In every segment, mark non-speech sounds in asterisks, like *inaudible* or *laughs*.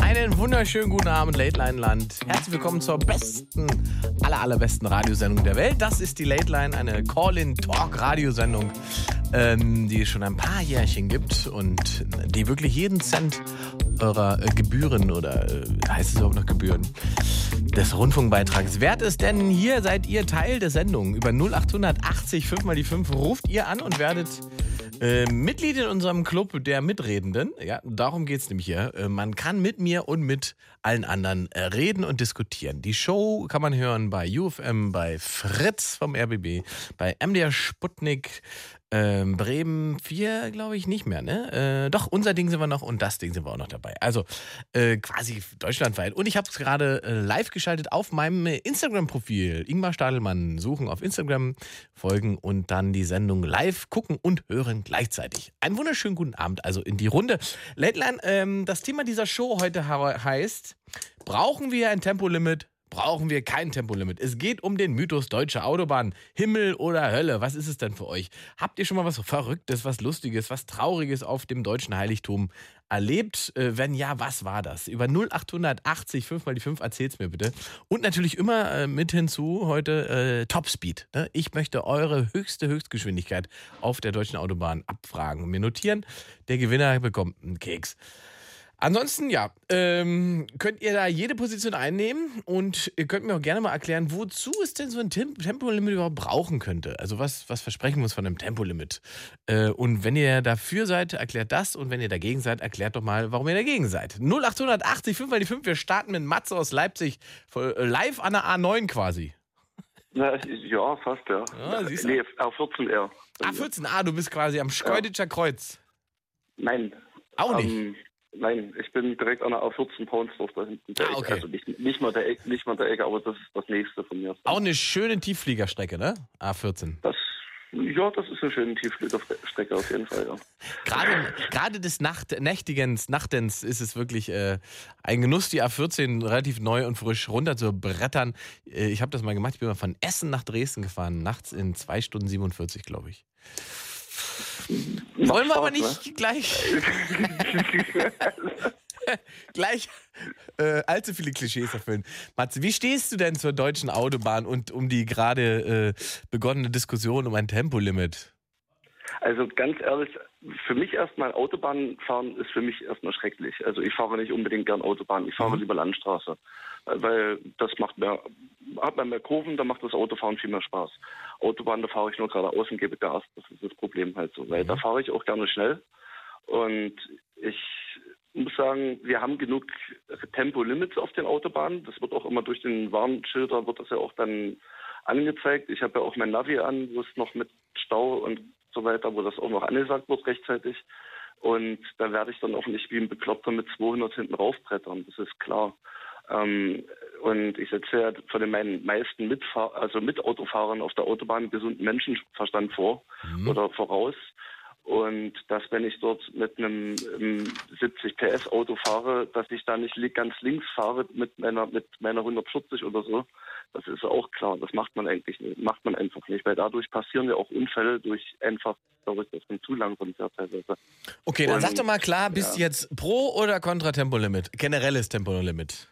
Einen wunderschönen guten Abend, Late Line Land. Herzlich willkommen zur besten, aller, allerbesten Radiosendung der Welt. Das ist die Late Line, eine Call-in-Talk-Radiosendung, ähm, die es schon ein paar Jährchen gibt und die wirklich jeden Cent eurer äh, Gebühren oder äh, heißt es überhaupt noch Gebühren des Rundfunkbeitrags wert ist, denn hier seid ihr Teil der Sendung. Über 0880 5 mal die 5 ruft ihr an und werdet äh, Mitglied in unserem Club der Mitredenden. Ja, darum geht es nämlich hier. Äh, man kann mit mir und mit allen anderen äh, reden und diskutieren. Die Show kann man hören bei UFM, bei Fritz vom RBB, bei MDR Sputnik, ähm, Bremen 4, glaube ich, nicht mehr, ne? Äh, doch, unser Ding sind wir noch und das Ding sind wir auch noch dabei. Also äh, quasi deutschlandweit. Und ich habe es gerade äh, live geschaltet auf meinem Instagram-Profil. Ingmar Stadelmann suchen auf Instagram, folgen und dann die Sendung live gucken und hören gleichzeitig. Einen wunderschönen guten Abend also in die Runde. Lateline, ähm, das Thema dieser Show heute heißt, brauchen wir ein Tempolimit brauchen wir kein Tempolimit. Es geht um den Mythos deutsche Autobahn. Himmel oder Hölle, was ist es denn für euch? Habt ihr schon mal was Verrücktes, was Lustiges, was Trauriges auf dem deutschen Heiligtum erlebt? Äh, wenn ja, was war das? Über 0880 5 mal die 5 erzählt's mir bitte. Und natürlich immer äh, mit hinzu heute äh, Topspeed. Ne? Ich möchte eure höchste Höchstgeschwindigkeit auf der deutschen Autobahn abfragen und mir notieren. Der Gewinner bekommt einen Keks. Ansonsten, ja, ähm, könnt ihr da jede Position einnehmen und ihr könnt mir auch gerne mal erklären, wozu es denn so ein Tem Tempolimit überhaupt brauchen könnte. Also was, was versprechen wir uns von einem Tempolimit? Äh, und wenn ihr dafür seid, erklärt das und wenn ihr dagegen seid, erklärt doch mal, warum ihr dagegen seid. 0880 5 mal die 5, wir starten mit Matze aus Leipzig, äh, live an der A9 quasi. Na, ja, fast, ja. ja nee, A14 eher. A14, ah, du bist quasi am Schkeuditscher Kreuz. Nein. Auch nicht? Um, Nein, ich bin direkt an der A14 Paunsdorf da hinten. Ah, okay. Also nicht, nicht, mal der Ecke, nicht mal der Ecke, aber das ist das nächste von mir. Auch eine schöne Tieffliegerstrecke, ne? A14. Das, ja, das ist eine schöne Tieffliegerstrecke auf jeden Fall, ja. *laughs* Gerade, gerade des Nacht, Nächtigens, Nachtens ist es wirklich äh, ein Genuss, die A14 relativ neu und frisch runter zu brettern. Äh, ich habe das mal gemacht, ich bin mal von Essen nach Dresden gefahren, nachts in 2 Stunden 47, glaube ich. Wollen wir aber nicht ne? gleich. *laughs* gleich äh, allzu viele Klischees erfüllen. Matze, wie stehst du denn zur deutschen Autobahn und um die gerade äh, begonnene Diskussion um ein Tempolimit? Also ganz ehrlich, für mich erstmal Autobahn fahren ist für mich erstmal schrecklich. Also ich fahre nicht unbedingt gern Autobahn, ich fahre mhm. lieber Landstraße, weil das macht mehr, hat man mehr Kurven, da macht das Autofahren viel mehr Spaß. Autobahn, da fahre ich nur geradeaus und gebe Gas, das ist das Problem halt so, weil mhm. da fahre ich auch gerne schnell und ich muss sagen, wir haben genug Tempolimits auf den Autobahnen. Das wird auch immer durch den Warnschilder wird das ja auch dann angezeigt. Ich habe ja auch mein Navi an, wo es noch mit Stau und so weiter, wo das auch noch angesagt wird rechtzeitig. Und da werde ich dann auch nicht wie ein Bekloppter mit 200 hinten raufbrettern, das ist klar. Ähm, und ich setze ja von den meinen meisten Mitfahr also Mitautofahrern auf der Autobahn gesunden Menschenverstand vor mhm. oder voraus. Und dass wenn ich dort mit einem 70 PS Auto fahre, dass ich da nicht ganz links fahre mit meiner mit meiner 140 oder so, das ist auch klar. Das macht man eigentlich nicht, macht man einfach nicht, weil dadurch passieren ja auch Unfälle durch einfach dadurch, dass man zu langsam fährt teilweise. Okay, dann Und, sag doch mal klar, bist du ja. jetzt pro oder contra Tempolimit? Generelles Tempolimit?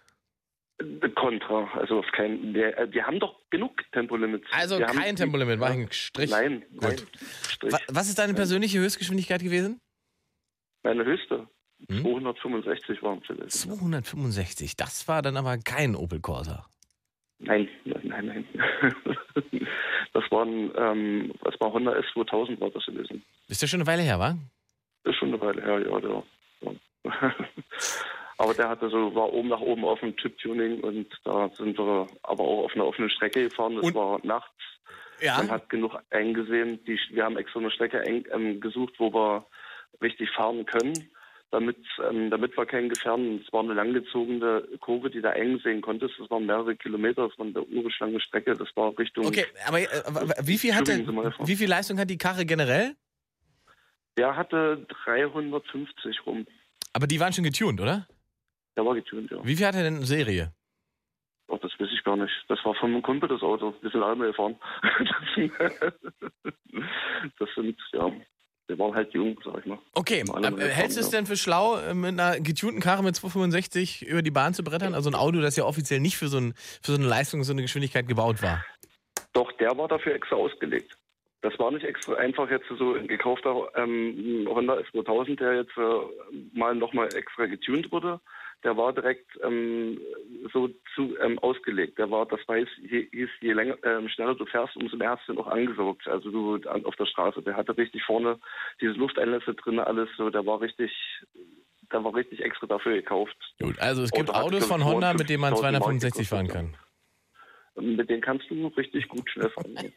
Contra, also auf keinen. Wir, äh, wir haben doch genug Tempolimits. Also wir kein Tempolimit, mach einen Strich. Nein, Gut. Nein, Strich. Was ist deine persönliche Höchstgeschwindigkeit gewesen? Meine höchste. Hm? 265 waren es. 265, das war dann aber kein Opel Corsa. Nein, nein, nein, nein. *laughs* das waren, ähm, was war Honda S2000 war das gewesen. Ist ja schon eine Weile her, wa? Ist schon eine Weile her, ja, der. Ja. *laughs* aber der hatte so, war oben nach oben auf dem Chip-Tuning und da sind wir aber auch auf einer offenen Strecke gefahren. Das und? war nachts. Ja. Man hat genug eingesehen. Die, wir haben extra eine Strecke ein, ähm, gesucht, wo wir richtig fahren können. damit, ähm, damit wir keinen Gefährden. Es war eine langgezogene Kurve, die da eng sehen konntest. Das waren mehrere Kilometer von der urisch lange Strecke. Das war Richtung. Okay, aber äh, wie viel hatte, wie viel Leistung hat die Karre generell? Der hatte 350 rum. Aber die waren schon getuned, oder? Der war getuned, ja. Wie viel hat er denn in Serie? Ach, das weiß ich gar nicht. Das war von meinem Kumpel das Auto. Wir sind alle gefahren. *laughs* das sind, ja, wir waren halt jung, sag ich mal. Okay, äh, hältst du es denn für schlau, äh, mit einer getunten Karre mit 265 über die Bahn zu brettern? Also ein Auto, das ja offiziell nicht für so, ein, für so eine Leistung, so eine Geschwindigkeit gebaut war. Doch, der war dafür extra ausgelegt. Das war nicht extra einfach jetzt so ein gekaufter ähm, Honda S2000, der jetzt äh, mal nochmal extra getuned wurde, der war direkt ähm, so zu, ähm, ausgelegt. Der war, das weiß, hieß, je länger, ähm, schneller du fährst, umso mehr hast du noch angesaugt. Also du an, auf der Straße. Der hatte richtig vorne diese Lufteinlässe drin, alles so. Der war richtig, der war richtig extra dafür gekauft. Gut, also es gibt Autos von Honda, mit denen man 265 fahren kann. Mit denen kannst du richtig gut schnell fahren. *laughs*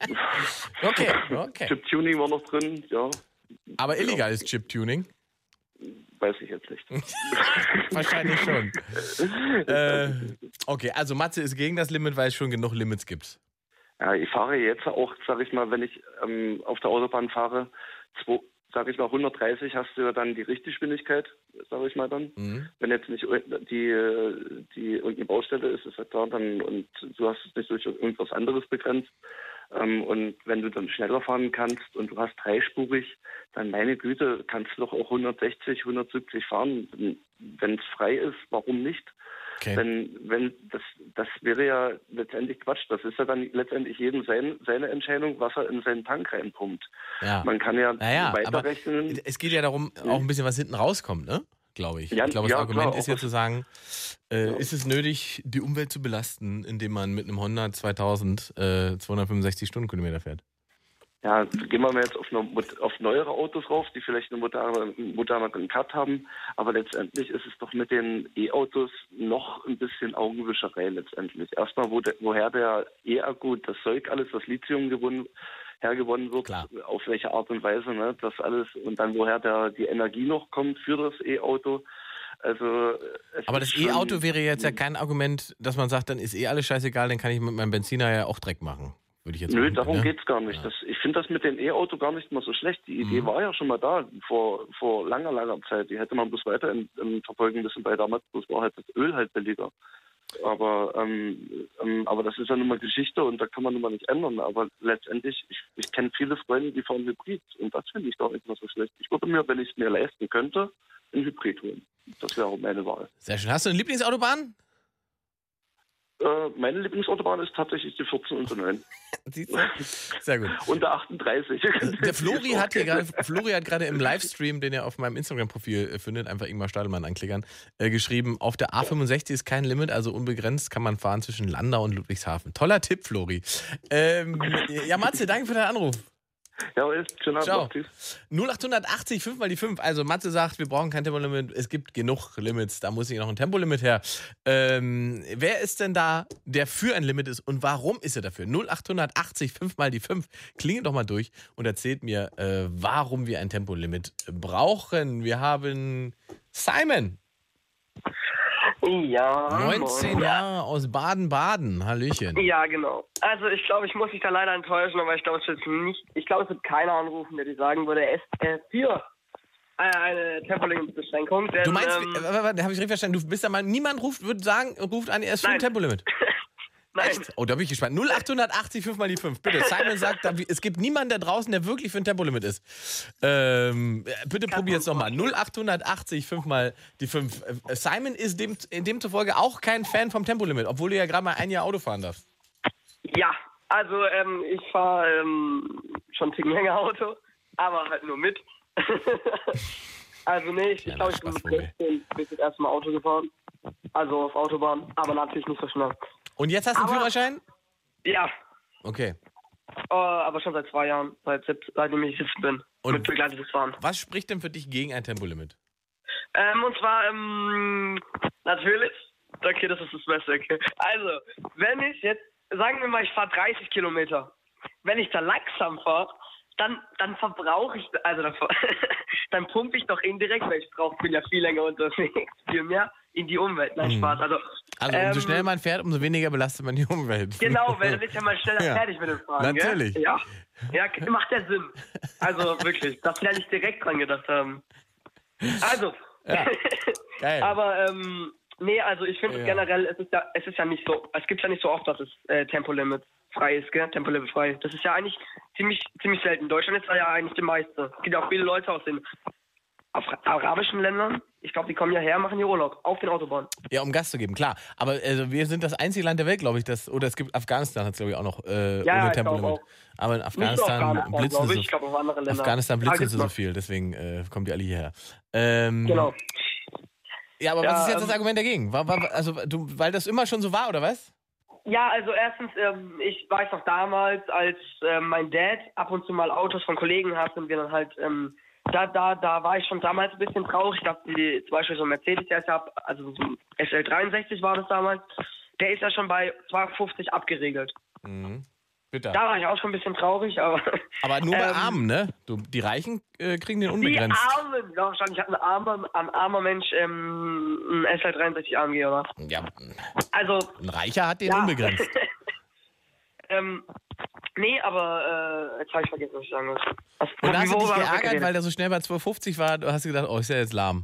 okay, okay. Chip-Tuning war noch drin, ja. Aber illegal ist Chip-Tuning? Weiß ich jetzt nicht. *laughs* Wahrscheinlich schon. *laughs* äh, okay, also Matze ist gegen das Limit, weil es schon genug Limits gibt. Ja, ich fahre jetzt auch, sag ich mal, wenn ich ähm, auf der Autobahn fahre, 2, sage ich mal, 130 hast du dann die Richtgeschwindigkeit, sage ich mal dann. Mhm. Wenn jetzt nicht die, die irgendeine Baustelle ist, ist halt da dann und du hast es nicht durch irgendwas anderes begrenzt. Ähm, und wenn du dann schneller fahren kannst und du hast dreispurig, dann meine Güte, kannst du doch auch 160, 170 fahren. Wenn es frei ist, warum nicht? Okay. Wenn, wenn das, das wäre ja letztendlich Quatsch. Das ist ja dann letztendlich jedem sein, seine Entscheidung, was er in seinen Tank reinpumpt. Ja. Man kann ja naja, weiterrechnen. es geht ja darum, auch ein bisschen was hinten rauskommt, ne? Glaube ich. Ja, ich glaube, das ja, Argument klar, ist ja zu sagen, äh, ist es nötig, die Umwelt zu belasten, indem man mit einem Honda 2000 äh, 265 Stundenkilometer fährt? Ja, gehen wir mal jetzt auf, eine, auf neuere Autos rauf, die vielleicht eine moderne, moderneren Cut haben. Aber letztendlich ist es doch mit den E-Autos noch ein bisschen Augenwischerei letztendlich. Erstmal, wo de, woher der E-Akku, das Zeug, alles, das Lithium gewonnen, hergewonnen wird, Klar. auf welche Art und Weise, ne, das alles und dann woher der, die Energie noch kommt für das E-Auto. Also, Aber das E-Auto wäre jetzt ja kein Argument, dass man sagt, dann ist eh alles scheißegal, dann kann ich mit meinem Benziner ja auch Dreck machen. Würde ich jetzt Nö, darum ja? geht es gar nicht. Ja. Das, ich finde das mit dem E-Auto gar nicht mal so schlecht. Die Idee mhm. war ja schon mal da vor, vor langer, langer Zeit. Die hätte man bloß weiter in, in verfolgen müssen, weil damals bloß war halt das Öl halt billiger. Aber, ähm, ähm, aber das ist ja nun mal Geschichte und da kann man nun mal nicht ändern. Aber letztendlich, ich, ich kenne viele Freunde, die fahren Hybrid und das finde ich doch nicht mal so schlecht. Ich würde mir, wenn ich es mir leisten könnte, ein Hybrid holen. Das wäre auch meine Wahl. Sehr schön. Hast du eine Lieblingsautobahn? Äh, meine Lieblingsautobahn ist tatsächlich die 14 und die 9. Siehst du? Sehr gut. Und der 38. *laughs* Der Flori hat hier gerade, Flori hat gerade im Livestream, den ihr auf meinem Instagram-Profil äh, findet, einfach Ingmar Stadelmann anklickern, äh, geschrieben, auf der A65 ist kein Limit, also unbegrenzt kann man fahren zwischen Landau und Ludwigshafen. Toller Tipp, Flori. Ähm, ja, Matze, danke für deinen Anruf. Jawohl, schönen Abend. Ciao. Tschüss. 0880 5 mal die 5. Also Matze sagt, wir brauchen kein Tempolimit. Es gibt genug Limits. Da muss ich noch ein Tempolimit her. Ähm, wer ist denn da, der für ein Limit ist und warum ist er dafür? 0880 5 mal die 5. Klingelt doch mal durch und erzählt mir, äh, warum wir ein Tempolimit brauchen. Wir haben Simon. Ja. 19 moin. Jahre aus Baden-Baden. Hallöchen. Ja, genau. Also ich glaube, ich muss dich da leider enttäuschen, aber ich glaube, es wird nicht, ich glaube, es wird keiner anrufen, der dir sagen würde, er ist äh, für eine Tempolimit-Beschränkung. Du meinst, ähm, äh, habe ich richtig verstanden, du bist da mal, niemand ruft, würde sagen, ruft an, er ist ein Tempolimit. *laughs* Nein. Echt? Oh, da bin ich gespannt. 0880 5 mal die 5. Bitte, Simon sagt, es gibt niemanden da draußen, der wirklich für ein Tempolimit ist. Ähm, bitte probier es nochmal. 0880 5 mal die 5. Äh, Simon ist dem, demzufolge auch kein Fan vom Tempolimit, obwohl du ja gerade mal ein Jahr Auto fahren darfst. Ja, also ähm, ich fahre ähm, schon ein Ticken länger Auto, aber halt nur mit. *laughs* also nee, ich, ich glaube, ich bin mit 16 bis das erste Mal Auto gefahren. Also auf Autobahn, aber natürlich nicht so schnell. Und jetzt hast du einen Führerschein? Ja. Okay. Uh, aber schon seit zwei Jahren, seit, seitdem ich 17 bin. Und mit begleitetes Fahren. Was spricht denn für dich gegen ein Tempolimit? Ähm, und zwar, ähm, natürlich. Okay, das ist das Beste. Okay. Also, wenn ich jetzt, sagen wir mal, ich fahre 30 Kilometer. Wenn ich da langsam fahre, dann, dann verbrauche ich, also dann, *laughs* dann pumpe ich doch indirekt, weil ich brauche, bin ja viel länger unterwegs, viel mehr in die Umwelt. Nein, Spaß. Also, Also umso ähm, schneller man fährt, umso weniger belastet man die Umwelt. Genau, weil dann ist ja mal schneller Ja. fertig mit den Fragen. Natürlich. Gell? Ja. ja, macht ja Sinn. Also wirklich, das werde ich direkt dran gedacht haben. Also, Geil. *laughs* aber ähm, nee, also ich finde Ja. generell, es ist ja, es ist ja nicht so, es gibt ja nicht so oft, dass es äh, Tempolimit frei ist, gell? Tempolimit frei. Das ist ja eigentlich ziemlich, ziemlich selten. Deutschland ist ja eigentlich die meiste. Es gibt ja auch viele Leute aus den Af- arabischen Ländern. Ich glaube, die kommen ja her, machen hier Urlaub auf den Autobahnen. Ja, um Gas zu geben, klar. Aber also, wir sind das einzige Land der Welt, glaube ich, das, oder es gibt Afghanistan hat es, glaube ich, auch noch äh, Ja, ohne Tempolimit. glaub. Aber in Afghanistan blitzen sie ich. so, Ich glaube auch andere Länder. Afghanistan blitzen sie so viel, deswegen äh, kommen die alle hierher. Ähm, Genau. Ja, aber Ja, was ist jetzt das ähm, Argument dagegen? War, war, also, du, weil das immer schon so war, oder was? Ja, also erstens, ähm, ich weiß noch damals, als ähm, mein Dad ab und zu mal Autos von Kollegen hatte und wir dann halt, ähm, da, da, da war ich schon damals ein bisschen traurig, dass die zum Beispiel so ein Mercedes, der ist ja, also so ein SL63 war das damals, der ist ja schon bei 250 abgeregelt. Mhm. Bitte. Da war ich auch schon ein bisschen traurig, aber. *laughs* Aber nur bei ähm, Armen, ne? Du, die Reichen äh, kriegen den Die unbegrenzt. Armen, ja, wahrscheinlich hat ein armer, ein armer Mensch ähm, ein SL63 AMG, oder? Ja, Also, ein Reicher hat den Ja. unbegrenzt. *laughs* ähm, nee, aber äh, jetzt habe ich vergessen, was ich sagen muss. Was, Und hast du dich geärgert, weil der so schnell bei 250 war? Du hast gedacht, oh, ist ja jetzt lahm.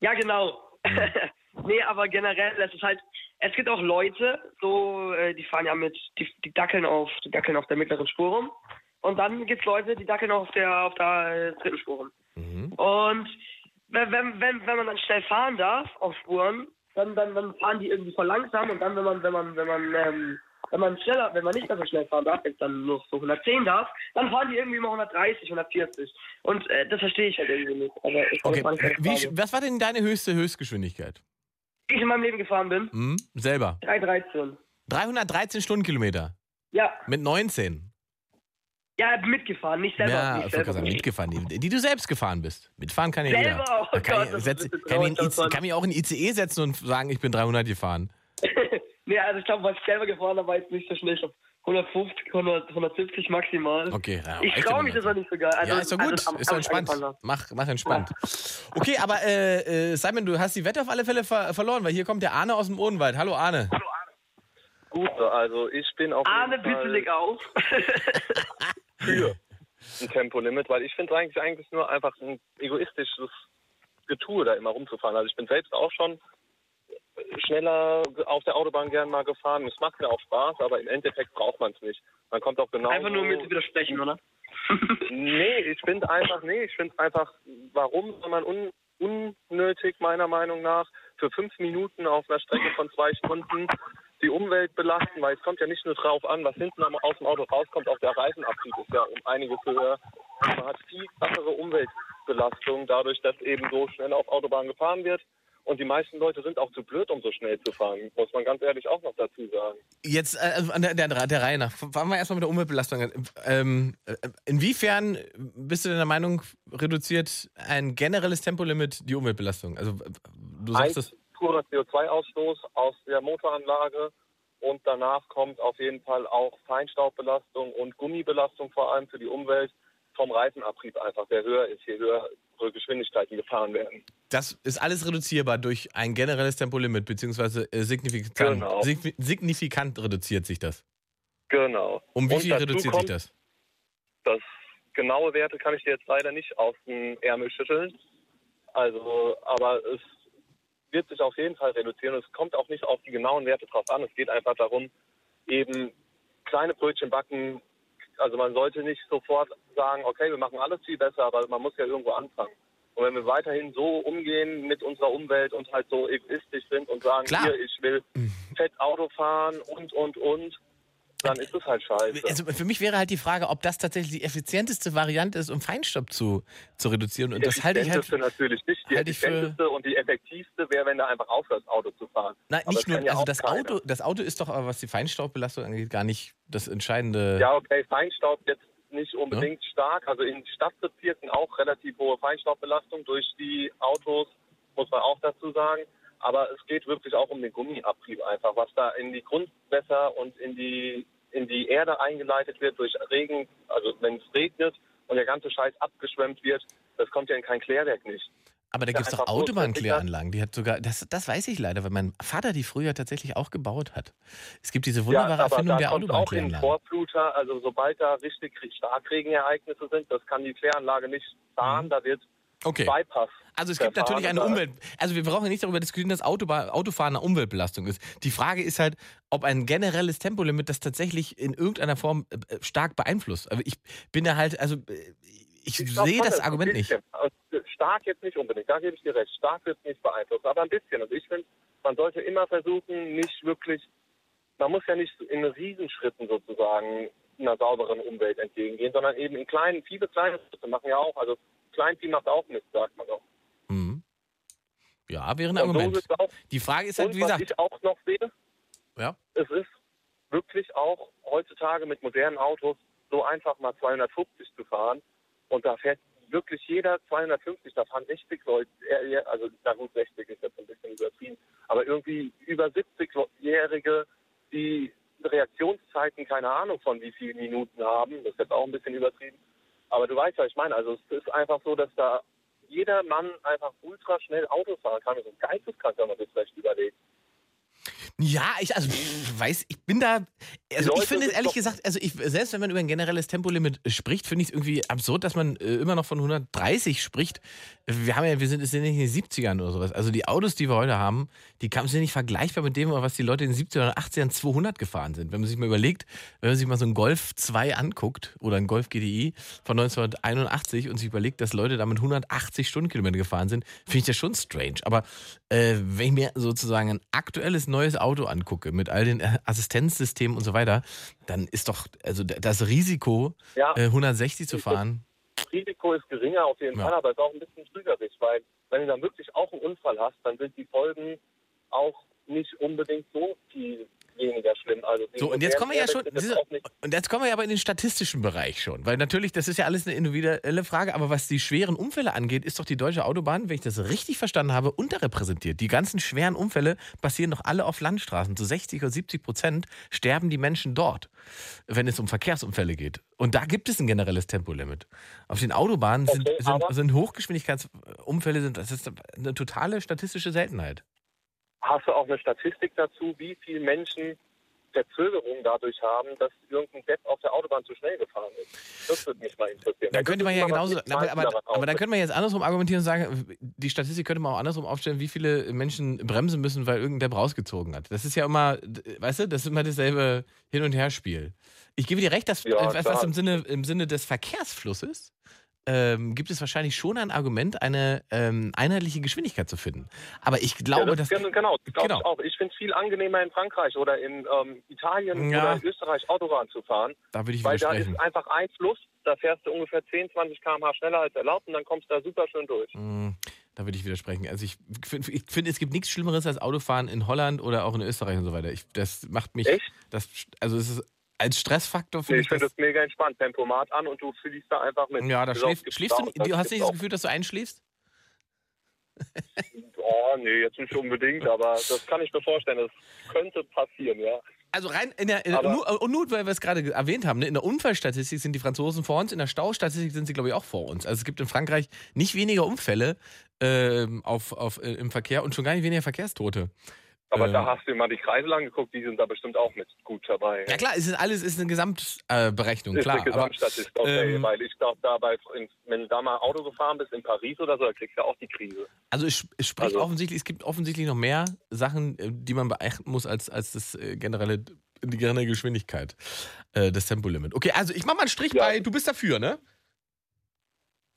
Ja, genau. Mhm. *laughs* nee, aber generell, es ist halt, es gibt auch Leute, so, äh, die fahren ja mit, die, die dackeln auf, die dackeln auf der mittleren Spur rum. Und dann gibt's Leute, die dackeln auf der, auf der äh, dritten Spur rum. Mhm. Und wenn, wenn, wenn, wenn man dann schnell fahren darf auf Spuren, dann, dann, dann fahren die irgendwie voll langsam und dann, wenn man, wenn man, wenn man, ähm, wenn man schneller, wenn man nicht mehr so schnell fahren darf, jetzt dann nur so 110 darf, dann fahren die irgendwie mal 130, 140. Und äh, das verstehe ich halt irgendwie nicht. Aber ich Okay, meine wie, was war denn deine höchste Höchstgeschwindigkeit? Wie ich in meinem Leben gefahren bin? Hm? Selber. 313. 313 Stundenkilometer. Ja, Mit 19. ja, mitgefahren, nicht selber. ja, nicht ich selber. sagen, mitgefahren. Die, die du selbst gefahren bist. Mitfahren kann ja Selber? jeder. Oh kann, Gott, ich, setz, kann, mich in traurig, IC, das kann mich auch in ICE setzen und sagen, ich bin 300 gefahren. Nee, also ich glaube, was ich selber gefahren habe, war jetzt nicht so schnell. Ich glaube, 150, 100, 170 maximal. Okay, ja, ich traue ja mich das auch nicht so geil. Also, ja, ist doch gut. Also, am- ist doch entspannt. Mach, mach entspannt. Okay, aber äh, äh, Simon, du hast die Wette auf alle Fälle ver verloren, weil hier kommt der Arne aus dem Odenwald. Hallo Arne. Gut, also ich bin auf Arne, bitte leg auf. *laughs* *laughs* für ein Tempolimit, weil ich finde es eigentlich eigentlich nur einfach ein egoistisches Getue, da immer rumzufahren. Also ich bin selbst auch schon schneller auf der Autobahn gern mal gefahren. Es macht mir auch Spaß, aber im Endeffekt braucht man es nicht. Man kommt auch genau. Einfach nur um mir zu widersprechen, oder? *laughs* Nee, ich finde einfach, nee, ich finde einfach, warum soll man un, unnötig meiner Meinung nach für fünf Minuten auf einer Strecke von zwei Stunden die Umwelt belasten, weil es kommt ja nicht nur drauf an, was hinten aus dem Auto rauskommt, auch der Reifenabtrieb ist ja um einiges höher. Man hat viel krasere Umweltbelastung dadurch, dass eben so schnell auf Autobahn gefahren wird. Und die meisten Leute sind auch zu blöd, um so schnell zu fahren, muss man ganz ehrlich auch noch dazu sagen. Jetzt äh, an der, der, der Reihe nach. Fangen wir erstmal mit der Umweltbelastung an. Ähm, äh, inwiefern bist du denn der Meinung, reduziert ein generelles Tempolimit die Umweltbelastung? Also äh, du sagst das. purer CO2-Ausstoß aus der Motoranlage und danach kommt auf jeden Fall auch Feinstaubbelastung und Gummibelastung vor allem für die Umwelt vom Reifenabrieb einfach, der höher ist, je höhere Geschwindigkeiten gefahren werden. Das ist alles reduzierbar durch ein generelles Tempolimit, beziehungsweise äh, signifikant, Genau. signi- signifikant reduziert sich das. Genau. Um wie viel reduziert sich das? Das genaue Werte kann ich dir jetzt leider nicht aus dem Ärmel schütteln. Also, aber es wird sich auf jeden Fall reduzieren es kommt auch nicht auf die genauen Werte drauf an. Es geht einfach darum, eben kleine Brötchen backen. Also man sollte nicht sofort sagen, okay, wir machen alles viel besser, aber man muss ja irgendwo anfangen. Und wenn wir weiterhin so umgehen mit unserer Umwelt und halt so egoistisch sind und sagen, Klar. hier, ich will fett Auto fahren und, und, und, dann ist es halt scheiße. Also für mich wäre halt die Frage, ob das tatsächlich die effizienteste Variante ist, um Feinstaub zu, zu reduzieren. Und das halte ich halt. effizienteste natürlich nicht. Die für- effizienteste und die effektivste wäre, wenn du einfach aufhörst, Auto zu fahren. Nein, Aber nicht nur, ja also das keiner. Auto, das Auto ist doch aber, was die Feinstaubbelastung angeht, gar nicht das entscheidende. Ja, okay, Feinstaub jetzt nicht unbedingt stark. Also in Stadtbezirken auch relativ hohe Feinstaubbelastung durch die Autos, muss man auch dazu sagen. Aber es geht wirklich auch um den Gummiabrieb einfach, was da in die Grundwässer und in die in die Erde eingeleitet wird durch Regen, also wenn es regnet, und der ganze Scheiß abgeschwemmt wird, das kommt ja in kein Klärwerk nicht. Aber da gibt es doch Autobahnkläranlagen. Die hat sogar, das, das weiß ich leider, weil mein Vater die früher tatsächlich auch gebaut hat. Es gibt diese wunderbare ja, Erfindung der kommt auch in Autobahnkläranlagen. Vorfluter, also sobald da richtig Starkregenereignisse sind, das kann die Kläranlage nicht fahren, da wird Mhm. Okay. Bypass. Also es gibt natürlich eine Umwelt. Also wir brauchen ja nicht darüber diskutieren, dass Autoba Autofahren eine Umweltbelastung ist. Die Frage ist halt, ob ein generelles Tempolimit das tatsächlich in irgendeiner Form äh, stark beeinflusst. Aber ich bin da halt, also äh, ich, Ich sehe das Argument nicht. Also, Stark jetzt nicht unbedingt, da gebe ich dir recht. Stark wird es nicht beeinflussen, aber ein bisschen. Also ich finde, man sollte immer versuchen, nicht wirklich, man muss ja nicht in Riesenschritten sozusagen einer sauberen Umwelt entgegengehen, sondern eben in kleinen, viele kleine Schritte machen ja auch, also Kleinvieh macht auch Mist, sagt man doch. Mhm. Ja, wäre ein Und so Argument. es auch. Die Frage ist halt, wie was gesagt, ich auch noch sehe, ja, es ist wirklich auch heutzutage mit modernen Autos so einfach mal 250 zu fahren und da fährt wirklich jeder 250, da fahren 60 Leute, also na gut, 60 ist jetzt ein bisschen übertrieben, aber irgendwie über 70-Jährige, die Reaktionszeiten, keine Ahnung von wie vielen Minuten haben, das ist jetzt auch ein bisschen übertrieben, aber du weißt, was ich meine, also es ist einfach so, dass da jeder Mann einfach ultra schnell Auto fahren kann, ist geisteskrank, wenn man das vielleicht überlegt. Ja, ich also ich weiß, ich bin da. Also ich finde es ehrlich gesagt, also ich selbst wenn man über ein generelles Tempolimit spricht, finde ich es irgendwie absurd, dass man äh, immer noch von 130 spricht. Wir haben ja, wir sind, es sind nicht in den 70ern oder sowas. Also die Autos, die wir heute haben, die kamen sind nicht vergleichbar mit dem, was die Leute in den 70ern und 80ern 200 gefahren sind. Wenn man sich mal überlegt, wenn man sich mal so einen Golf 2 anguckt oder einen Golf GDI von 1981 und sich überlegt, dass Leute damit 180 Stundenkilometer gefahren sind, finde ich das schon strange. Aber äh, wenn ich mir sozusagen ein aktuelles neues Auto angucke mit all den äh, Assistenzsystemen und so weiter, dann ist doch also das Risiko, Ja. äh, 160 zu fahren. Risiko ist geringer auf jeden Ja. Fall, aber es ist auch ein bisschen trügerisch, weil wenn du dann wirklich auch einen Unfall hast, dann sind die Folgen auch nicht unbedingt so viel weniger schlimm. Also So, und jetzt kommen wir ja schon, sind diese, und jetzt kommen wir ja aber in den statistischen Bereich schon, weil natürlich, das ist ja alles eine individuelle Frage, aber was die schweren Unfälle angeht, ist doch die deutsche Autobahn, wenn ich das richtig verstanden habe, unterrepräsentiert. Die ganzen schweren Unfälle passieren doch alle auf Landstraßen. Zu 60 oder 70 Prozent sterben die Menschen dort, wenn es um Verkehrsunfälle geht. Und da gibt es ein generelles Tempolimit. Auf den Autobahnen sind, Okay, sind, aber- sind Hochgeschwindigkeitsunfälle, sind, das ist eine totale statistische Seltenheit. Hast du auch eine Statistik dazu, wie viele Menschen Verzögerung dadurch haben, dass irgendein Depp auf der Autobahn zu schnell gefahren ist. Das würde mich mal interessieren. Dann könnte man ja genauso, aber, aber, aber dann könnte man jetzt andersrum argumentieren und sagen, die Statistik könnte man auch andersrum aufstellen, wie viele Menschen bremsen müssen, weil irgendein Depp rausgezogen hat. Das ist ja immer, weißt du, das ist immer dasselbe Hin- und Herspiel. Ich gebe dir recht, dass Ja, was im Sinne, im Sinne des Verkehrsflusses ähm, gibt es wahrscheinlich schon ein Argument, eine ähm, einheitliche Geschwindigkeit zu finden. Aber ich Ja, glaube, das, dass. genau, das glaube Genau. ich auch. Ich finde es viel angenehmer in Frankreich oder in ähm, Italien Ja. oder in Österreich Autobahn zu fahren, Da würde ich weil da ist einfach ein Fluss, da fährst du ungefähr 10, 20 km/h schneller als erlaubt und dann kommst du da super schön durch. Mm, Da würde ich widersprechen. Also ich finde, ich find, es gibt nichts Schlimmeres als Autofahren in Holland oder auch in Österreich und so weiter. Ich, das macht mich. Echt? Das, also es ist als Stressfaktor Nee, finde ich ich finde das. das mega entspannt. Tempomat an und du fließt da einfach mit. Ja, da Das schläfst, schläfst du. Du hast nicht das. Gefühl, dass du einschläfst? *laughs* Oh, nee, jetzt nicht unbedingt, aber das kann ich mir vorstellen. Das könnte passieren, ja. Also rein in der, in, Aber- nur, und nur weil wir es gerade ge- erwähnt haben, ne, in der Unfallstatistik sind die Franzosen vor uns, in der Staustatistik sind sie, glaube ich, auch vor uns. Also es gibt in Frankreich nicht weniger Unfälle ähm, auf, auf, äh, im Verkehr und schon gar nicht weniger Verkehrstote. Aber Ähm. da hast du dir mal die Kreisel angeguckt, die sind da bestimmt auch mit gut dabei. Ja klar, es ist alles ist eine Gesamtberechnung, ist klar. eine Aber, Gesamtstatistik, okay, ähm, weil ich glaube, dabei, wenn du da mal Auto gefahren bist in Paris oder so, da kriegst du auch die Krise. also es, es spricht Also- offensichtlich, es gibt offensichtlich noch mehr Sachen, äh, die man beachten muss, als, als das äh, generelle, die generelle Geschwindigkeit, äh, das Tempolimit. Okay, also ich mach mal einen Strich Ja. bei, du bist dafür, ne?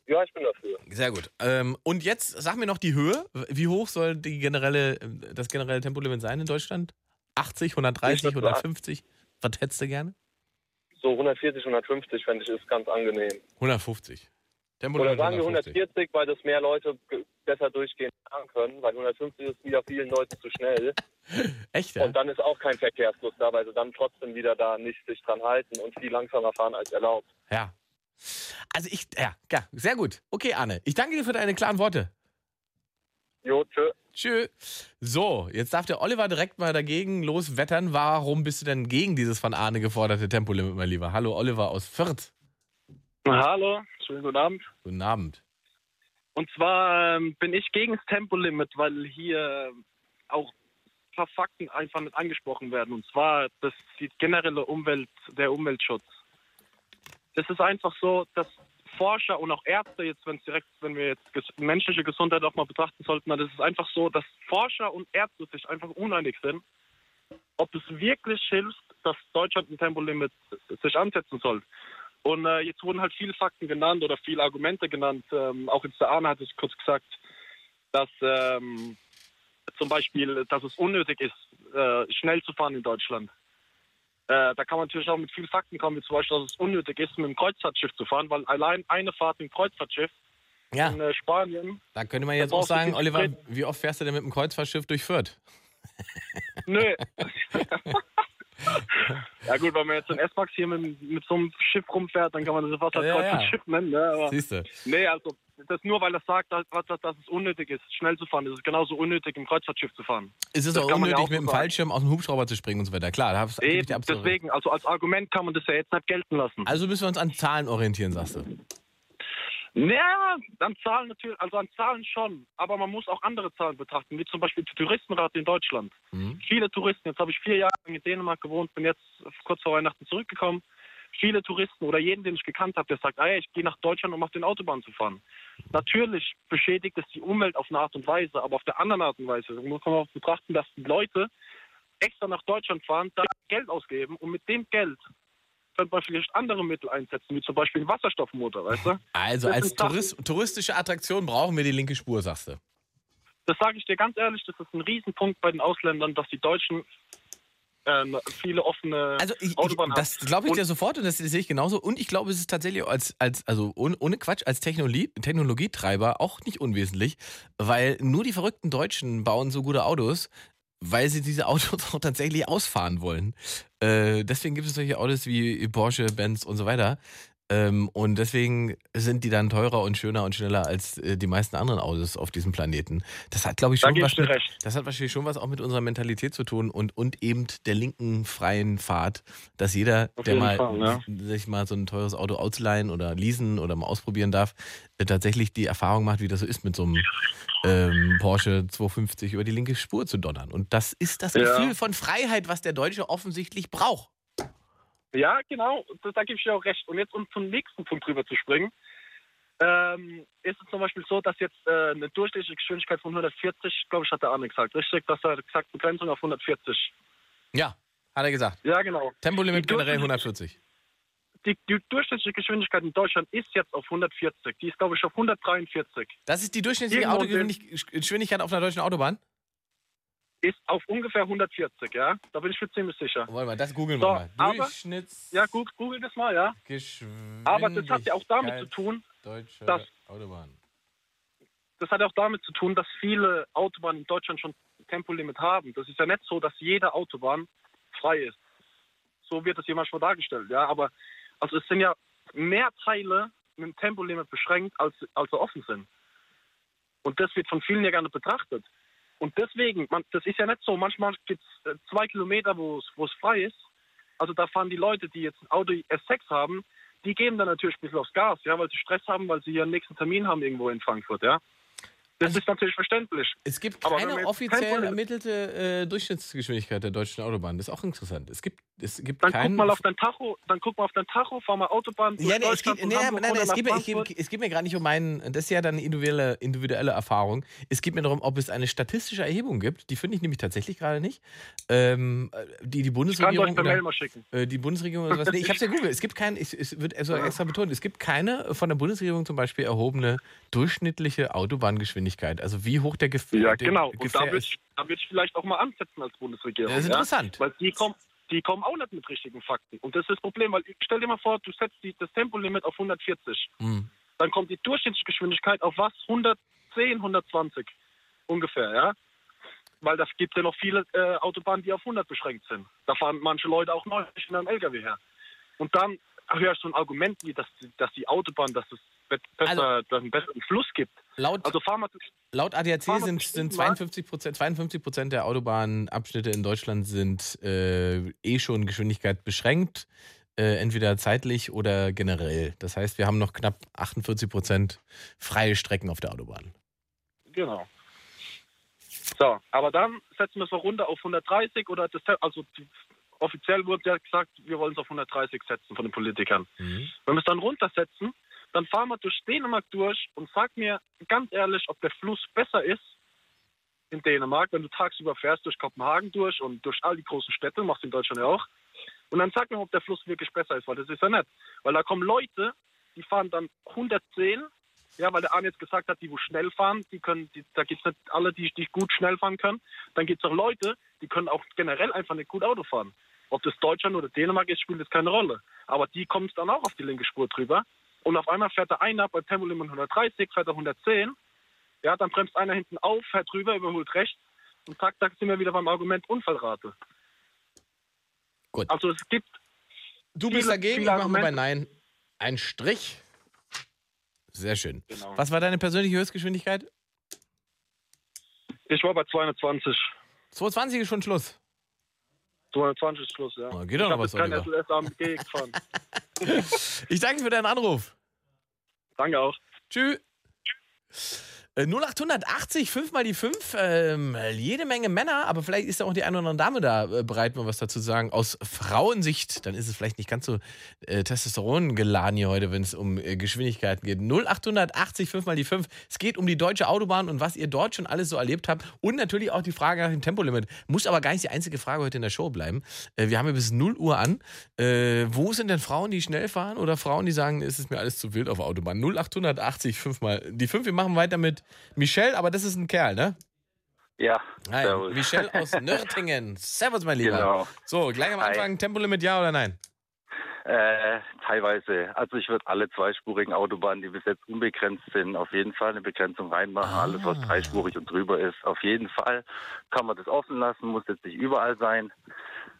Ja, ich bin dafür. Sehr gut. Ähm, und jetzt sag mir noch die Höhe. Wie hoch soll die generelle, das generelle Tempolimit sein in Deutschland? 80, 130, Ich würd 150? Was hättest du gerne? So 140, 150 fände ich ist ganz angenehm. 150. Oder Tempolimit sagen wir 150. 140, weil das mehr Leute besser durchgehen können, weil 150 ist wieder vielen Leuten zu schnell. *laughs* Echt, ja? Und dann ist auch kein Verkehrsfluss da, weil sie dann trotzdem wieder da nicht sich dran halten und viel langsamer fahren als erlaubt. Ja. Also ich, ja, ja, sehr gut. Okay, Arne, ich danke dir für deine klaren Worte. Jo, tschö. Tschö. So, jetzt darf der Oliver direkt mal dagegen loswettern. Warum bist du denn gegen dieses von Arne geforderte Tempolimit, mein Lieber? Hallo, Oliver aus Fürth. Hallo, schönen guten Abend. Guten Abend. Und zwar ähm, bin ich gegen das Tempolimit, weil hier auch ein paar Fakten einfach nicht angesprochen werden. Und zwar das die generelle Umwelt, der Umweltschutz. Es ist einfach so, dass Forscher und auch Ärzte jetzt, wenn direkt, wenn wir jetzt ges menschliche Gesundheit auch mal betrachten sollten, dann ist es einfach so, dass Forscher und Ärzte sich einfach uneinig sind, ob es wirklich hilft, dass Deutschland ein Tempolimit sich ansetzen soll. Und äh, jetzt wurden halt viele Fakten genannt oder viele Argumente genannt. Ähm, auch jetzt der Arne hat es kurz gesagt, dass ähm, zum Beispiel, dass es unnötig ist, äh, schnell zu fahren in Deutschland. Äh, da kann man natürlich auch mit vielen Fakten kommen, wie zum Beispiel, dass es unnötig ist, mit dem Kreuzfahrtschiff zu fahren, weil allein eine Fahrt mit dem Kreuzfahrtschiff Ja, in äh, Spanien, da könnte man jetzt auch sagen, Oliver, wie oft fährst du denn mit dem Kreuzfahrtschiff durch Fürth? nö. *laughs* *laughs* ja gut, wenn man jetzt in S-Max hier mit, mit so einem Schiff rumfährt, dann kann man das als Ja, ja. Kreuzfahrtschiff nennen. Ne? Aber Siehst du? nee, also das nur, weil das sagt, dass, dass, dass es unnötig ist, schnell zu fahren. Es ist genauso unnötig, im Kreuzfahrtschiff zu fahren. Es ist Das auch man ja unnötig, auch mit dem. Fallschirm aus dem Hubschrauber zu springen und so weiter. Klar, da absolute Recht. deswegen, also als Argument kann man das ja jetzt nicht gelten lassen. Also müssen wir uns an Zahlen orientieren, sagst du. Ja, an Zahlen natürlich, also an Zahlen schon, aber man muss auch andere Zahlen betrachten, wie zum Beispiel die Touristenrate in Deutschland. Mhm. Viele Touristen, jetzt habe ich vier Jahre lang in Dänemark gewohnt, bin jetzt kurz vor Weihnachten zurückgekommen. Viele Touristen oder jeden, den ich gekannt habe, der sagt, ah, ja, ich gehe nach Deutschland, um auf den Autobahnen zu fahren. Natürlich beschädigt es die Umwelt auf eine Art und Weise, aber auf der anderen Art und Weise muss man auch betrachten, dass die Leute extra nach Deutschland fahren, da Geld ausgeben und mit dem Geld könnte man vielleicht andere Mittel einsetzen, wie zum Beispiel einen Wasserstoffmotor, weißt du? Also Das als Sachen- Tourist, touristische Attraktion brauchen wir die linke Spur, sagst du. Das sage ich dir ganz ehrlich, das ist ein Riesenpunkt bei den Ausländern, dass die Deutschen äh, viele offene Also ich, Autobahnen haben. das glaube ich Und- dir sofort und das sehe ich genauso. Und ich glaube, es ist tatsächlich als, als also ohne, ohne Quatsch, als Technologie, Technologietreiber auch nicht unwesentlich, weil nur die verrückten Deutschen bauen so gute Autos, weil sie diese Autos *laughs* auch tatsächlich ausfahren wollen. Äh, deswegen gibt es solche Autos wie Porsche, Benz und so weiter. Ähm, und deswegen sind die dann teurer und schöner und schneller als äh, die meisten anderen Autos auf diesem Planeten. Das hat, glaube ich, schon was mit, recht. das hat wahrscheinlich schon was auch mit unserer Mentalität zu tun und, und eben der linken freien Fahrt, dass jeder, der mal Fall, ja. sich mal so ein teures Auto ausleihen oder leasen oder mal ausprobieren darf, äh, tatsächlich die Erfahrung macht, wie das so ist, mit so einem ähm, Porsche 250 über die linke Spur zu donnern. Und das ist das Ja. Gefühl von Freiheit, was der Deutsche offensichtlich braucht. Ja, genau, das, da gebe ich dir auch recht. Und jetzt, um zum nächsten Punkt rüber zu springen, ähm, ist es zum Beispiel so, dass jetzt äh, eine durchschnittliche Geschwindigkeit von 140, glaube ich, hat der Arne gesagt, richtig? Dass er gesagt Begrenzung auf 140. Ja, hat er gesagt. Ja, genau. Tempolimit generell durchschnittliche- 140. Die, die durchschnittliche Geschwindigkeit in Deutschland ist jetzt auf 140. Die ist, glaube ich, auf 143. Das ist die durchschnittliche Irgendwo Autogeschwindigkeit auf einer deutschen Autobahn? Ist auf ungefähr 140, ja? Da bin ich mir ziemlich sicher. Warte mal, das googeln So, wir mal. aber- Ja, google, google das mal, ja? Aber das hat ja auch damit zu tun, Deutsche dass- Autobahn. das hat auch damit zu tun, dass viele Autobahnen in Deutschland schon Tempolimit haben. Das ist ja nicht so, dass jede Autobahn frei ist. So wird das hier manchmal dargestellt, ja. Aber also es sind ja mehr Teile mit dem Tempolimit beschränkt, als, als offen sind. Und das wird von vielen ja gerne betrachtet. Und deswegen, man, das ist ja nicht so, manchmal gibt es äh, zwei Kilometer, wo es frei ist. Also da fahren die Leute, die jetzt ein Audi S6 haben, die geben dann natürlich ein bisschen aufs Gas, ja, weil sie Stress haben, weil sie ihren nächsten Termin haben irgendwo in Frankfurt, ja. Das Also- ist natürlich verständlich. Es gibt keine offiziell ermittelte äh, Durchschnittsgeschwindigkeit der deutschen Autobahn. Das ist auch interessant. Es gibt, es gibt Dann keinen. guck mal auf dein Tacho, dann guck mal auf dein Tacho, fahr mal Autobahn ja, nee, es geht, nee, Hamburg nein, nein, es geht, ich, es geht mir gar nicht um meinen, das ist ja dann eine individuelle, individuelle Erfahrung. Es geht mir darum, ob es eine statistische Erhebung gibt. Die finde ich nämlich tatsächlich gerade nicht. Ähm, die die Ich kann Bundesregierung. euch per Mail mal schicken. Äh, die Bundesregierung oder sowas. Nee, ich habe es ja googelt. Es gibt kein, ich, es wird also *laughs* extra betont, es gibt keine von der Bundesregierung zum Beispiel erhobene durchschnittliche Autobahngeschwindigkeit. Also wie hoch der Gefähr Ja, genau. Und Gefähr da würde ich, würd ich vielleicht auch mal ansetzen als Bundesregierung. Das ist ja? interessant. Weil die kommen, die kommen auch nicht mit richtigen Fakten. Und das ist das Problem, weil stell dir mal vor, du setzt die, das Tempolimit auf 140. Hm. Dann kommt die Durchschnittsgeschwindigkeit auf was? 110, 120 ungefähr, ja? Weil das gibt ja noch viele äh, Autobahnen, die auf 100 beschränkt sind. Da fahren manche Leute auch 90 in einem LKW her. Und dann höre ich so ein Argument wie, dass, dass die Autobahn, dass es besser, Also- einen besseren Fluss gibt. Laut, Also wir laut ADAC wir sind, sind mal. 52 Prozent 52 Prozent der Autobahnabschnitte in Deutschland sind äh, eh schon Geschwindigkeit beschränkt. äh, entweder zeitlich oder generell. Das heißt, wir haben noch knapp 48 Prozent freie Strecken auf der Autobahn. Genau. So, aber dann setzen wir es noch runter auf 130 oder das, also offiziell wurde ja gesagt, wir wollen es auf 130 setzen von den Politikern. Mhm. Wenn wir es dann runtersetzen, dann fahren wir durch Dänemark durch und sag mir ganz ehrlich, ob der Fluss besser ist in Dänemark, wenn du tagsüber fährst durch Kopenhagen durch und durch all die großen Städte, machst du in Deutschland ja auch. Und dann sag mir, ob der Fluss wirklich besser ist, weil das ist ja nett. Weil da kommen Leute, die fahren dann 110, ja, weil der Arne jetzt gesagt hat, die wo schnell fahren, die können, die, da gibt es nicht alle, die, die gut schnell fahren können. Dann gibt es auch Leute, die können auch generell einfach nicht gut Auto fahren. Ob das Deutschland oder Dänemark ist, spielt jetzt keine Rolle. Aber die kommen dann auch auf die linke Spur drüber. Und auf einmal fährt der einer bei Tempolimit 130, fährt er 110. Ja, dann bremst einer hinten auf, fährt drüber, überholt rechts. Und zack, da sind wir wieder beim Argument Unfallrate. Gut. Also es gibt Du bist Viele- dagegen, ich viele mache mal bei. Nein. Ein Strich. Sehr schön. Genau. Was war deine persönliche Höchstgeschwindigkeit? Ich war bei 220. 220 ist schon Schluss. 220 ist Schluss, ja. Oh, geht ich doch noch was, kein. SLS AMG gefahren. *laughs* Ich danke für deinen Anruf. Danke auch. Tschüss. Äh, 0880, 5 mal die 5, ähm, jede Menge Männer, aber vielleicht ist ja auch die eine oder andere Dame da äh, bereit, mal was dazu zu sagen. Aus Frauensicht, dann ist es vielleicht nicht ganz so äh, Testosteron geladen hier heute, wenn es um äh, Geschwindigkeiten geht. 0880, 5 mal die 5. Es geht um die deutsche Autobahn und was ihr dort schon alles so erlebt habt und natürlich auch die Frage nach dem Tempolimit. Muss aber gar nicht die einzige Frage heute in der Show bleiben. Äh, wir haben ja bis 0 Uhr an. Äh, wo sind denn Frauen, die schnell fahren oder Frauen, die sagen, es ist mir alles zu wild auf der Autobahn? 0880, 5 mal die 5. Wir machen weiter mit Michelle, aber das ist ein Kerl, ne? Ja, Nein, servus. Michelle aus *laughs* Nürtingen. Servus, mein Lieber. Genau. So, gleich am Hi. Anfang Tempolimit ja oder nein? Äh, teilweise. Also ich würde alle zweispurigen Autobahnen, die bis jetzt unbegrenzt sind, auf jeden Fall eine Begrenzung reinmachen. Ah. Alles, was dreispurig und drüber ist, auf jeden Fall. Kann man das offen lassen, muss jetzt nicht überall sein.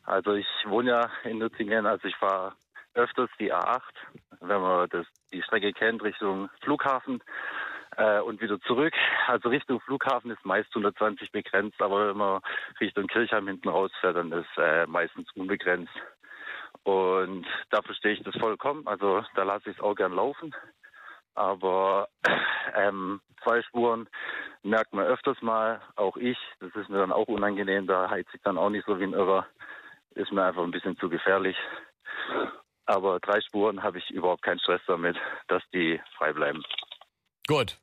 Also ich wohne ja in Nürtingen, also ich fahre öfters die A8, wenn man das, die Strecke kennt, Richtung Flughafen äh, und wieder zurück. Also Richtung Flughafen ist meist 120 begrenzt, aber wenn man Richtung Kirchheim hinten rausfährt, dann ist äh, meistens unbegrenzt. Und da verstehe ich das vollkommen. Also da lasse ich es auch gern laufen. Aber *clears throat* ähm, zwei Spuren merkt man öfters mal, auch ich. Das ist mir dann auch unangenehm. Da heizt ich dann auch nicht so wie ein Irrer. Ist mir einfach ein bisschen zu gefährlich. Aber drei Spuren habe ich überhaupt keinen Stress damit, dass die frei bleiben. Gut.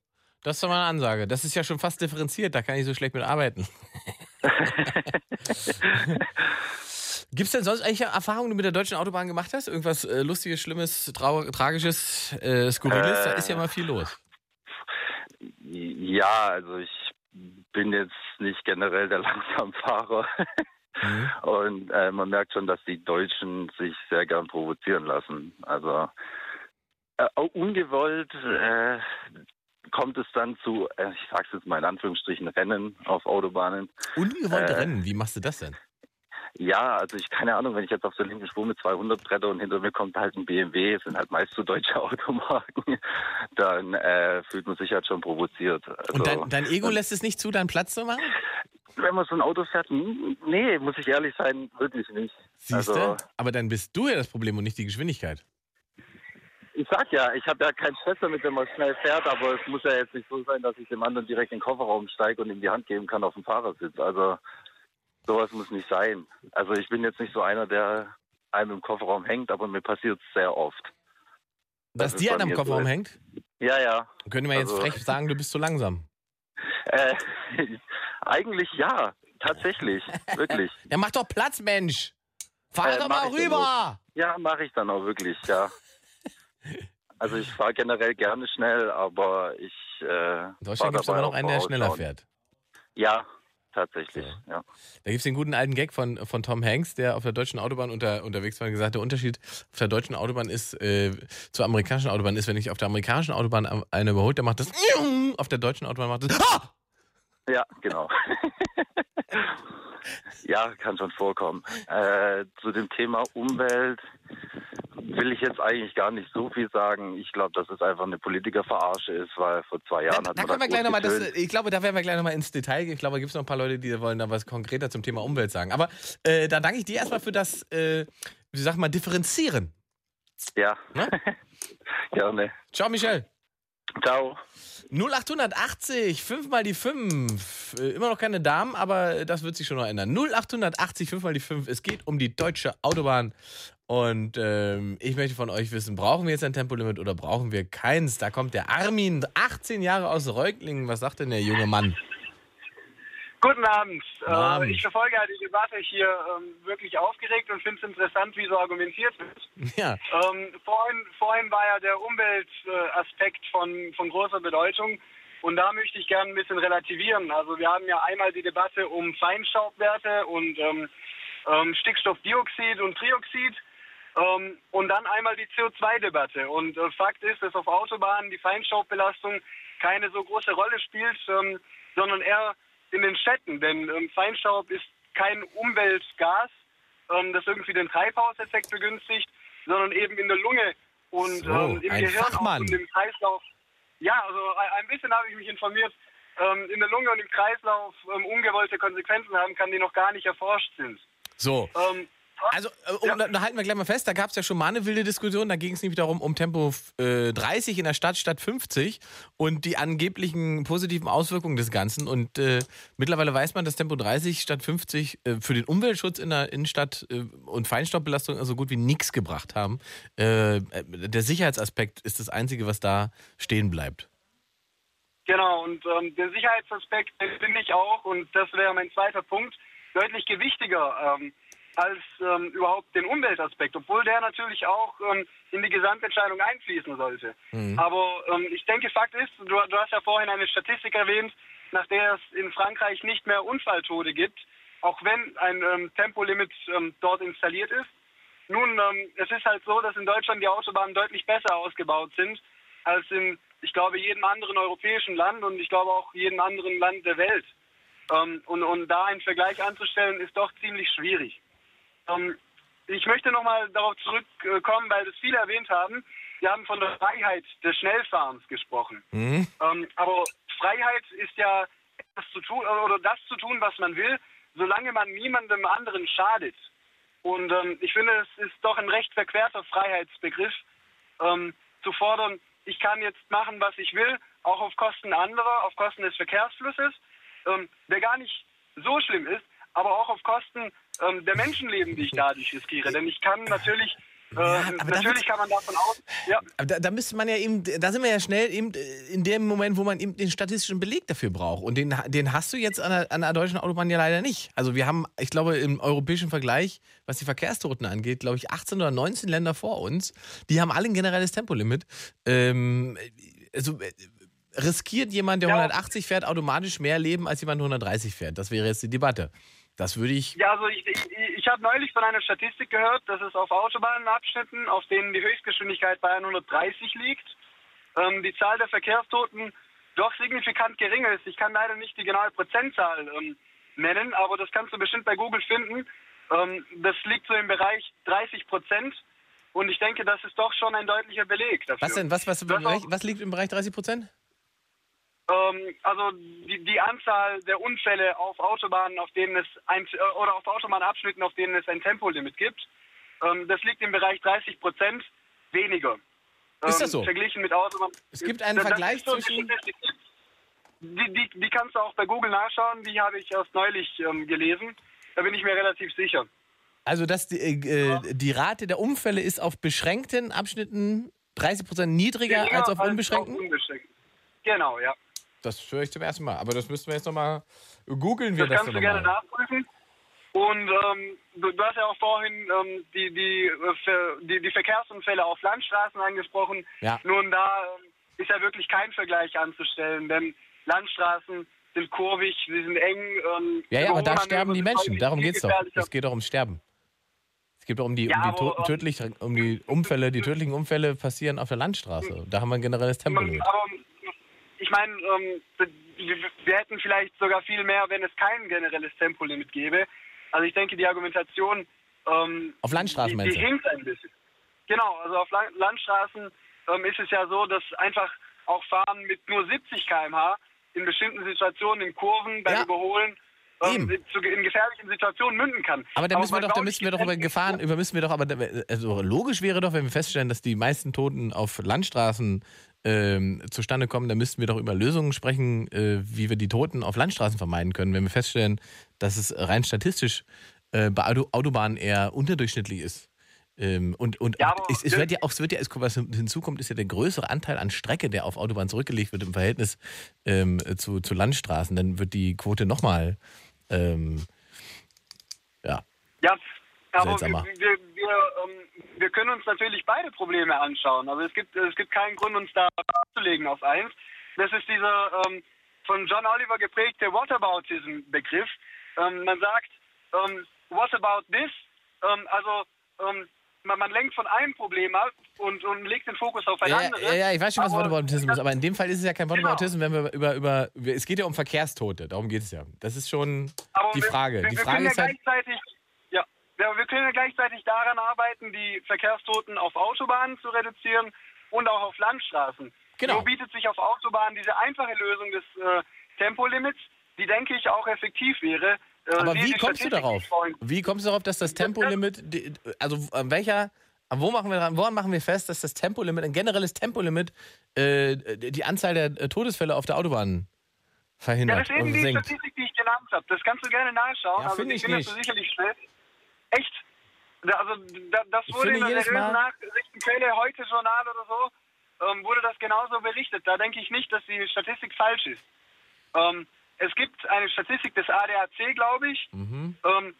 Das ist doch mal eine Ansage. Das ist ja schon fast differenziert, da kann ich so schlecht mit arbeiten. *laughs* Gibt es denn sonst eigentlich Erfahrungen, die du mit der deutschen Autobahn gemacht hast? Irgendwas äh, Lustiges, Schlimmes, Trau Tragisches, äh, Skurriles? da ist ja mal viel los. Ja, also ich bin jetzt nicht generell der *laughs* Langsamfahrer. Mhm. Und äh, man merkt schon, dass die Deutschen sich sehr gern provozieren lassen. Also äh, ungewollt äh, kommt es dann zu, äh, ich sag's jetzt mal in Anführungsstrichen, Rennen auf Autobahnen. Ungewollte Äh, Rennen, wie machst du das denn? Ja, also ich keine Ahnung, wenn ich jetzt auf der linken Spur mit 200 bretter und hinter mir kommt halt ein BMW, es sind halt meist so deutsche *laughs* Automarken, dann äh, fühlt man sich halt schon provoziert. Also, Und dein, dein Ego lässt es nicht zu, deinen Platz zu machen? wenn man so ein Auto fährt, hm, nee, muss ich ehrlich sein, wirklich nicht. Siehst du? Also, Aber dann bist du ja das Problem und nicht die Geschwindigkeit. Ich sag ja, ich habe ja keinen Stress damit, wenn man schnell fährt, aber es muss ja jetzt nicht so sein, dass ich dem anderen direkt in den Kofferraum steige und ihm die Hand geben kann auf dem Fahrersitz. Also sowas muss nicht sein. Also ich bin jetzt nicht so einer, der einem im Kofferraum hängt, aber mir passiert es sehr oft. Dass Das dir einer am mir so. Kofferraum hängt? Ja, ja. Könnte man jetzt Also- frech sagen, du bist zu langsam. Äh, *laughs* eigentlich ja, tatsächlich, wirklich. *laughs* Ja, mach doch Platz, Mensch! Fahr Äh, doch mal rüber! Ja, mache ich dann auch wirklich, ja. Also ich fahre generell gerne schnell, aber ich äh, In Deutschland gibt es aber noch einen, der schneller fährt. Ja, tatsächlich, ja. Da gibt es den guten alten Gag von, von Tom Hanks, der auf der deutschen Autobahn unter, unterwegs war und gesagt, der Unterschied auf der deutschen Autobahn ist, äh, zur amerikanischen Autobahn ist, wenn ich auf der amerikanischen Autobahn eine überholt, dann macht das auf der deutschen Autobahn macht das ah! Ja, genau. *laughs* *laughs* ja, kann schon vorkommen. Äh, zu dem Thema Umwelt will ich jetzt eigentlich gar nicht so viel sagen. Ich glaube, dass es einfach eine Politikerverarsche ist, weil vor zwei Da, Jahren da hat man können wir das gleich noch mal das, ich glaube, da werden wir gleich nochmal ins Detail gehen. Ich glaube, da gibt es noch ein paar Leute, die wollen da was konkreter zum Thema Umwelt sagen. Aber äh, da danke ich dir erstmal für das, äh, wie sag mal, Differenzieren. Ja. Ne? *laughs* Gerne. Ciao, Michel. Ciao. 0880, 5 mal die 5. Äh, Immer noch keine Damen, aber das wird sich schon noch ändern. 0880, 5 mal die 5. Es geht um die deutsche Autobahn. Und ähm, ich möchte von euch wissen, brauchen wir jetzt ein Tempolimit oder brauchen wir keins? Da kommt der Armin, 18 Jahre aus Reutlingen. Was sagt denn der junge Mann? Guten Abend. Guten Abend. Äh, ich verfolge die Debatte hier ähm, wirklich aufgeregt und finde es interessant, wie so argumentiert wird. *laughs* Ja, Ähm, vorhin, vorhin war ja der Umweltaspekt von, von großer Bedeutung und da möchte ich gerne ein bisschen relativieren. Also wir haben ja einmal die Debatte um Feinstaubwerte und ähm, ähm, Stickstoffdioxid und Trioxid ähm, und dann einmal die CO2-Debatte. Und äh, Fakt ist, dass auf Autobahnen die Feinstaubbelastung keine so große Rolle spielt, ähm, sondern eher in den Städten. Denn ähm, Feinstaub ist kein Umweltgas, ähm, das irgendwie den Treibhauseffekt begünstigt, sondern eben in der Lunge und So, ähm, im Gehirn und im Kreislauf. Ja, also ein ein bisschen habe ich mich informiert. Ähm, in der Lunge und im Kreislauf ähm, ungewollte Konsequenzen haben kann, die noch gar nicht erforscht sind. so. Ähm, Also, äh, um, da, da halten wir gleich mal fest, da gab es ja schon mal eine wilde Diskussion, da ging es nämlich darum, um Tempo äh, 30 in der Stadt statt 50 und die angeblichen positiven Auswirkungen des Ganzen. Und äh, mittlerweile weiß man, dass Tempo 30 statt 50 äh, für den Umweltschutz in der Innenstadt äh, und Feinstaubbelastung so gut wie nichts gebracht haben. Der Sicherheitsaspekt ist das Einzige, was da stehen bleibt. Genau, und ähm, der Sicherheitsaspekt finde ich auch, und das wäre mein zweiter Punkt, deutlich gewichtiger ähm, als ähm, überhaupt den Umweltaspekt, obwohl der natürlich auch ähm, in die Gesamtentscheidung einfließen sollte. Aber ähm, ich denke, Fakt ist, du, du hast ja vorhin eine Statistik erwähnt, nach der es in Frankreich nicht mehr Unfalltode gibt, auch wenn ein ähm, Tempolimit ähm, dort installiert ist. Nun, ähm, es ist halt so, dass in Deutschland die Autobahnen deutlich besser ausgebaut sind als in, ich glaube, jedem anderen europäischen Land und ich glaube auch jedem anderen Land der Welt. Ähm, und, und da einen Vergleich anzustellen, ist doch ziemlich schwierig. Ähm, ich möchte nochmal darauf zurückkommen, weil das viele erwähnt haben. Wir haben von der Freiheit des Schnellfahrens gesprochen. Mhm. Ähm, aber Freiheit ist ja das zu tun oder das zu tun, was man will, solange man niemandem anderen schadet. Und ähm, ich finde, es ist doch ein recht verquerter Freiheitsbegriff, ähm, zu fordern, ich kann jetzt machen, was ich will, auch auf Kosten anderer, auf Kosten des Verkehrsflusses, ähm, der gar nicht so schlimm ist, aber auch auf Kosten ähm, der Menschenleben, die ich dadurch *laughs* riskiere. Denn ich kann natürlich, äh, aber da natürlich kann man davon aus, ja, Aber da, da müsste man ja eben, da sind wir ja schnell eben in dem Moment, wo man eben den statistischen Beleg dafür braucht. Und den, den hast du jetzt an der, an der deutschen Autobahn ja leider nicht. Also wir haben, ich glaube, im europäischen Vergleich, was die Verkehrstoten angeht, glaube ich, 18 oder 19 Länder vor uns, die haben alle ein generelles Tempolimit. Ähm, also äh, riskiert jemand, der Ja. 180 fährt, automatisch mehr Leben als jemand, der 130 fährt? Das wäre jetzt die Debatte. Das würde ich. Ja, also ich, ich, ich habe neulich von einer Statistik gehört, dass es auf Autobahnabschnitten, auf denen die Höchstgeschwindigkeit bei 130 liegt, ähm, die Zahl der Verkehrstoten doch signifikant geringer ist. Ich kann leider nicht die genaue Prozentzahl ähm, nennen, aber das kannst du bestimmt bei Google finden. Ähm, das liegt so im Bereich 30 Prozent. Und ich denke, das ist doch schon ein deutlicher Beleg dafür. Was denn? Was, was, auch- was liegt im Bereich 30 Prozent? Ähm, also die, die Anzahl der Unfälle auf Autobahnen, auf denen es ein, äh, oder auf Autobahnabschnitten, auf denen es ein Tempolimit gibt, ähm, das liegt im Bereich 30 Prozent weniger. Ähm, Ist das so? Verglichen mit Autobahnen. Es gibt einen Das- Vergleich zwischen-. Die, die, die kannst du auch bei Google nachschauen, die habe ich erst neulich ähm, gelesen. Da bin ich mir relativ sicher. Also, dass die, äh, die Rate der Unfälle ist auf beschränkten Abschnitten 30 Prozent niedriger Geringer als auf unbeschränkten? unbeschränkten. Genau, ja. Das höre ich zum ersten Mal. Aber das müssten wir jetzt nochmal. Googeln Das das, kannst du gerne nachprüfen. Und ähm, du, du hast ja auch vorhin ähm, die, die, die, die Verkehrsunfälle auf Landstraßen angesprochen. Ja. Nun, da ähm, ist ja wirklich kein Vergleich anzustellen, denn Landstraßen sind kurvig, sie sind eng. Ähm, Ja, ja, aber da sterben die Menschen. Darum viel geht's doch. Es geht doch ums Sterben. Es geht doch um die, Ja, um die aber, tödlich, um die Unfälle. Die tödlichen Unfälle passieren auf der Landstraße. Da haben wir ein generelles Tempolimit. Aber ich meine, ähm, wir, hätten vielleicht sogar viel mehr, wenn es kein generelles Tempolimit gäbe. Also ich denke, die Argumentation ähm, Auf Landstraßen die, die hinkt ein bisschen. Genau, also auf Land Landstraßen ähm, ist es ja so, dass einfach auch Fahren mit nur 70 km/h in bestimmten Situationen, in Kurven, beim Ja. Überholen, ähm, in gefährlichen Situationen münden kann. Aber da müssen wir doch, da müssen wir doch über Gefahren, über müssen wir doch, aber also logisch wäre doch, wenn wir feststellen, dass die meisten Toten auf Landstraßen ähm, zustande kommen, dann müssten wir doch über Lösungen sprechen, äh, wie wir die Toten auf Landstraßen vermeiden können. Wenn wir feststellen, dass es rein statistisch äh, bei Auto, Autobahnen eher unterdurchschnittlich ist. Ähm, und und Ja, es, es wird ja auch, es wird ja, was hinzukommt, ist ja der größere Anteil an Strecke, der auf Autobahnen zurückgelegt wird im Verhältnis ähm, zu, zu Landstraßen. Dann wird die Quote nochmal, ähm, ja, Ja, aber wir, wir, wir, ähm, wir können uns natürlich beide Probleme anschauen. Also es gibt, es gibt keinen Grund, uns da abzulegen auf eins. Das ist dieser ähm, von John Oliver geprägte Whataboutism-Begriff. Ähm, man sagt, ähm, what about this? Ähm, also ähm, man, man lenkt von einem Problem ab und, und legt den Fokus auf ein Ja, anderes. ja, ja, ich weiß schon, was Whataboutism ist, aber in dem Fall ist es ja kein Genau. Whataboutism, wenn wir über, über, es geht ja um Verkehrstote, darum geht es ja. Das ist schon Aber die Frage. Wir, Die wir Frage können ist ja halt, gleichzeitig, ja, ja, wir können ja gleichzeitig daran arbeiten, die Verkehrstoten auf Autobahnen zu reduzieren und auch auf Landstraßen. Genau. Nur bietet sich auf Autobahnen diese einfache Lösung des äh, Tempolimits, die denke ich auch effektiv wäre. Äh, aber wie kommst du darauf? Wie kommst du darauf, dass das Tempolimit, also an welcher, an wo machen wir dran, woran machen wir fest, dass das Tempolimit, ein generelles Tempolimit, äh, die Anzahl der äh, Todesfälle auf der Autobahn Ja, verhindert das ist eben die senkt? Statistik, die ich genannt habe. Das kannst du gerne nachschauen. Ja, also ich du nicht. sicherlich schnell. Echt? Also da, das Ich wurde in der seriösen Nachrichtenquelle, heute Journal oder so, ähm, wurde das genauso berichtet. Da denke ich nicht, dass die Statistik falsch ist. Ähm, es gibt eine Statistik des ADAC, glaube ich, Mhm. ähm,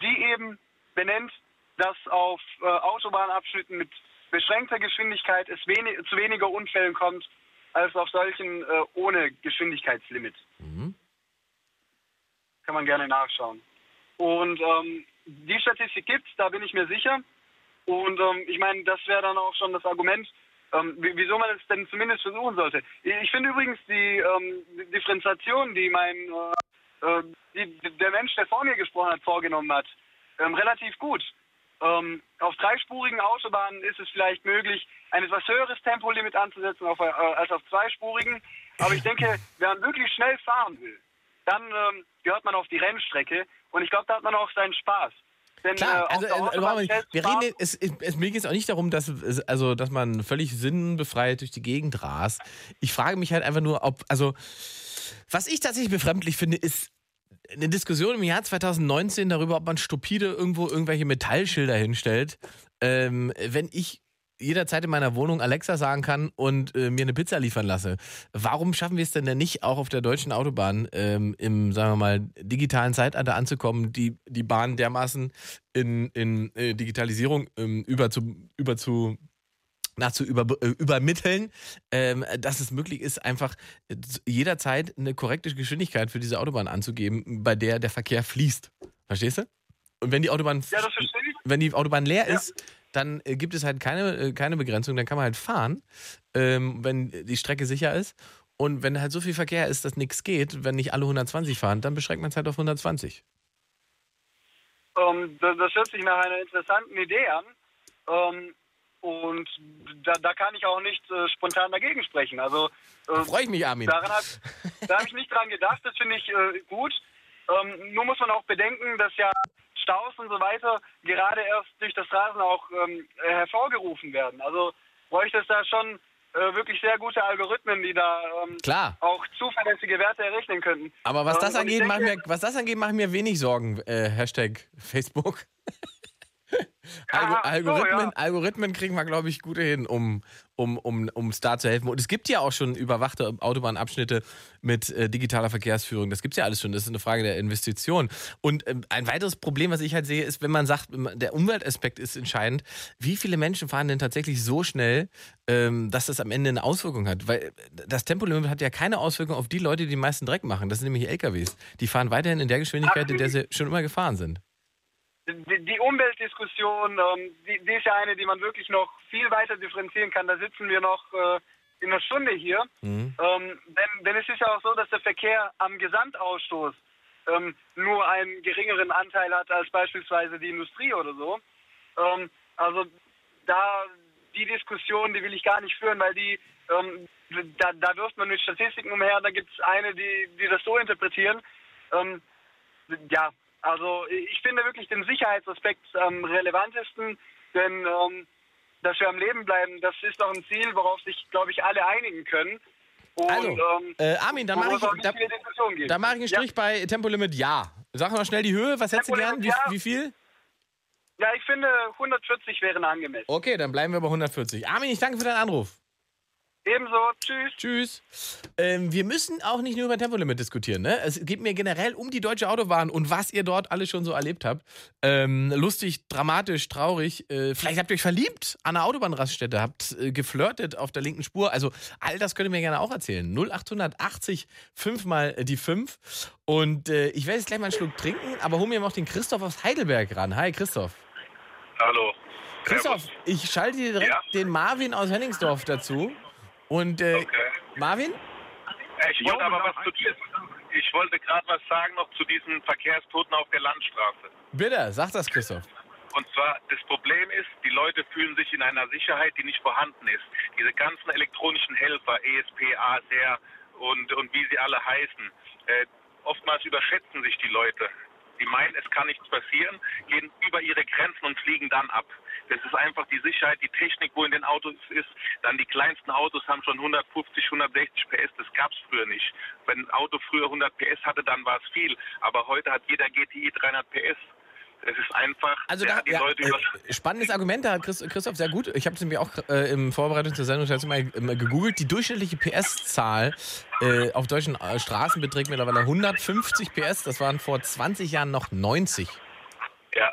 die eben benennt, dass auf äh, Autobahnabschnitten mit beschränkter Geschwindigkeit es wenig, zu weniger Unfällen kommt, als auf solchen äh, ohne Geschwindigkeitslimit. Mhm. Kann man gerne nachschauen. Und ähm, die Statistik gibt da bin ich mir sicher. Und ähm, ich meine, das wäre dann auch schon das Argument, ähm, wie- wieso man es denn zumindest versuchen sollte. Ich finde übrigens die, ähm, die Differentiation, die mein äh, äh, die, der Mensch, der vor mir gesprochen hat, vorgenommen hat, ähm, relativ gut. Ähm, auf dreispurigen Autobahnen ist es vielleicht möglich, ein etwas höheres Tempolimit anzusetzen auf, äh, als auf zweispurigen. Aber ich denke, wenn man wirklich schnell fahren will, dann ähm, gehört man auf die Rennstrecke. Und ich glaube, da hat man auch seinen Spaß. Denn, Klar, äh, also, brauchen wir, reden, es, es, es, mir geht es auch nicht darum, dass, es- also, dass man völlig sinnbefreit durch die Gegend rast. Ich frage mich halt einfach nur, ob, also, was ich tatsächlich befremdlich finde, ist eine Diskussion im Jahr 2019 darüber, ob man stupide irgendwo irgendwelche Metallschilder hinstellt. Ähm, wenn ich jederzeit in meiner Wohnung Alexa sagen kann und äh, mir eine Pizza liefern lasse. Warum schaffen wir es denn, denn nicht auch auf der deutschen Autobahn ähm, im, sagen wir mal, digitalen Zeitalter anzukommen, die, die Bahn dermaßen in, in äh, Digitalisierung ähm, über zu, über zu nach zu über, äh, übermitteln, ähm, dass es möglich ist, einfach äh, jederzeit eine korrekte Geschwindigkeit für diese Autobahn anzugeben, bei der der Verkehr fließt. Verstehst du? Und wenn die Autobahn, Ja, wenn die Autobahn leer Ja. ist, dann äh, gibt es halt keine, äh, keine Begrenzung, dann kann man halt fahren, ähm, wenn die Strecke sicher ist. Und wenn halt so viel Verkehr ist, dass nichts geht, wenn nicht alle 120 fahren, dann beschränkt man es halt auf 120. Ähm, das, das hört sich nach einer interessanten Idee an. Ähm, und da, da kann ich auch nicht äh, spontan dagegen sprechen. Also äh, Freue ich mich, Armin. daran hab, da habe ich nicht dran gedacht. Das finde ich äh, gut. Ähm, nur muss man auch bedenken, dass ja Staus und so weiter gerade erst durch das Rasen auch ähm, äh, hervorgerufen werden. Also bräuchte es da schon äh, wirklich sehr gute Algorithmen, die da ähm, Klar. auch zuverlässige Werte errechnen könnten. Aber was Ähm, das ich angeht, denke- mir, was das angeht, machen mir wenig Sorgen. Äh, Hashtag Facebook. *laughs* Algo so, Algorithmen, ja. Algorithmen kriegen wir, glaube ich, gute hin, um, um, um, um es da zu helfen. Und es gibt ja auch schon überwachte Autobahnabschnitte mit äh, digitaler Verkehrsführung. Das gibt es ja alles schon. Das ist eine Frage der Investition. Und ähm, ein weiteres Problem, was ich halt sehe, ist, wenn man sagt, der Umweltaspekt ist entscheidend, wie viele Menschen fahren denn tatsächlich so schnell, ähm, dass das am Ende eine Auswirkung hat? Weil das Tempolimit hat ja keine Auswirkung auf die Leute, die den meisten Dreck machen. Das sind nämlich LKWs. Die fahren weiterhin in der Geschwindigkeit, in der sie schon immer gefahren sind. Die, die Umweltdiskussion, ähm, die, die ist ja eine, die man wirklich noch viel weiter differenzieren kann. Da sitzen wir noch äh, in einer Stunde hier. Mhm. Ähm, denn, denn es ist ja auch so, dass der Verkehr am Gesamtausstoß ähm, nur einen geringeren Anteil hat als beispielsweise die Industrie oder so. Ähm, also da die Diskussion, die will ich gar nicht führen, weil die ähm, da, da wirft man mit Statistiken umher. Da gibt es eine, die, die das so interpretieren. Ähm, ja, also ich finde wirklich den Sicherheitsaspekt am relevantesten, denn ähm, dass wir am Leben bleiben, das ist doch ein Ziel, worauf sich, glaube ich, alle einigen können. Und, Also, ähm, äh, Armin, dann mache ich, da, da mach ich einen Strich bei Tempolimit Ja. Sag mal schnell die Höhe, was hättest du gern? Wie, Ja. wie viel? Ja, ich finde 140 wären angemessen. Okay, dann bleiben wir bei 140. Armin, ich danke für deinen Anruf. Ebenso, tschüss. Tschüss. Ähm, wir müssen auch nicht nur über Tempolimit diskutieren. Ne? Es geht mir generell um die deutsche Autobahn und was ihr dort alles schon so erlebt habt. Ähm, lustig, dramatisch, traurig. Äh, vielleicht habt ihr euch verliebt an einer Autobahnraststätte, habt äh, geflirtet auf der linken Spur. Also all das könnt ihr mir gerne auch erzählen. 0880 5 mal die 5. Und äh, ich werde jetzt gleich mal einen Schluck trinken, aber hol mir noch den Christoph aus Heidelberg ran. Hi Christoph. Hallo. Christoph, ich schalte dir direkt Ja? den Marvin aus Henningsdorf dazu. Und äh, Okay. Marvin? Ich wollte aber was zu ich wollte gerade was sagen noch zu diesen Verkehrstoten auf der Landstraße. Bitte, sag das, Christoph. Und zwar, das Problem ist, die Leute fühlen sich in einer Sicherheit, die nicht vorhanden ist. Diese ganzen elektronischen Helfer, ESP, ASR und, und wie sie alle heißen, äh, oftmals überschätzen sich die Leute. Die meinen, es kann nichts passieren, gehen über ihre Grenzen und fliegen dann ab. Das ist einfach die Sicherheit, die Technik, wo in den Autos ist. Dann die kleinsten Autos haben schon 150, 160 PS. Das gab es früher nicht. Wenn ein Auto früher 100 PS hatte, dann war es viel. Aber heute hat jeder GTI 300 PS. Es ist einfach, Also da, die ja, Leute äh, spannendes Argument da, Chris, Christoph, sehr gut. Ich habe es nämlich auch äh, im Vorbereitung zur Sendung mal äh, gegoogelt. Die durchschnittliche PS-Zahl äh, auf deutschen äh, Straßen beträgt mittlerweile 150 PS. Das waren vor 20 Jahren noch 90. Ja,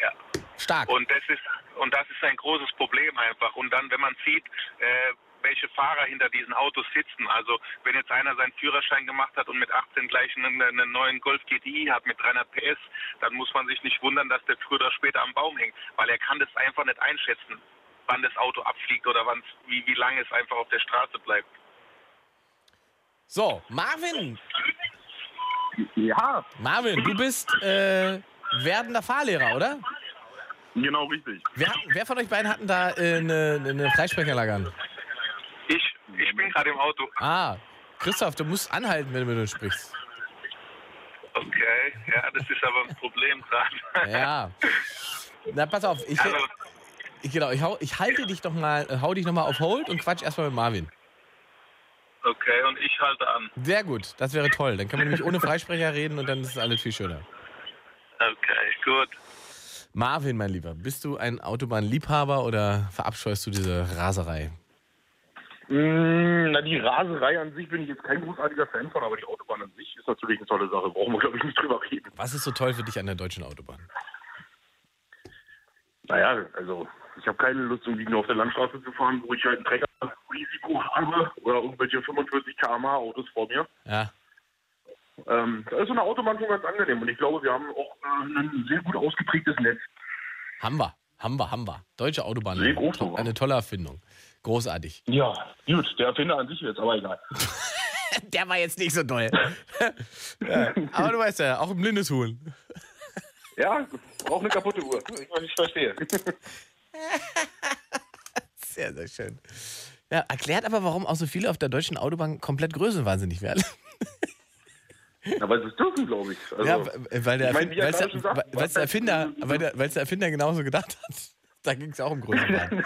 ja. Stark. Und das ist und das ist ein großes Problem einfach. Und dann, wenn man sieht, äh, welche Fahrer hinter diesen Autos sitzen. Also wenn jetzt einer seinen Führerschein gemacht hat und mit 18 gleich einen, einen neuen Golf GTI hat mit 300 PS, dann muss man sich nicht wundern, dass der früher oder später am Baum hängt, weil er kann das einfach nicht einschätzen, wann das Auto abfliegt oder wann's, wie, wie lange es einfach auf der Straße bleibt. So, Marvin. Ja, Marvin, du bist äh, werdender Fahrlehrer, oder? genau richtig. Wer, wer von euch beiden hatten da äh, eine, eine Freisprecherlage an? Ich, ich bin gerade im Auto. Ah, Christoph, du musst anhalten, wenn du mit uns sprichst. Okay, ja, das ist aber ein Problem gerade. Ja. Na, pass auf, ich, Also, ich, genau, ich, hau, ich halte dich doch mal, äh, hau dich noch mal auf Hold und quatsch erstmal mit Marvin. okay, und ich halte an. Sehr gut, das wäre toll. Dann können wir nämlich ohne Freisprecher reden und dann ist es alles viel schöner. Okay, gut. Marvin, mein Lieber, bist du ein Autobahnliebhaber oder verabscheust du diese Raserei? Mm, na, die Raserei an sich bin ich jetzt kein großartiger Fan von, aber die Autobahn an sich ist natürlich eine tolle Sache. Brauchen wir, glaube ich, nicht drüber reden. Was ist so toll für dich an der deutschen Autobahn? Naja, also ich habe keine Lust, irgendwie nur auf der Landstraße zu fahren, wo ich halt ein Trägerrisiko habe oder irgendwelche 45 km Autos vor mir. Ja, Ähm, da ist so eine Autobahn schon ganz angenehm und ich glaube, wir haben auch äh, ein sehr gut ausgeprägtes Netz. haben wir, haben wir, haben wir. Deutsche Autobahn, Sehr groß sogar. eine tolle Erfindung. Großartig. Ja, gut, der Erfinder an sich jetzt, aber egal. *laughs* Der war jetzt nicht so doll. *laughs* ja, aber du weißt ja, auch ein blindes Huhn. *laughs* Ja, braucht eine kaputte Uhr. Ich, ich verstehe. Sehr, sehr schön. Ja, erklärt aber, warum auch so viele auf der deutschen Autobahn komplett größenwahnsinnig werden. Aber es ist dürfen, glaube ich. Also, ja, weil der, ich meine, Erfin- wie er weil's gerade der, schon sagt, weil- der Erfinder, weil der, weil's der Erfinder genauso gedacht hat. Da ging es auch um Größenwahn.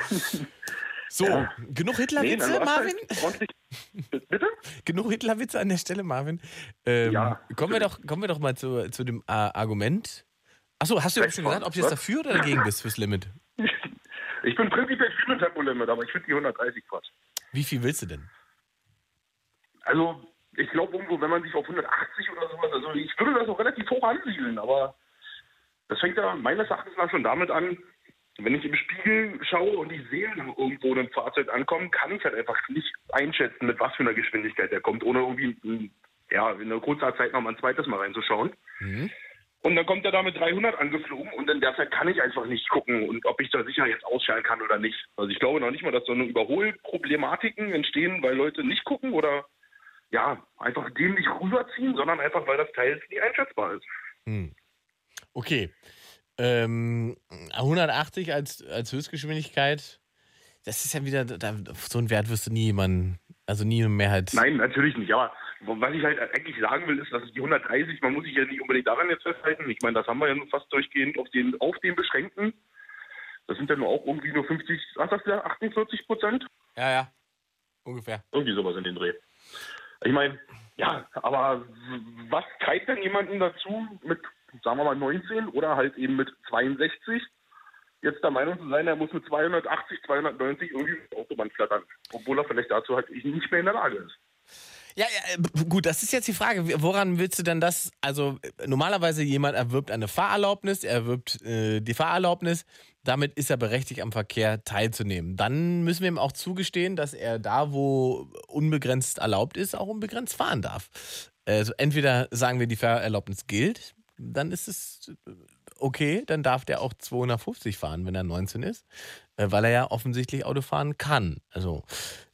So, Ja. genug nee, Hitlerwitze, Marvin? war's halt ordentlich- Bitte? *laughs* Genug Hitlerwitze an der Stelle, Marvin. Ähm, Ja, kommen, wir doch, kommen wir doch mal zu, zu dem äh, Argument. Achso, hast du überhaupt schon gesagt, ob du jetzt dafür oder dagegen bist fürs Limit? *laughs* Ich bin prinzipiell für ein Tempolimit, aber ich finde die 130 Quatsch. Wie viel willst du denn? Also, ich glaube irgendwo, wenn man sich auf 180 oder sowas, also ich würde das auch relativ hoch ansiedeln, aber das fängt ja meines Erachtens nach schon damit an, wenn ich im Spiegel schaue und ich sehe irgendwo ein Fahrzeug ankommen, kann ich halt einfach nicht einschätzen, mit was für einer Geschwindigkeit der kommt, ohne irgendwie mm, ja, in einer kurzer Zeit noch mal ein zweites Mal reinzuschauen. Und dann kommt er da mit 300 angeflogen und in der Zeit kann ich einfach nicht gucken und ob ich da sicher jetzt ausschalten kann oder nicht. Also ich glaube noch nicht mal, dass so eine Überholproblematiken entstehen, weil Leute nicht gucken oder ja, einfach dem nicht rüberziehen, sondern einfach, weil das Teil nicht einschätzbar ist. Okay. Ähm, 180 als, als Höchstgeschwindigkeit, das ist ja wieder, da, so einen Wert wirst du nie jemanden, also nie eine Mehrheit. Nein, natürlich nicht, aber was ich halt eigentlich sagen will, ist, dass die 130, man muss sich ja nicht unbedingt daran jetzt festhalten. Ich meine, das haben wir ja nur fast durchgehend auf den, auf den beschränkten. Das sind ja nur auch irgendwie nur 50, was sagst du, 48 Prozent? Ja, ja. Ungefähr. Irgendwie sowas in den Dreh. Ich meine, ja, aber was treibt denn jemanden dazu, mit, sagen wir mal, 19 oder halt eben mit 62, jetzt der Meinung zu sein, er muss mit 280, 290 irgendwie auf Autobahn flattern, obwohl er vielleicht dazu halt nicht mehr in der Lage ist. Ja, ja, äh, gut, das ist jetzt die Frage. Woran willst du denn das? Also, äh, normalerweise jemand erwirbt eine Fahrerlaubnis, er erwirbt äh, die Fahrerlaubnis, damit ist er berechtigt, am Verkehr teilzunehmen. Dann müssen wir ihm auch zugestehen, dass er da, wo unbegrenzt erlaubt ist, auch unbegrenzt fahren darf. Also, entweder sagen wir, die Fahrerlaubnis gilt, dann ist es äh, okay, dann darf der auch 250 fahren, wenn er 19 ist, äh, weil er ja offensichtlich Auto fahren kann. Also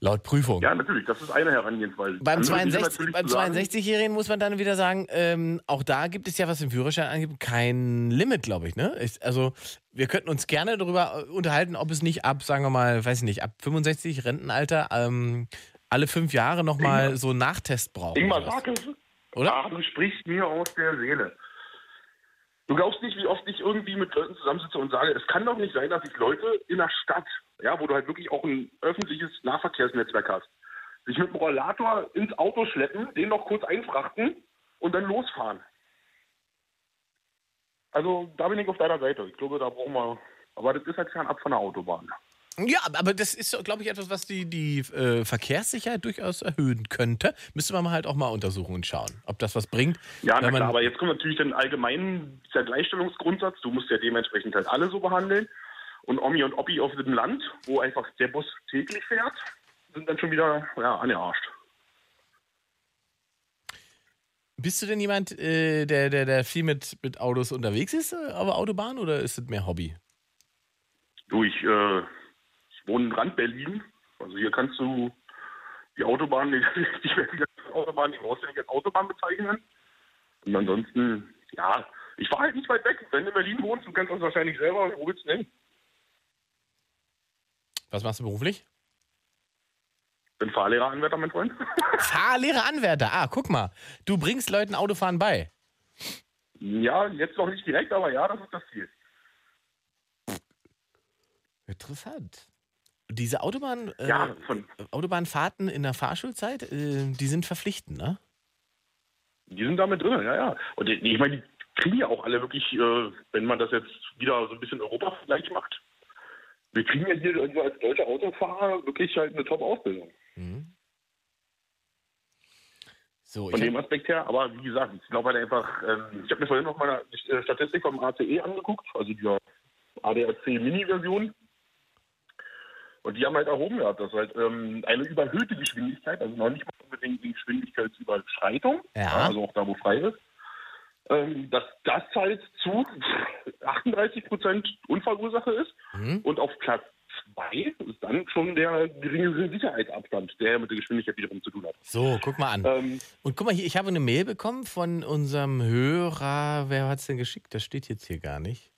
laut Prüfung. Ja, natürlich, das ist eine Herangehensweise. Beim Andere ist 62 natürlich beim zu sagen, 62-Jährigen muss man dann wieder sagen, ähm, auch da gibt es ja, was im Führerschein angibt, kein Limit, glaube ich. Ne? Ich, also wir könnten uns gerne darüber äh, unterhalten, ob es nicht ab, sagen wir mal, weiß ich nicht, ab 65 Rentenalter ähm, alle fünf Jahre nochmal so einen Nachtest brauchen. Ingmar, sag es. Oder? Ah, du sprichst mir aus der Seele. Du glaubst nicht, wie oft ich irgendwie mit Leuten zusammensitze und sage, es kann doch nicht sein, dass sich Leute in der Stadt, ja, wo du halt wirklich auch ein öffentliches Nahverkehrsnetzwerk hast, sich mit dem Rollator ins Auto schleppen, den noch kurz einfrachten und dann losfahren. Also da bin ich auf deiner Seite. Ich glaube, da brauchen wir. Aber das ist halt fernab von der Autobahn. Ja, aber das ist, glaube ich, etwas, was die, die äh, Verkehrssicherheit durchaus erhöhen könnte. Müsste man mal halt auch mal untersuchen und schauen, ob das was bringt. Ja, na klar, aber jetzt kommt natürlich dann allgemein dieser Gleichstellungsgrundsatz. Du musst ja dementsprechend halt alle so behandeln. Und Omi und Oppi auf dem Land, wo einfach der Bus täglich fährt, sind dann schon wieder ja, angearscht. Bist du denn jemand, äh, der, der, der viel mit, mit Autos unterwegs ist äh, auf der Autobahn oder ist es mehr Hobby? Du, ich, äh, ich wohne in Rand Berlin. Also hier kannst du die Autobahn, *laughs* die, die Autobahn, die brauchst du nicht als Autobahn bezeichnen. Und ansonsten, ja, ich war halt nicht weit weg. Wenn du in Berlin wohnst, du kennst das wahrscheinlich selber, wo willst du denn? Was machst du beruflich? Bin Fahrlehreranwärter, mein Freund. *laughs* Fahrlehrer Anwärter. Ah, guck mal. Du bringst Leuten Autofahren bei. ja, jetzt noch nicht direkt, aber ja, das ist das Ziel. Interessant. Diese Autobahn, äh, Ja, Autobahnfahrten in der Fahrschulzeit, äh, die sind verpflichtend, ne? Die sind damit drin, ja, ja. Und ich meine, die kriegen ja auch alle wirklich, äh, wenn man das jetzt wieder so ein bisschen Europa-Vergleich macht, wir kriegen ja hier also als deutsche Autofahrer wirklich halt eine Top-Ausbildung. So, Von dem Aspekt her, aber wie gesagt, ich glaube halt einfach, ähm, ich habe mir vorhin noch mal eine Statistik vom ACE angeguckt, also die ADAC Mini-Version. Und die haben halt erhoben gehabt, dass halt ähm, eine überhöhte Geschwindigkeit, also noch nicht mal unbedingt die Geschwindigkeitsüberschreitung, Ja. also auch da, wo frei ist, ähm, dass das halt zu *laughs* 38 Prozent Unfallursache ist. Mhm. Und auf Platz zwei ist dann schon der geringere Sicherheitsabstand, der mit der Geschwindigkeit wiederum zu tun hat. so, guck mal an. Ähm, Und guck mal hier, ich habe eine Mail bekommen von unserem Hörer. Wer hat es denn geschickt? Das steht jetzt hier gar nicht.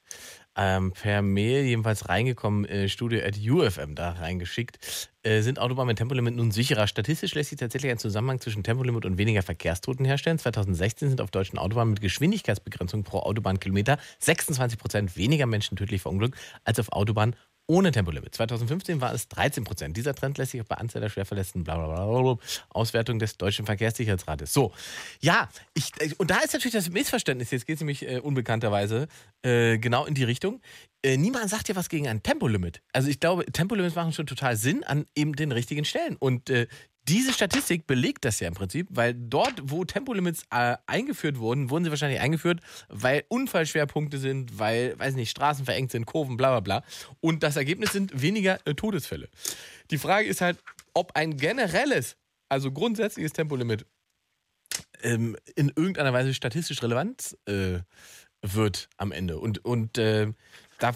Ähm, per Mail jedenfalls reingekommen, äh, studio at UFM da reingeschickt. Äh, sind Autobahnen mit Tempolimit nun sicherer? Statistisch lässt sich tatsächlich ein Zusammenhang zwischen Tempolimit und weniger Verkehrstoten herstellen. 2016 sind auf deutschen Autobahnen mit Geschwindigkeitsbegrenzung pro Autobahnkilometer 26 Prozent weniger Menschen tödlich verunglückt als auf Autobahnen ohne Tempolimit. 2015 war es 13 Prozent. Dieser Trend lässt sich auch bei Anzahl der Schwerverletzten, bla bla bla, bla, Auswertung des Deutschen Verkehrssicherheitsrates. So, ja, ich, äh, und da ist natürlich das Missverständnis, jetzt geht es nämlich äh, unbekannterweise äh, genau in die Richtung. Äh, niemand sagt ja was gegen ein Tempolimit. Also ich glaube, Tempolimits machen schon total Sinn an eben den richtigen Stellen. Und äh, diese Statistik belegt das ja im Prinzip, weil dort, wo Tempolimits äh, eingeführt wurden, wurden sie wahrscheinlich eingeführt, weil Unfallschwerpunkte sind, weil, weiß nicht, Straßen verengt sind, Kurven, bla bla bla. Und das Ergebnis sind weniger äh, Todesfälle. Die Frage ist halt, ob ein generelles, also grundsätzliches Tempolimit ähm, in irgendeiner Weise statistisch relevant äh, wird am Ende. Und, und äh, da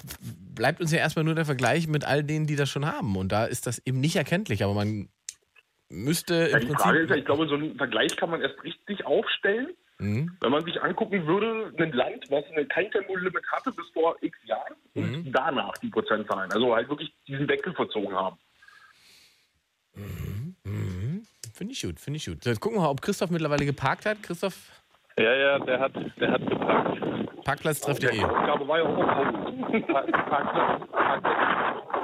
bleibt uns ja erstmal nur der Vergleich mit all denen, die das schon haben. Und da ist das eben nicht erkenntlich, aber man müsste Ja, im die Frage ist ja, Prinzip. ich glaube, so einen Vergleich kann man erst richtig aufstellen, Mhm. wenn man sich angucken würde, ein Land, was eine- kein Tempolimit hatte bis vor x Jahren und danach die Prozentzahlen. Also halt wirklich diesen Wechsel verzogen haben. Finde ich gut, finde ich gut. Jetzt gucken wir mal, ob Christoph mittlerweile geparkt hat. Christoph, Ja, ja, der hat, der hat geparkt. Parkplatztreff.de. Aufgabe war ja auch auf Parkplatz, Parkplatz.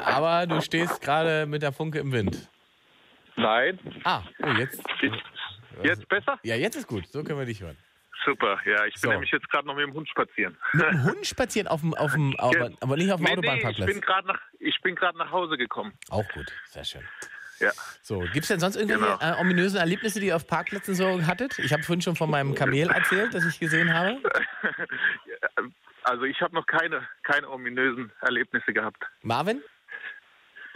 Aber du stehst gerade mit der Funke im Wind. Nein. Ah, oh, jetzt. Jetzt besser? Ja, jetzt ist gut. So können wir dich hören. Super, ja. Ich bin So. nämlich jetzt gerade noch mit dem Hund spazieren. Mit dem Hund spazieren auf dem, auf dem *laughs* aber, aber nicht auf dem nee, nee, ich Autobahnparkplatz. bin gerade nach, ich bin gerade nach Hause gekommen. Auch gut, sehr schön. Ja. So, gibt es denn sonst irgendwelche Genau. äh, ominösen Erlebnisse, die ihr auf Parkplätzen so hattet? Ich habe vorhin schon von meinem Kamel erzählt, das ich gesehen habe. *laughs* Also ich habe noch keine, keine ominösen Erlebnisse gehabt. Marvin?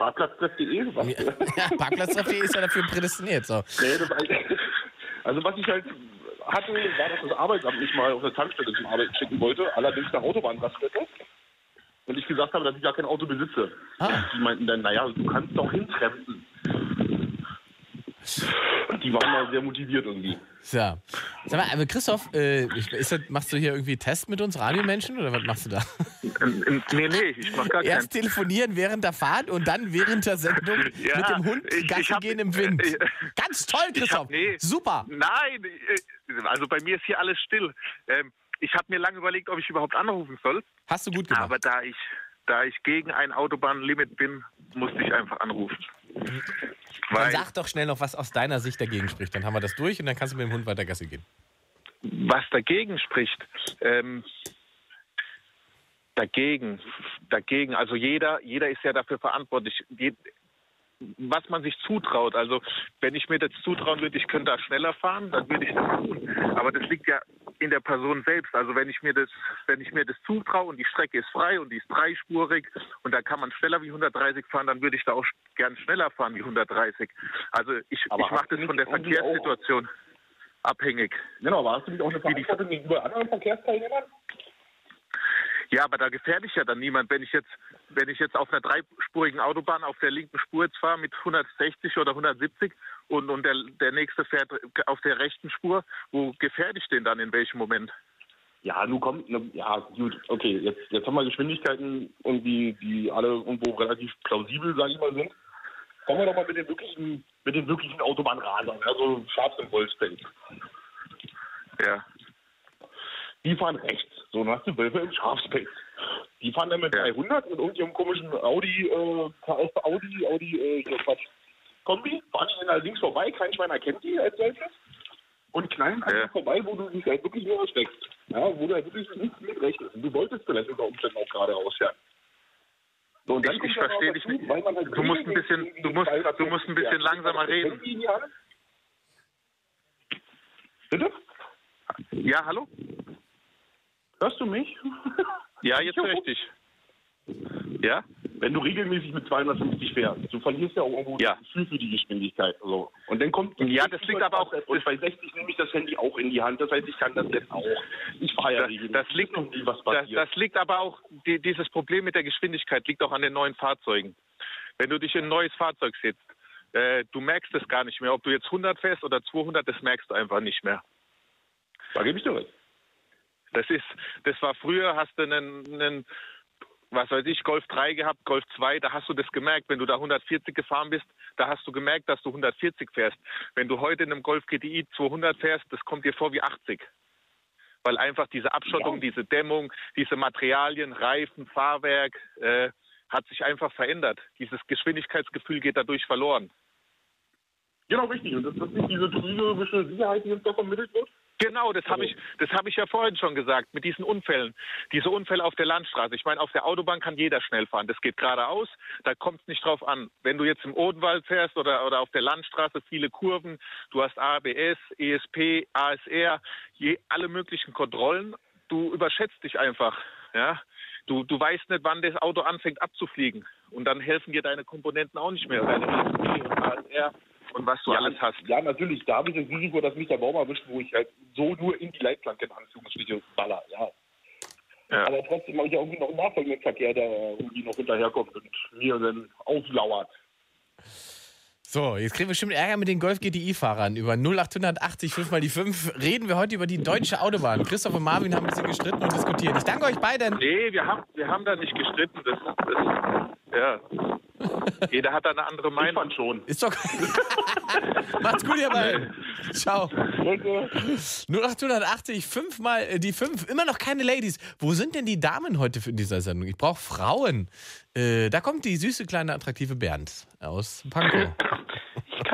Parkplatztreff.de? Was? Ja, *laughs* Parkplatztreff.de ist ja dafür prädestiniert. So. Nee, das, also was ich halt hatte, war, dass das Arbeitsamt mich mal auf eine Tankstelle zum Arbeiten schicken wollte, allerdings nach Autobahnraststätte. Und ich gesagt habe, dass ich gar kein Auto besitze. Ah. Die meinten dann, naja, du kannst doch hintrempen. Die waren mal sehr motiviert irgendwie. So. Sag mal, aber Christoph, äh, das, machst du hier irgendwie Test mit uns Radiomenschen oder was machst du da? Nee, nee, ich mach gar keinen. Erst telefonieren während der Fahrt und dann während der Sendung *laughs* Ja, mit dem Hund ich- Gassi ich hab- gehen im Wind. äh, Ganz toll, Christoph. hab, nee, Super. Nein, äh, also bei mir ist hier alles still. Ähm, ich habe mir lange überlegt, ob ich überhaupt anrufen soll. Hast du gut gemacht. Aber da ich, da ich gegen ein Autobahnlimit bin, musste ich einfach anrufen. Dann Weil, sag doch schnell noch, was aus deiner Sicht dagegen spricht. Dann haben wir das durch und dann kannst du mit dem Hund weiter Gassi gehen. was dagegen spricht, ähm, dagegen, dagegen, also jeder, jeder ist ja dafür verantwortlich. Je- was man sich zutraut. Also wenn ich mir das zutrauen würde, ich könnte da schneller fahren, dann würde ich das tun. Aber das liegt ja in der Person selbst. Also wenn ich mir das, wenn ich mir das zutraue und die Strecke ist frei und die ist dreispurig und da kann man schneller wie 130 fahren, dann würde ich da auch gern schneller fahren wie 130. Also ich, Aber ich mache das von der irgendwie auch- Verkehrssituation abhängig. Genau, aber hast du nicht auch eine Verantwortung gegenüber anderen Verkehrsteilnehmern? Ja, aber da gefährde ich ja dann niemand. Wenn ich jetzt, wenn ich jetzt auf einer dreispurigen Autobahn auf der linken Spur jetzt fahre mit 160 oder 170 und, und der, der nächste fährt auf der rechten Spur, wo gefährde ich den dann in welchem Moment? Ja, nun kommt, ne, ja gut, okay, jetzt, jetzt haben wir Geschwindigkeiten irgendwie, die alle irgendwo relativ plausibel, sage ich mal, sind. Kommen wir doch mal mit den wirklichen, mit den wirklichen Autobahnrasern, also Schafs- Ja. Die fahren rechts, so nach dem Wölfe im Schafspace. Die fahren dann mit 300 mit irgendeinem komischen Audi, äh, Audi, Audi, äh, Quatsch, Kombi, fahren die dann links vorbei, kein Schwein erkennt die als solches und knallen einfach vorbei, wo du dich halt wirklich nur erschreckst. Ja, wo du halt wirklich nichts mit rechnest. Und du wolltest vielleicht unter Umständen auch gerade rausfahren. So, und dann Ich, ich ja verstehe dich nicht. halt Du musst ein bisschen, du musst, du musst ein bisschen langsamer reden. Bitte? Ja, hallo? Hörst du mich? Ja, *laughs* jetzt höre ich dich. Ja? Wenn du regelmäßig mit 250 fährst, du verlierst ja auch irgendwo Ja. das Gefühl für die Geschwindigkeit. So. Und dann kommt Ja, das liegt aber auch- Und bei 60 nehme ich das Handy auch in die Hand. Das heißt, ich kann das jetzt auch. Ich fahre ja Das, regelmäßig. das liegt, noch nie was das, passiert. das liegt aber auch, die, dieses Problem mit der Geschwindigkeit liegt auch an den neuen Fahrzeugen. Wenn du dich in ein neues Fahrzeug setzt, äh, du merkst es gar nicht mehr. Ob du jetzt 100 fährst oder 200, das merkst du einfach nicht mehr. da gebe ich dir recht. Das ist, das war früher, hast du einen, einen, was weiß ich, Golf 3 gehabt, Golf 2, da hast du das gemerkt. Wenn du da 140 gefahren bist, da hast du gemerkt, dass du 140 fährst. Wenn du heute in einem Golf GTI 200 fährst, das kommt dir vor wie 80. Weil einfach diese Abschottung, diese Dämmung, diese Materialien, Reifen, Fahrwerk, äh, hat sich einfach verändert. Dieses Geschwindigkeitsgefühl geht dadurch verloren. Genau, richtig. Und das ist nicht diese trügerische Sicherheit, die uns da vermittelt wird? Genau, das habe Also- ich, das habe ich ja vorhin schon gesagt mit diesen Unfällen. Diese Unfälle auf der Landstraße. Ich meine, auf der Autobahn kann jeder schnell fahren. Das geht geradeaus. Da kommt es nicht drauf an. Wenn du jetzt im Odenwald fährst oder, oder auf der Landstraße viele Kurven, du hast ABS, ESP, ASR, je, alle möglichen Kontrollen. Du überschätzt dich einfach. Ja, du, du weißt nicht, wann das Auto anfängt abzufliegen. Und dann helfen dir deine Komponenten auch nicht mehr. Deine ESP und ASR und was du ja, alles hast. Ja, natürlich. Da habe ich das Risiko, dass mich der Baum erwischt, wo ich halt so nur in die Leitplanke in Anführungsstriche baller. Ja. Ja. Aber trotzdem habe ich ja irgendwie noch einen nachfolgenden Verkehr, der irgendwie noch hinterherkommt und mir dann auflauert. So, jetzt kriegen wir bestimmt Ärger mit den Golf GTI-Fahrern. Über 0880 5 mal die 5 reden wir heute über die deutsche Autobahn. Christoph und Marvin haben ein bisschen gestritten und diskutiert. Ich danke euch beiden. Nee, wir haben, wir haben da nicht gestritten. Das, das, ja. *laughs* Jeder hat da eine andere Ich Meinung. fand schon. Ist doch. *laughs* Macht's gut, ihr beiden. Ciao. 0880, fünfmal äh, die fünf, immer noch keine Ladies. Wo sind denn die Damen heute für dieser Sendung? Ich brauche Frauen. Äh, da kommt die süße, kleine, attraktive Bernd aus Pankow. *laughs*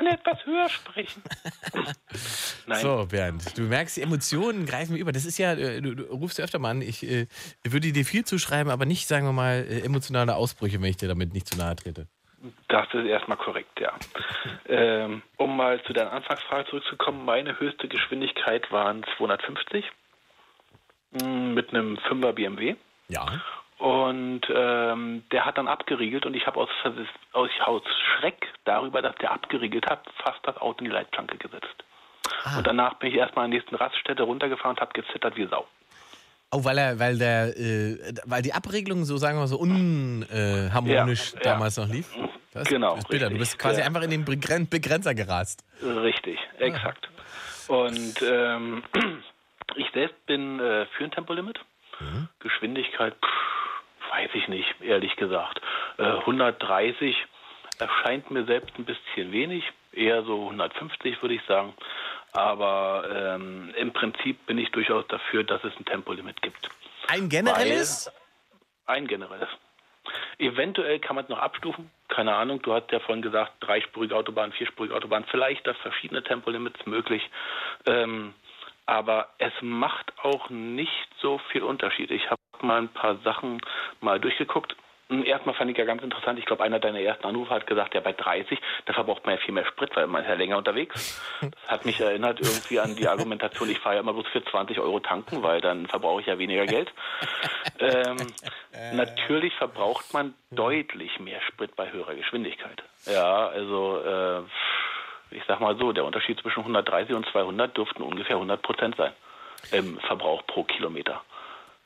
Kann etwas höher sprechen. *laughs* Nein. So, Bernd, du merkst, die Emotionen greifen über. Das ist ja, äh, du, du rufst ja öfter mal an, ich äh, würde dir viel zuschreiben, aber nicht, sagen wir mal, äh, emotionale Ausbrüche, wenn ich dir damit nicht zu nahe trete. Das ist erstmal korrekt, ja. Ähm, um mal zu deiner Anfangsfrage zurückzukommen, meine höchste Geschwindigkeit waren 250 mm, mit einem 5er BMW. Ja. Und ähm, der hat dann abgeriegelt und ich habe aus, aus, aus Schreck darüber, dass der abgeriegelt hat, fast das Auto in die Leitplanke gesetzt. Ah. Und danach bin ich erstmal an der nächsten Raststätte runtergefahren und habe gezittert wie Sau. Oh, weil er, weil der, äh, weil die Abregelung so, sagen wir so, unharmonisch äh, Ja, ja. damals noch lief. Das Genau, ist bitter. Du bist quasi Ja. einfach in den Begren Begrenzer gerast. Richtig, exakt. Und ähm, *clears throat* ich selbst bin äh, für ein Tempolimit. Geschwindigkeit, pff, weiß ich nicht, ehrlich gesagt. Äh, 130 erscheint mir selbst ein bisschen wenig, eher so 150 würde ich sagen. Aber ähm, im Prinzip bin ich durchaus dafür, dass es ein Tempolimit gibt. Ein generelles? Weil, ein generelles. Eventuell kann man es noch abstufen. Keine Ahnung, du hast ja vorhin gesagt, dreispurige Autobahn, vierspurige Autobahn, vielleicht das verschiedene Tempolimits möglich. Ähm, aber es macht auch nicht so viel Unterschied. Ich habe mal ein paar Sachen mal durchgeguckt. Hm, Erstmal fand ich ja ganz interessant, ich glaube, einer deiner ersten Anrufe hat gesagt, ja, bei 30, da verbraucht man ja viel mehr Sprit, weil man ist ja länger unterwegs. *laughs* Das hat mich erinnert irgendwie an die Argumentation, ich fahre ja immer bloß für 20 Euro tanken, weil dann verbrauche ich ja weniger Geld. Ähm, *laughs* natürlich verbraucht man deutlich mehr Sprit bei höherer Geschwindigkeit. Ja, also äh, ich sag mal so, der Unterschied zwischen 130 und 200 dürften ungefähr 100 Prozent sein im Verbrauch pro Kilometer.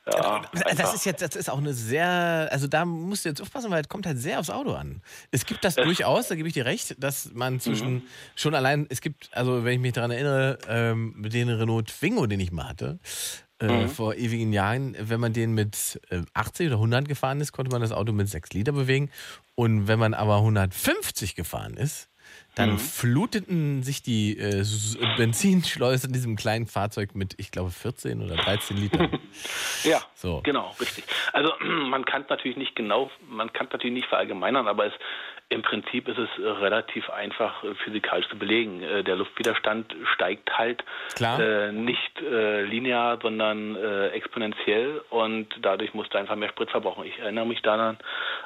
Ja, Das einfach. ist jetzt, das ist auch eine sehr, also da musst du jetzt aufpassen, weil es kommt halt sehr aufs Auto an. Es gibt das durchaus, da gebe ich dir recht, dass man zwischen Mhm. schon allein, es gibt, also wenn ich mich daran erinnere, ähm, mit den Renault Twingo, den ich mal hatte, äh, Mhm. vor ewigen Jahren, wenn man den mit äh, 80 oder 100 gefahren ist, konnte man das Auto mit 6 Liter bewegen. Und wenn man aber 150 gefahren ist, dann Mhm. fluteten sich die äh, Benzinschleuse in diesem kleinen Fahrzeug mit, ich glaube, 14 oder 13 Litern. *laughs* Ja, So. genau, richtig. Also *clears throat* man kann es natürlich nicht genau, man kann es natürlich nicht verallgemeinern, aber es, im Prinzip ist es relativ einfach äh, physikalisch zu belegen. Äh, Der Luftwiderstand steigt halt. Äh, nicht äh, linear, sondern äh, exponentiell und dadurch musst du einfach mehr Sprit verbrauchen. Ich erinnere mich daran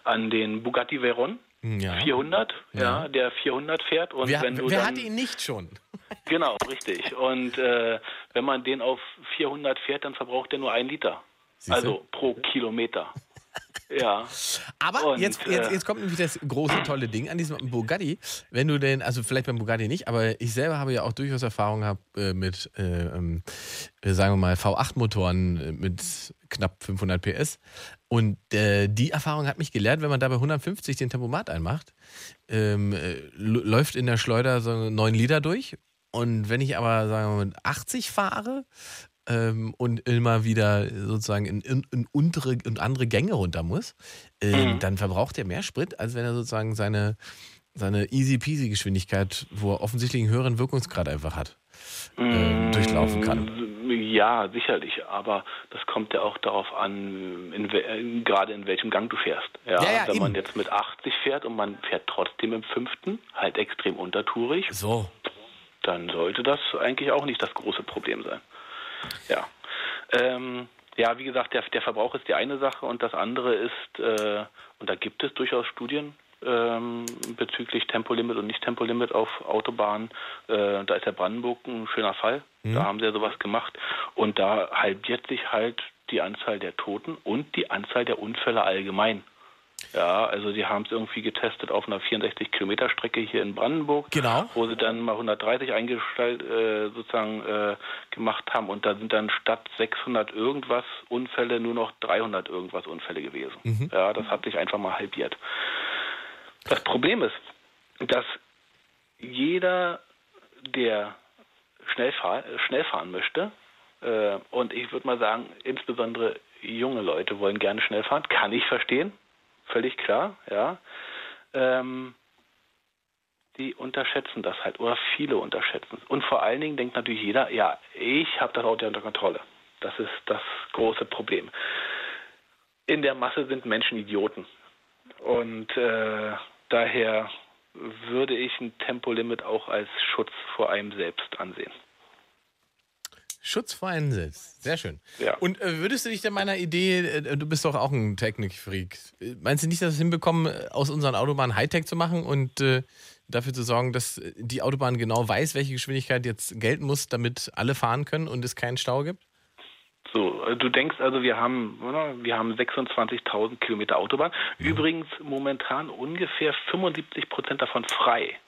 an den Bugatti Veyron. Ja. 400, ja. Ja. der 400 fährt und Wer, wenn du wer dann, hat ihn nicht schon? *laughs* Genau, richtig. Und äh, wenn man den auf 400 fährt, dann verbraucht er nur ein Liter. Siehste? Also pro Kilometer. Ja. Aber Und, jetzt, jetzt, äh, jetzt kommt nämlich das große, tolle Ding an diesem Bugatti. Wenn du den, also vielleicht beim Bugatti nicht, aber ich selber habe ja auch durchaus Erfahrung gehabt äh, mit, äh, ähm, äh, sagen wir mal, V8-Motoren äh, mit knapp 500 PS. Und äh, die Erfahrung hat mich gelehrt, wenn man da bei 150 den Tempomat einmacht, ähm, äh, läuft in der Schleuder so 9 Liter durch. Und wenn ich aber, sagen wir mal, mit 80 fahre, ähm, und immer wieder sozusagen in, in, in untere und andere Gänge runter muss, äh, Mhm. dann verbraucht er mehr Sprit, als wenn er sozusagen seine, seine easy peasy Geschwindigkeit, wo er offensichtlich einen höheren Wirkungsgrad einfach hat, äh, durchlaufen kann. Ja, sicherlich, aber das kommt ja auch darauf an, in, äh, gerade in welchem Gang du fährst. Ja, Ja, ja, wenn man eben. jetzt mit 80 fährt und man fährt trotzdem im fünften, halt extrem untertourig, So. dann sollte das eigentlich auch nicht das große Problem sein. Ja. Ähm, ja, wie gesagt, der, der Verbrauch ist die eine Sache und das andere ist, äh, und da gibt es durchaus Studien ähm, bezüglich Tempolimit und Nicht-Tempolimit auf Autobahnen. Äh, da ist der Brandenburg ein schöner Fall. Mhm. Da haben sie ja sowas gemacht. Und da halbiert sich halt die Anzahl der Toten und die Anzahl der Unfälle allgemein. Ja, also die haben es irgendwie getestet auf einer 64 Kilometer Strecke hier in Brandenburg, Genau. wo sie dann mal 130 eingestellt äh, sozusagen äh, gemacht haben und da sind dann statt 600 irgendwas Unfälle nur noch 300 irgendwas Unfälle gewesen. Mhm. Ja, das hat sich einfach mal halbiert. Das Problem ist, dass jeder, der schnell, fahr schnell fahren möchte, äh, und ich würde mal sagen, insbesondere junge Leute wollen gerne schnell fahren, kann ich verstehen, völlig klar, ja. ähm, die unterschätzen das halt oder viele unterschätzen es. Und vor allen Dingen denkt natürlich jeder, ja, ich habe das Auto unter Kontrolle. Das ist das große Problem. In der Masse sind Menschen Idioten. Und äh, daher würde ich ein Tempolimit auch als Schutz vor einem selbst ansehen. Schutz vor einem selbst. Sehr schön. Ja. Und äh, würdest du dich denn meiner Idee, äh, du bist doch auch ein Technikfreak, meinst du nicht, dass wir es hinbekommen, äh, aus unseren Autobahnen Hightech zu machen und äh, dafür zu sorgen, dass äh, die Autobahn genau weiß, welche Geschwindigkeit jetzt gelten muss, damit alle fahren können und es keinen Stau gibt? So, äh, du denkst also, wir haben, wir haben 26.000 Kilometer Autobahn. Übrigens momentan ungefähr 75 Prozent davon frei.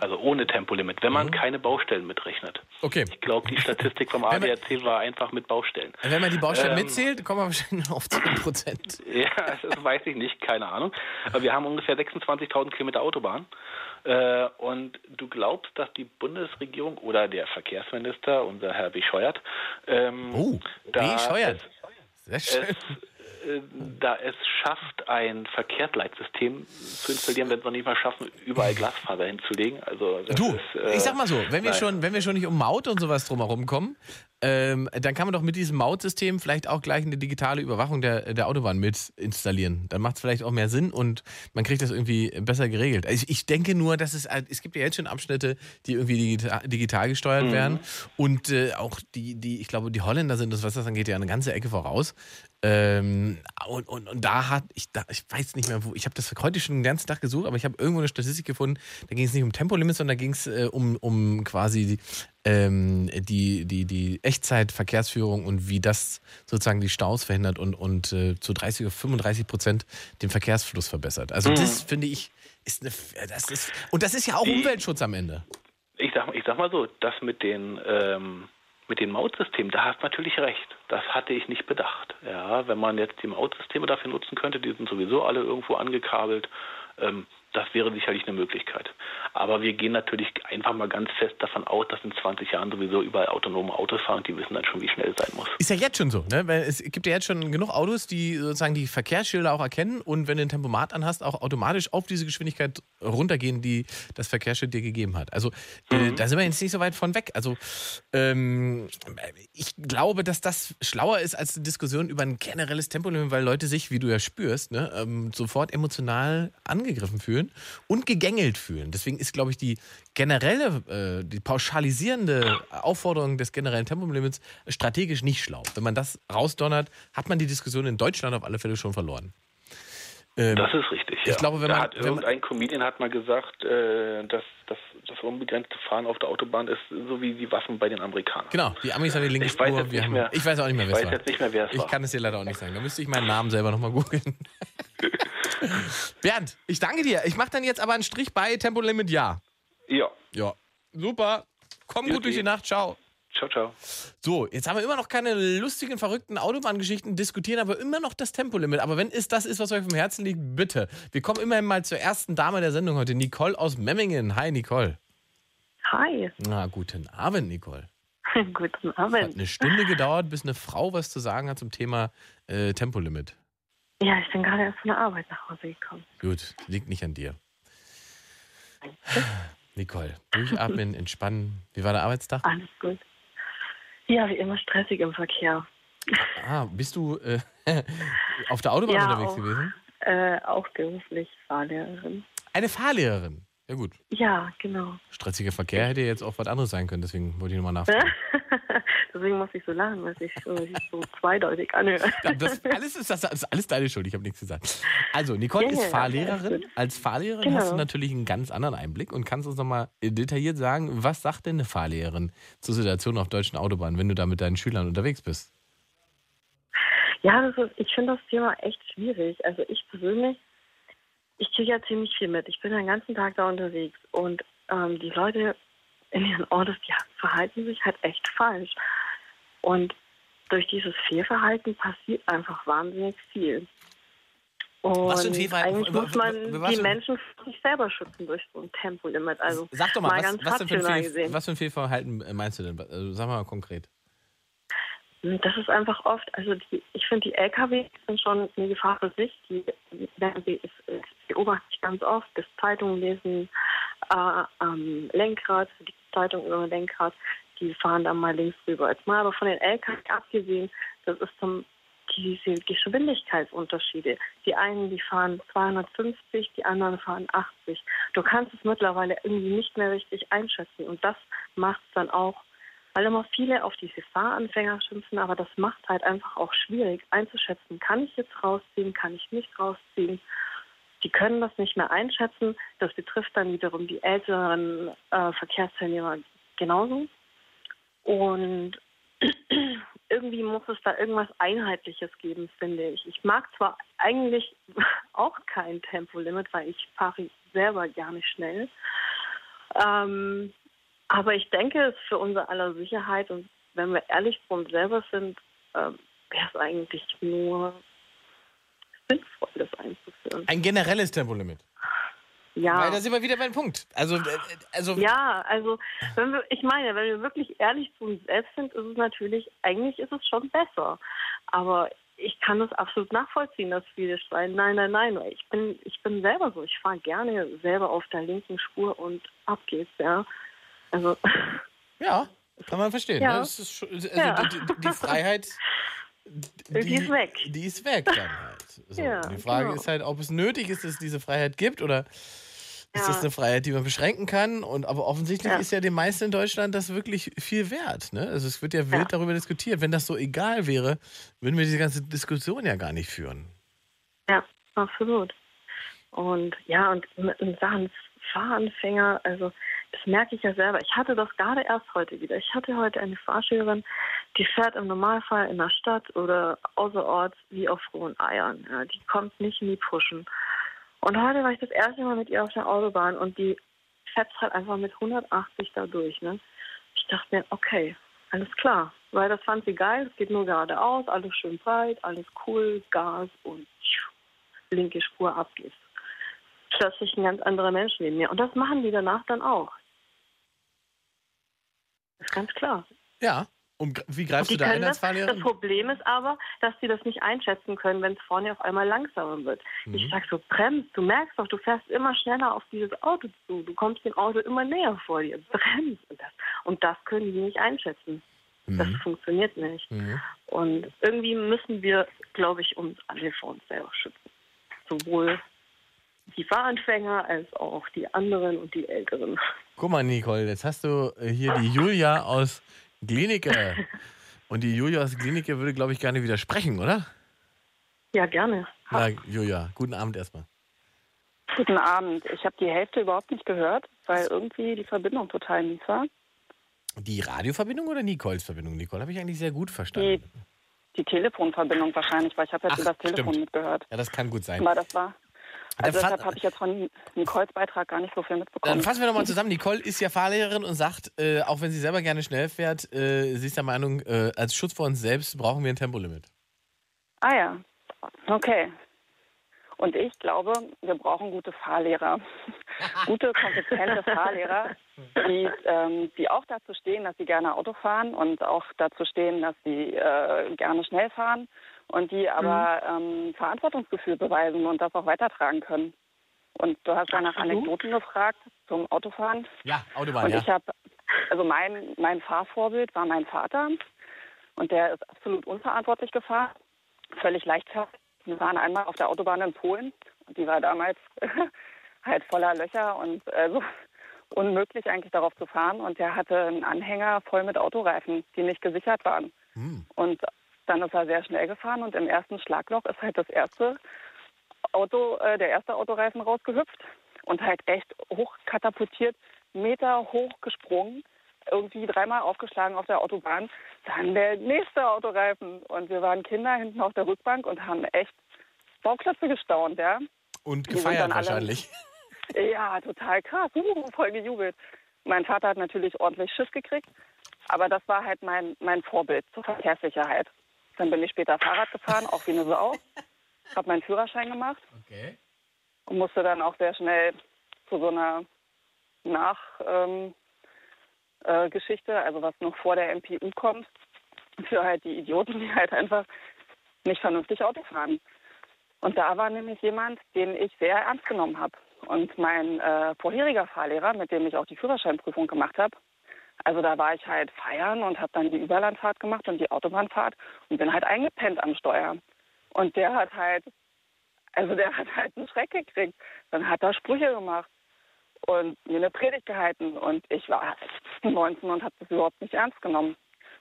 Also ohne Tempolimit, wenn man keine Baustellen mitrechnet. Okay. Ich glaube, die Statistik vom ADAC war einfach mit Baustellen. Wenn man die Baustellen Ähm, mitzählt, kommen wir wahrscheinlich auf 10 Prozent. *laughs* Ja, das weiß ich nicht, keine Ahnung. Aber wir haben ungefähr 26.000 Kilometer Autobahn. Äh, und du glaubst, dass die Bundesregierung oder der Verkehrsminister, unser Herr Bescheuert, ähm, Oh, da bescheuert. Sehr es, schön. äh, da es schafft, ein Verkehrsleitsystem zu installieren, wenn wir nicht mal schaffen, überall Glasfaser hinzulegen. Also Du, ist, äh, ich sag mal so, wenn wir, nein. schon, wenn wir schon nicht um Maut und sowas drumherum kommen, ähm, dann kann man doch mit diesem Mautsystem vielleicht auch gleich eine digitale Überwachung der, der Autobahn mit installieren. Dann macht es vielleicht auch mehr Sinn und man kriegt das irgendwie besser geregelt. Also ich denke nur, dass es, es gibt ja jetzt schon Abschnitte, die irgendwie digital, digital gesteuert Mhm. werden und äh, auch die, die, ich glaube, die Holländer sind das, was das angeht, ja eine ganze Ecke voraus. Ähm, und, und, und da hat, ich, da, ich weiß nicht mehr, wo, ich habe das heute schon den ganzen Tag gesucht, aber ich habe irgendwo eine Statistik gefunden, da ging es nicht um Tempolimits, sondern da ging es äh, um, um quasi die, ähm, die, die, die Echtzeitverkehrsführung und wie das sozusagen die Staus verhindert und, und äh, zu 30 oder 35 Prozent den Verkehrsfluss verbessert. Also Mhm. das finde ich, ist eine, das ist, und das ist ja auch Umweltschutz am Ende. Ich sag, ich sag mal so, das mit den ähm, mit den Mautsystemen, da hast du natürlich recht. Das hatte ich nicht bedacht. Ja, wenn man jetzt die Mautsysteme dafür nutzen könnte, die sind sowieso alle irgendwo angekabelt. Ähm, das wäre sicherlich eine Möglichkeit. Aber wir gehen natürlich einfach mal ganz fest davon aus, dass in 20 Jahren sowieso überall autonome Autos fahren und die wissen dann schon, wie schnell es sein muss. Ist ja jetzt schon so, ne? Weil es gibt ja jetzt schon genug Autos, die sozusagen die Verkehrsschilder auch erkennen und wenn du ein Tempomat anhast, auch automatisch auf diese Geschwindigkeit runtergehen, die das Verkehrsschild dir gegeben hat. Also äh, da sind wir jetzt nicht so weit von weg. Also ähm, ich glaube, dass das schlauer ist als eine Diskussion über ein generelles Tempolimit, weil Leute sich, wie du ja spürst, ne, ähm, sofort emotional angegriffen fühlen und gegängelt fühlen. Deswegen ist, glaube ich, die generelle, äh, die pauschalisierende Aufforderung des generellen Tempolimits strategisch nicht schlau. Wenn man das rausdonnert, hat man die Diskussion in Deutschland auf alle Fälle schon verloren. Ähm, Das ist richtig. Ja. Ich glaube, wenn da man- hat wenn man- irgendein Comedian hat mal gesagt, äh, dass, dass das unbegrenzte Fahren auf der Autobahn ist so wie die Waffen bei den Amerikanern. Genau, die Amis haben die linke Ich weiß Spur. jetzt Wir nicht haben, mehr- ich weiß auch nicht mehr, ich wer es weiß war. jetzt nicht mehr, wer es Ich war. kann es dir leider auch nicht sagen. Da müsste ich meinen Namen selber nochmal googeln. *laughs* Bernd, ich danke dir. Ich mache dann jetzt aber einen Strich bei Tempolimit Ja. Ja. Ja. Super. Komm gut Juti. durch die Nacht. Ciao. Ciao, ciao. So, jetzt haben wir immer noch keine lustigen, verrückten Autobahngeschichten, diskutieren aber immer noch das Tempolimit. Aber wenn es das ist, was euch vom Herzen liegt, bitte. Wir kommen immerhin mal zur ersten Dame der Sendung heute, Nicole aus Memmingen. Hi, Nicole. Hi, Na, guten Abend, Nicole. *laughs* guten Hat Abend. eine Stunde gedauert, bis eine Frau was zu sagen hat zum Thema äh, Tempolimit. Ja, ich bin gerade erst von der Arbeit nach Hause gekommen. Gut, liegt nicht an dir. *sighs* Nicole, durchatmen, entspannen. Wie war der Arbeitstag? Alles gut. Ja, wie immer stressig im Verkehr. Ah, bist du äh, *laughs* auf der Autobahn Ja, unterwegs auch. gewesen? Äh, auch beruflich Fahrlehrerin. Eine Fahrlehrerin. Ja gut, Ja, genau. stressiger Verkehr hätte jetzt auch was anderes sein können, deswegen wollte ich nochmal *laughs* nachfragen. Deswegen muss ich so lachen, weil so, sich so zweideutig anhört. Ja, Das alles ist, das ist alles deine Schuld, ich habe nichts gesagt. Also, Nicole Ja, ist ja, Fahrlehrerin. gut. Als Fahrlehrerin Genau. hast du natürlich einen ganz anderen Einblick und kannst uns nochmal detailliert sagen, was sagt denn eine Fahrlehrerin zur Situation auf deutschen Autobahnen, wenn du da mit deinen Schülern unterwegs bist? Ja, ist, ich finde das Thema echt schwierig. Also ich persönlich, ich kriege ja ziemlich viel mit. Ich bin den ganzen Tag da unterwegs und ähm, die Leute in ihren Autos, die verhalten sich halt echt falsch. Und durch dieses Fehlverhalten passiert einfach wahnsinnig viel. Und Was für ein Fehlverhalten? eigentlich muss man was die Menschen vor sich selber schützen durch so ein Tempolimit. Also Sag doch mal, was, ganz was, denn für Fehl, was für ein Fehlverhalten äh, meinst du denn? Also, sag mal konkret. Das ist einfach oft, also die, ich finde, die LKW sind schon eine Gefahr für sich. Die, die, die beobachte ich ganz oft, das Zeitung lesen äh, am Lenkrad, die Zeitung über Lenkrad, die fahren dann mal links rüber als mal. Aber von den LKW abgesehen, das ist zum diese Geschwindigkeitsunterschiede. Die einen, die fahren 250, die anderen fahren 80. Du kannst es mittlerweile irgendwie nicht mehr richtig einschätzen und das macht es dann auch weil immer viele auf diese Fahranfänger schimpfen, aber das macht halt einfach auch schwierig einzuschätzen, kann ich jetzt rausziehen, kann ich nicht rausziehen. Die können das nicht mehr einschätzen. Das betrifft dann wiederum die älteren äh, Verkehrsteilnehmer genauso. Und *clears throat* irgendwie muss es da irgendwas Einheitliches geben, finde ich. Ich mag zwar eigentlich *laughs* auch kein Tempolimit, weil ich fahre selber gar nicht schnell. Ähm, aber ich denke, es ist für unser aller Sicherheit und wenn wir ehrlich zu uns selber sind, äh, wäre es eigentlich nur sinnvoll, das einzuführen. Ein generelles Tempolimit. Ja. Weil da sind wir wieder beim Punkt. Also, äh, also ja, also wenn wir, ich meine, wenn wir wirklich ehrlich zu uns selbst sind, ist es natürlich, eigentlich ist es schon besser. Aber ich kann das absolut nachvollziehen, dass viele schreien, nein, nein, nein. Ich bin, ich bin selber so. Ich fahre gerne selber auf der linken Spur und ab geht's, ja. Also. Ja, kann man verstehen. Ja. Ne? Ist schon, also Ja. die, die- die Freiheit. Die ist weg. Die ist weg dann halt. So, Ja, die Frage genau. ist halt, ob es nötig ist, dass es diese Freiheit gibt oder ist Ja. das eine Freiheit, die man beschränken kann? Und aber offensichtlich Ja. ist ja den meisten in Deutschland das wirklich viel wert. Ne? Also es wird ja wild darüber diskutiert. Wenn das so egal wäre, würden wir diese ganze Diskussion ja gar nicht führen. Ja, absolut. Und ja, und mit Sachen Fahranfänger, also das merke ich ja selber. Ich hatte das gerade erst heute wieder. Ich hatte heute eine Fahrschülerin, die fährt im Normalfall in der Stadt oder außerorts wie auf frohen Eiern. Ja, die kommt nicht in die Puschen. Und heute war ich das erste Mal mit ihr auf der Autobahn und die fetzt halt einfach mit 180 da durch. Ne? Ich dachte mir, okay, alles klar. Weil das fand sie geil, es geht nur geradeaus, alles schön breit, alles cool, Gas und linke Spur ab geht's. Plötzlich ein ganz anderer Mensch neben mir. Und das machen die danach dann auch. ist ganz klar. Ja. Und wie greifst Die du da ein als das, Fahrlehrerin? das Problem ist aber, dass sie das nicht einschätzen können, wenn es vorne auf einmal langsamer wird. Mhm. Ich sag so, bremst, du merkst doch, du fährst immer schneller auf dieses Auto zu. Du kommst dem Auto immer näher vor dir. Bremst. Und das, und das können die nicht einschätzen. Das Mhm. funktioniert nicht. Und irgendwie müssen wir, glaube ich, uns alle vor uns selber schützen. Sowohl die Fahranfänger als auch die anderen und die Älteren. Guck mal, Nicole, jetzt hast du äh, hier die Julia aus Klinike. Und die Julia aus Klinike würde, glaube ich, gerne widersprechen, oder? Ja, gerne. Na, Julia, guten Abend erstmal. Guten Abend. Ich habe die Hälfte überhaupt nicht gehört, weil irgendwie die Verbindung total mies war. Die Radioverbindung oder Nicoles Verbindung? Nicole habe ich eigentlich sehr gut verstanden. Die, die Telefonverbindung wahrscheinlich, weil ich habe jetzt Ach, über das Telefon stimmt. mitgehört. Ja, das kann gut sein. Aber das war. Also deshalb habe ich jetzt von Nicoles Beitrag gar nicht so viel mitbekommen. Dann fassen wir nochmal zusammen. Nicole ist ja Fahrlehrerin und sagt, äh, auch wenn sie selber gerne schnell fährt, äh, sie ist der Meinung, äh, als Schutz vor uns selbst brauchen wir ein Tempolimit. Ah ja, okay. Und ich glaube, wir brauchen gute Fahrlehrer. *laughs* gute, kompetente Fahrlehrer, die, ähm, die auch dazu stehen, dass sie gerne Auto fahren und auch dazu stehen, dass sie äh, gerne schnell fahren und die aber ähm, Verantwortungsgefühl beweisen und das auch weitertragen können. Und du hast ja nach Anekdoten gefragt zum Autofahren. Ja, Autobahn, Und ja. ich habe, also mein, mein Fahrvorbild war mein Vater und der ist absolut unverantwortlich gefahren, völlig leichtfertig. Wir waren einmal auf der Autobahn in Polen und die war damals *laughs* halt voller Löcher und also *laughs* unmöglich eigentlich darauf zu fahren und der hatte einen Anhänger voll mit Autoreifen, die nicht gesichert waren. Und dann ist er sehr schnell gefahren und im ersten Schlagloch ist halt das erste Auto, äh, der erste Autoreifen rausgehüpft und halt echt hoch katapultiert, Meter hoch gesprungen, irgendwie dreimal aufgeschlagen auf der Autobahn. Dann der nächste Autoreifen und wir waren Kinder hinten auf der Rückbank und haben echt Bauklötze gestaunt, ja. Und gefeiert dann alle- wahrscheinlich. *laughs* Ja, total krass. Uh, voll gejubelt. Mein Vater hat natürlich ordentlich Schiss gekriegt, aber das war halt mein, mein Vorbild zur Verkehrssicherheit. Dann bin ich später Fahrrad gefahren, auch wie eine Sau. *laughs* Habe meinen Führerschein gemacht Okay. und musste dann auch sehr schnell zu so einer Nach ähm, äh, also was noch vor der MPU kommt. für halt die Idioten, die halt einfach nicht vernünftig Auto fahren. Und da war nämlich jemand, den ich sehr ernst genommen habe. Und mein äh, vorheriger Fahrlehrer, mit dem ich auch die Führerscheinprüfung gemacht habe, also da war ich halt feiern und habe dann die Überlandfahrt gemacht und die Autobahnfahrt und bin halt eingepennt am Steuer. Und der hat halt, also der hat halt einen Schreck gekriegt. Dann hat er Sprüche gemacht und mir eine Predigt gehalten. Und ich war 19 und habe das überhaupt nicht ernst genommen.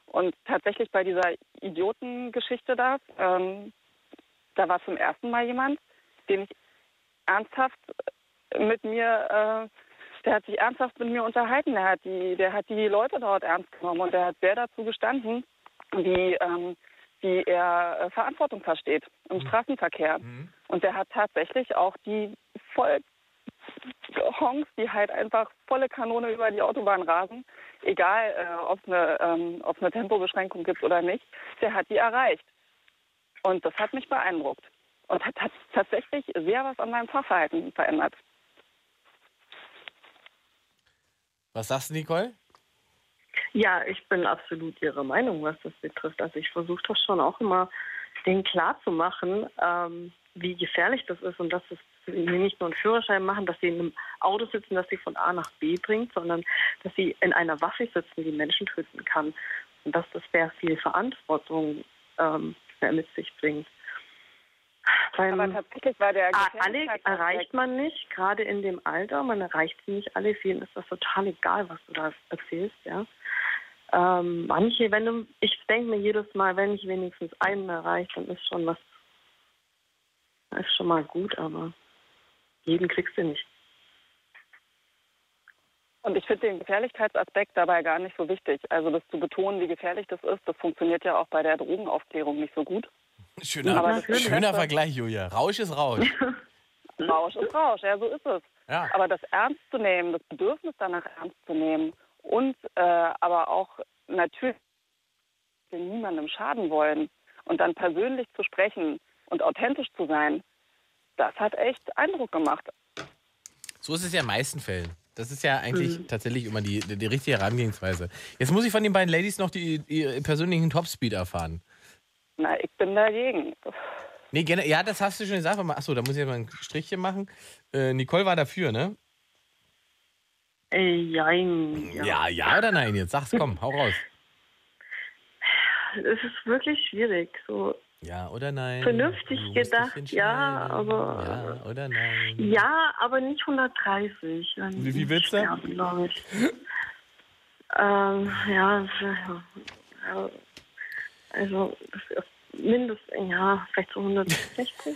Und tatsächlich bei dieser Idiotengeschichte da, ähm, da war zum ersten Mal jemand, den ich ernsthaft mit mir, äh, der hat sich ernsthaft mit mir unterhalten. Der hat die, der hat die Leute dort ernst genommen und der hat sehr dazu gestanden, wie, ähm, wie er äh, Verantwortung versteht im mhm. Straßenverkehr. Mhm. Und der hat tatsächlich auch die voll Honks, die halt einfach volle Kanone über die Autobahn rasen, egal äh, ob es eine, ähm, eine Tempobeschränkung gibt oder nicht, der hat die erreicht. Und das hat mich beeindruckt und hat, hat tatsächlich sehr was an meinem Fahrverhalten verändert. Was sagst du, Nicole? Ja, ich bin absolut Ihrer Meinung, was das betrifft. Also ich versuche das schon auch immer, denen klarzumachen, ähm, wie gefährlich das ist und dass es nicht nur einen Führerschein machen, dass sie in einem Auto sitzen, das sie von A nach B bringt, sondern dass sie in einer Waffe sitzen, die Menschen töten kann. Und dass das sehr viel Verantwortung ähm, mit sich bringt. Beim Aber tatsächlich war der alle erreicht man nicht, gerade in dem Alter. Man erreicht sie nicht alle. Vielen ist das total egal, was du da erzählst, ja. Ähm, manche, wenn du, ich denke mir jedes Mal, wenn ich wenigstens einen erreiche, dann ist schon was, ist schon mal gut, aber jeden kriegst du nicht. Und ich finde den Gefährlichkeitsaspekt dabei gar nicht so wichtig. Also das zu betonen, wie gefährlich das ist, das funktioniert ja auch bei der Drogenaufklärung nicht so gut. Schöner, schöner Vergleich, Julia. Rausch ist Rausch. *laughs* Rausch ist Rausch, ja, so ist es. Ja. Aber das ernst zu nehmen, das Bedürfnis danach ernst zu nehmen und äh, aber auch natürlich niemandem schaden wollen und dann persönlich zu sprechen und authentisch zu sein, das hat echt Eindruck gemacht. So ist es ja in meisten Fällen. Das ist ja eigentlich mhm. tatsächlich immer die, die, die, richtige Herangehensweise. Jetzt muss ich von den beiden Ladies noch die, die persönlichen Topspeed erfahren. Na, ich bin dagegen. Nee, ja, das hast du schon gesagt. Achso, da muss ich mal ein Strichchen machen. Äh, Nicole war dafür, ne? Äh, jein, ja. ja. Ja, oder nein? Jetzt sag's, komm, hau raus. Es ist wirklich schwierig. So ja oder nein? Vernünftig gedacht, ja, aber. Ja oder nein? Ja, aber nicht 130. Wie viel willst du? ähm, ja, also mindestens, ja, vielleicht so 160. *laughs*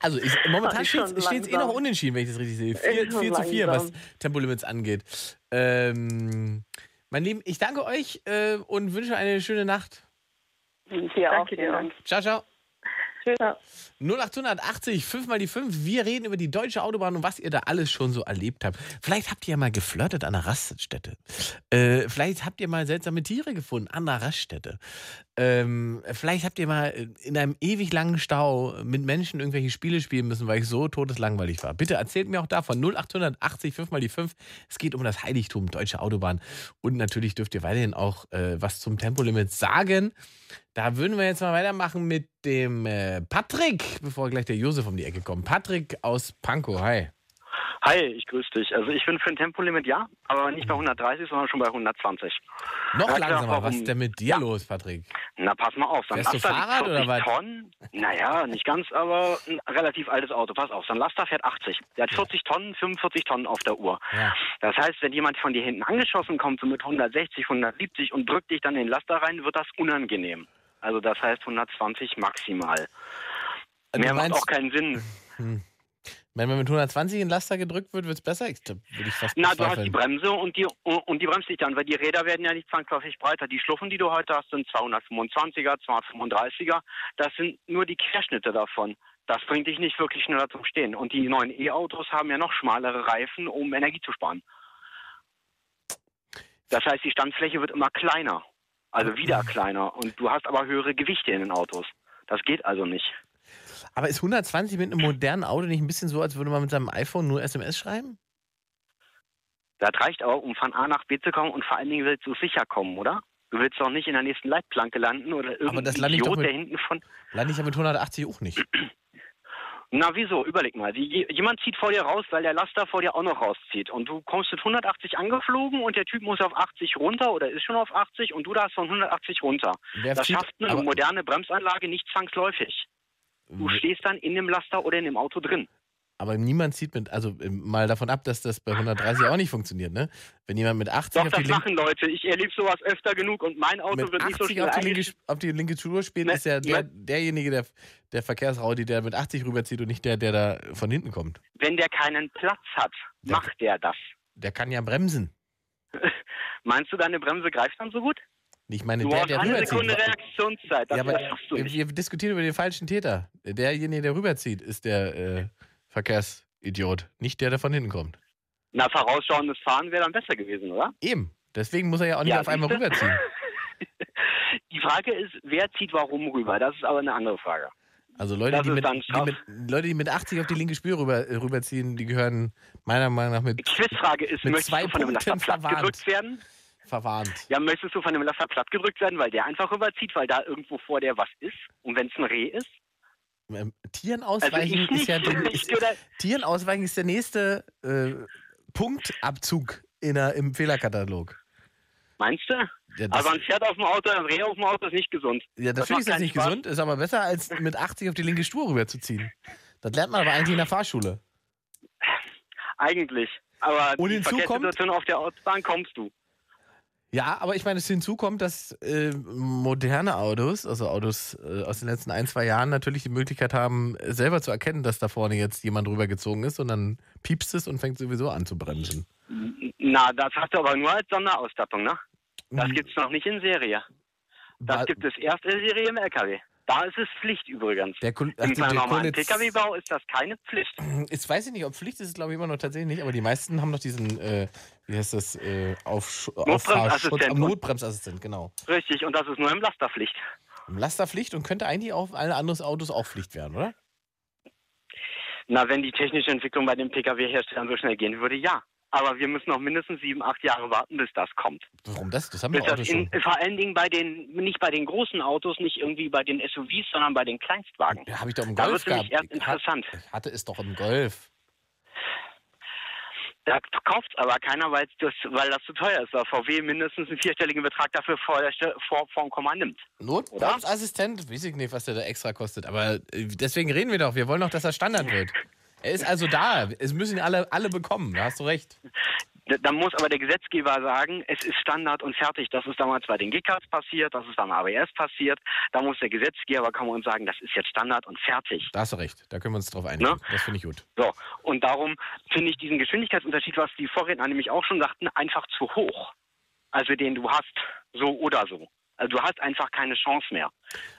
Also ich, momentan steht es eh noch unentschieden, wenn ich das richtig sehe. 4, 4 zu 4, was Tempolimits angeht. Ähm, mein Lieben, ich danke euch äh, und wünsche eine schöne Nacht. Dir auch. Danke dir. Ciao, ciao. Tschüss. 0880, 5 mal die 5. Wir reden über die deutsche Autobahn und was ihr da alles schon so erlebt habt. Vielleicht habt ihr ja mal geflirtet an einer Raststätte. Äh, vielleicht habt ihr mal seltsame Tiere gefunden an einer Raststätte. Ähm, vielleicht habt ihr mal in einem ewig langen Stau mit Menschen irgendwelche Spiele spielen müssen, weil ich so todeslangweilig war. Bitte erzählt mir auch davon. 0880, 5 mal die 5. Es geht um das Heiligtum deutsche Autobahn. Und natürlich dürft ihr weiterhin auch äh, was zum Tempolimit sagen. Da würden wir jetzt mal weitermachen mit dem äh, Patrick, bevor gleich der Josef um die Ecke kommt. Patrick aus Pankow, hi. Hi, ich grüße dich. Also ich bin für ein Tempolimit ja, aber nicht bei 130, sondern schon bei 120. Noch ja, langsamer, warum, was ist denn mit dir ja. los, Patrick? Na, pass mal auf. Dann Fährst du Fahrrad oder was? Tonnen. Naja, nicht ganz, aber ein relativ altes Auto. Pass auf, sein Laster fährt 80. Der hat 40 Tonnen, 45 Tonnen auf der Uhr. Ja. Das heißt, wenn jemand von dir hinten angeschossen kommt, so mit 160, 170 und drückt dich dann in den Laster rein, wird das unangenehm. Also das heißt 120 maximal. Du Mehr meinst, macht auch keinen Sinn. Hm. Wenn man mit 120 in Laster gedrückt wird, wird es besser? Ich, würde ich fast Na, du hast die Bremse und die, und die bremst dich dann, weil die Räder werden ja nicht zwangsläufig breiter. Die Schluffen, die du heute hast, sind 225er, 235er. Das sind nur die Querschnitte davon. Das bringt dich nicht wirklich schneller zum Stehen. Und die neuen E-Autos haben ja noch schmalere Reifen, um Energie zu sparen. Das heißt, die Standfläche wird immer kleiner. Also wieder kleiner. Und du hast aber höhere Gewichte in den Autos. Das geht also nicht. Aber ist 120 mit einem modernen Auto nicht ein bisschen so, als würde man mit seinem iPhone nur SMS schreiben? Das reicht auch, um von A nach B zu kommen und vor allen Dingen willst du sicher kommen, oder? Du willst doch nicht in der nächsten Leitplanke landen oder Aber irgendein das lande ich doch Idiot, mit, der hinten von... lande ich ja mit 180 auch nicht. *clears throat* Na wieso? Überleg mal. Die, jemand zieht vor dir raus, weil der Laster vor dir auch noch rauszieht. Und du kommst mit 180 angeflogen und der Typ muss auf 80 runter oder ist schon auf 80 und du darfst von 180 runter. Wer das zieht- schafft eine moderne Bremsanlage nicht zwangsläufig. Du stehst dann in dem Laster oder in dem Auto drin. Aber niemand zieht mit, also ähm, mal davon ab, dass das bei 130 auch nicht funktioniert, ne? Wenn jemand mit 80 Doch, auf die, das machen Leute. Ich erlebe sowas öfter genug und mein Auto mit wird nicht so 80 schnell auf, die linke, auf die linke Spur spielt, ist ja der, derjenige, der, der Verkehrsraudi, der mit 80 rüberzieht und nicht der, der da von hinten kommt. Wenn der keinen Platz hat, macht der das. Der kann ja bremsen. *laughs* Meinst du, deine Bremse greift dann so gut? Ich meine, du der, der eine rüberzieht. Sekunde Reaktionszeit. Das, ja, aber schaffst du wir, nicht. wir diskutieren über den falschen Täter. Derjenige, der rüberzieht, ist der äh, Verkehrsidiot, nicht der, der von hinten kommt. Na, vorausschauendes Fahren wäre dann besser gewesen, oder? Eben. Deswegen muss er ja auch nicht Ja, auf einmal rüberziehen. *laughs* Die Frage ist, wer zieht warum rüber? Das ist aber eine andere Frage. Also Leute, die mit, die mit, Leute, die mit 80 auf die linke Spur rüber, äh, rüberziehen, die gehören meiner Meinung nach mit, Quizfrage ist, mit möchtest zwei du von einem Laster Punkten platt verwarnt. gedrückt werden? verwarnt. Ja, möchtest du von einem Laster platt gedrückt werden, weil der einfach rüberzieht, weil da irgendwo vor der was ist? Und wenn es ein Reh ist? Ähm, Tieren ausweichen Also ist ja den, ist, Tieren ausweichen ist der nächste äh, Punktabzug in der, im Fehlerkatalog. Meinst du? Ja, aber ein Pferd auf dem Auto, ein Reh auf dem Auto ist nicht gesund. Ja, Das natürlich ist das nicht Spaß. gesund, ist aber besser als mit 80 auf die linke Spur rüberzuziehen. Das lernt man aber eigentlich in der Fahrschule. Eigentlich. Aber Und die kommt- Verkehrssituation auf der Autobahn kommst du. Ja, aber ich meine, es hinzu kommt, dass äh, moderne Autos, also Autos äh, aus den letzten ein, zwei Jahren, natürlich die Möglichkeit haben, selber zu erkennen, dass da vorne jetzt jemand rübergezogen ist und dann piepst es und fängt sowieso an zu bremsen. Na, das hast du aber nur als Sonderausstattung, ne? Das Mhm. gibt's noch nicht in Serie. Das gibt es erst in Serie im LKW. Da ist es Pflicht übrigens. Der, Kul- Im der normalen Pkw-Bau ist das keine Pflicht. Jetzt weiß ich nicht, ob Pflicht ist es, glaube ich, immer noch tatsächlich nicht, aber die meisten haben noch diesen, äh, wie heißt das, äh, Aufsch Notbremsassistent. Am Notbremsassistent, genau. Richtig, und das ist nur im Lasterpflicht. Im Lasterpflicht und könnte eigentlich auf alle anderen Autos auch Pflicht werden, oder? Na, wenn die technische Entwicklung bei den Pkw-Herstellern so schnell gehen würde, ja. Aber wir müssen noch mindestens sieben, acht Jahre warten, bis das kommt. Warum das? Das haben Bis doch Autos in, schon. vor allen Dingen bei den, nicht bei den großen Autos, nicht irgendwie bei den SUVs, sondern bei den Kleinstwagen. Ja, habe ich doch im Da Golf nämlich gehabt. erst interessant. Ich hatte es doch im Golf. Da kauft aber keiner, weil das, weil das zu teuer ist, weil VW mindestens einen vierstelligen Betrag dafür vor, der, vor, vor dem Komma nimmt. Notbremsassistent, weiß ich nicht, was der da extra kostet, aber äh, deswegen reden wir doch. Wir wollen doch, dass er Standard wird. Er ist also da. Es müssen alle, alle bekommen. Da hast du recht. Da, da muss aber der Gesetzgeber sagen, es ist Standard und fertig. Das ist damals bei den GKs passiert, das ist beim ABS passiert. Da muss der Gesetzgeber kommen und sagen, das ist jetzt Standard und fertig. Da hast du recht. Da können wir uns drauf einigen. Ne? Das finde ich gut. So, und darum finde ich diesen Geschwindigkeitsunterschied, was die Vorredner nämlich auch schon sagten, einfach zu hoch. Also den du hast, so oder so. Also du hast einfach keine Chance mehr.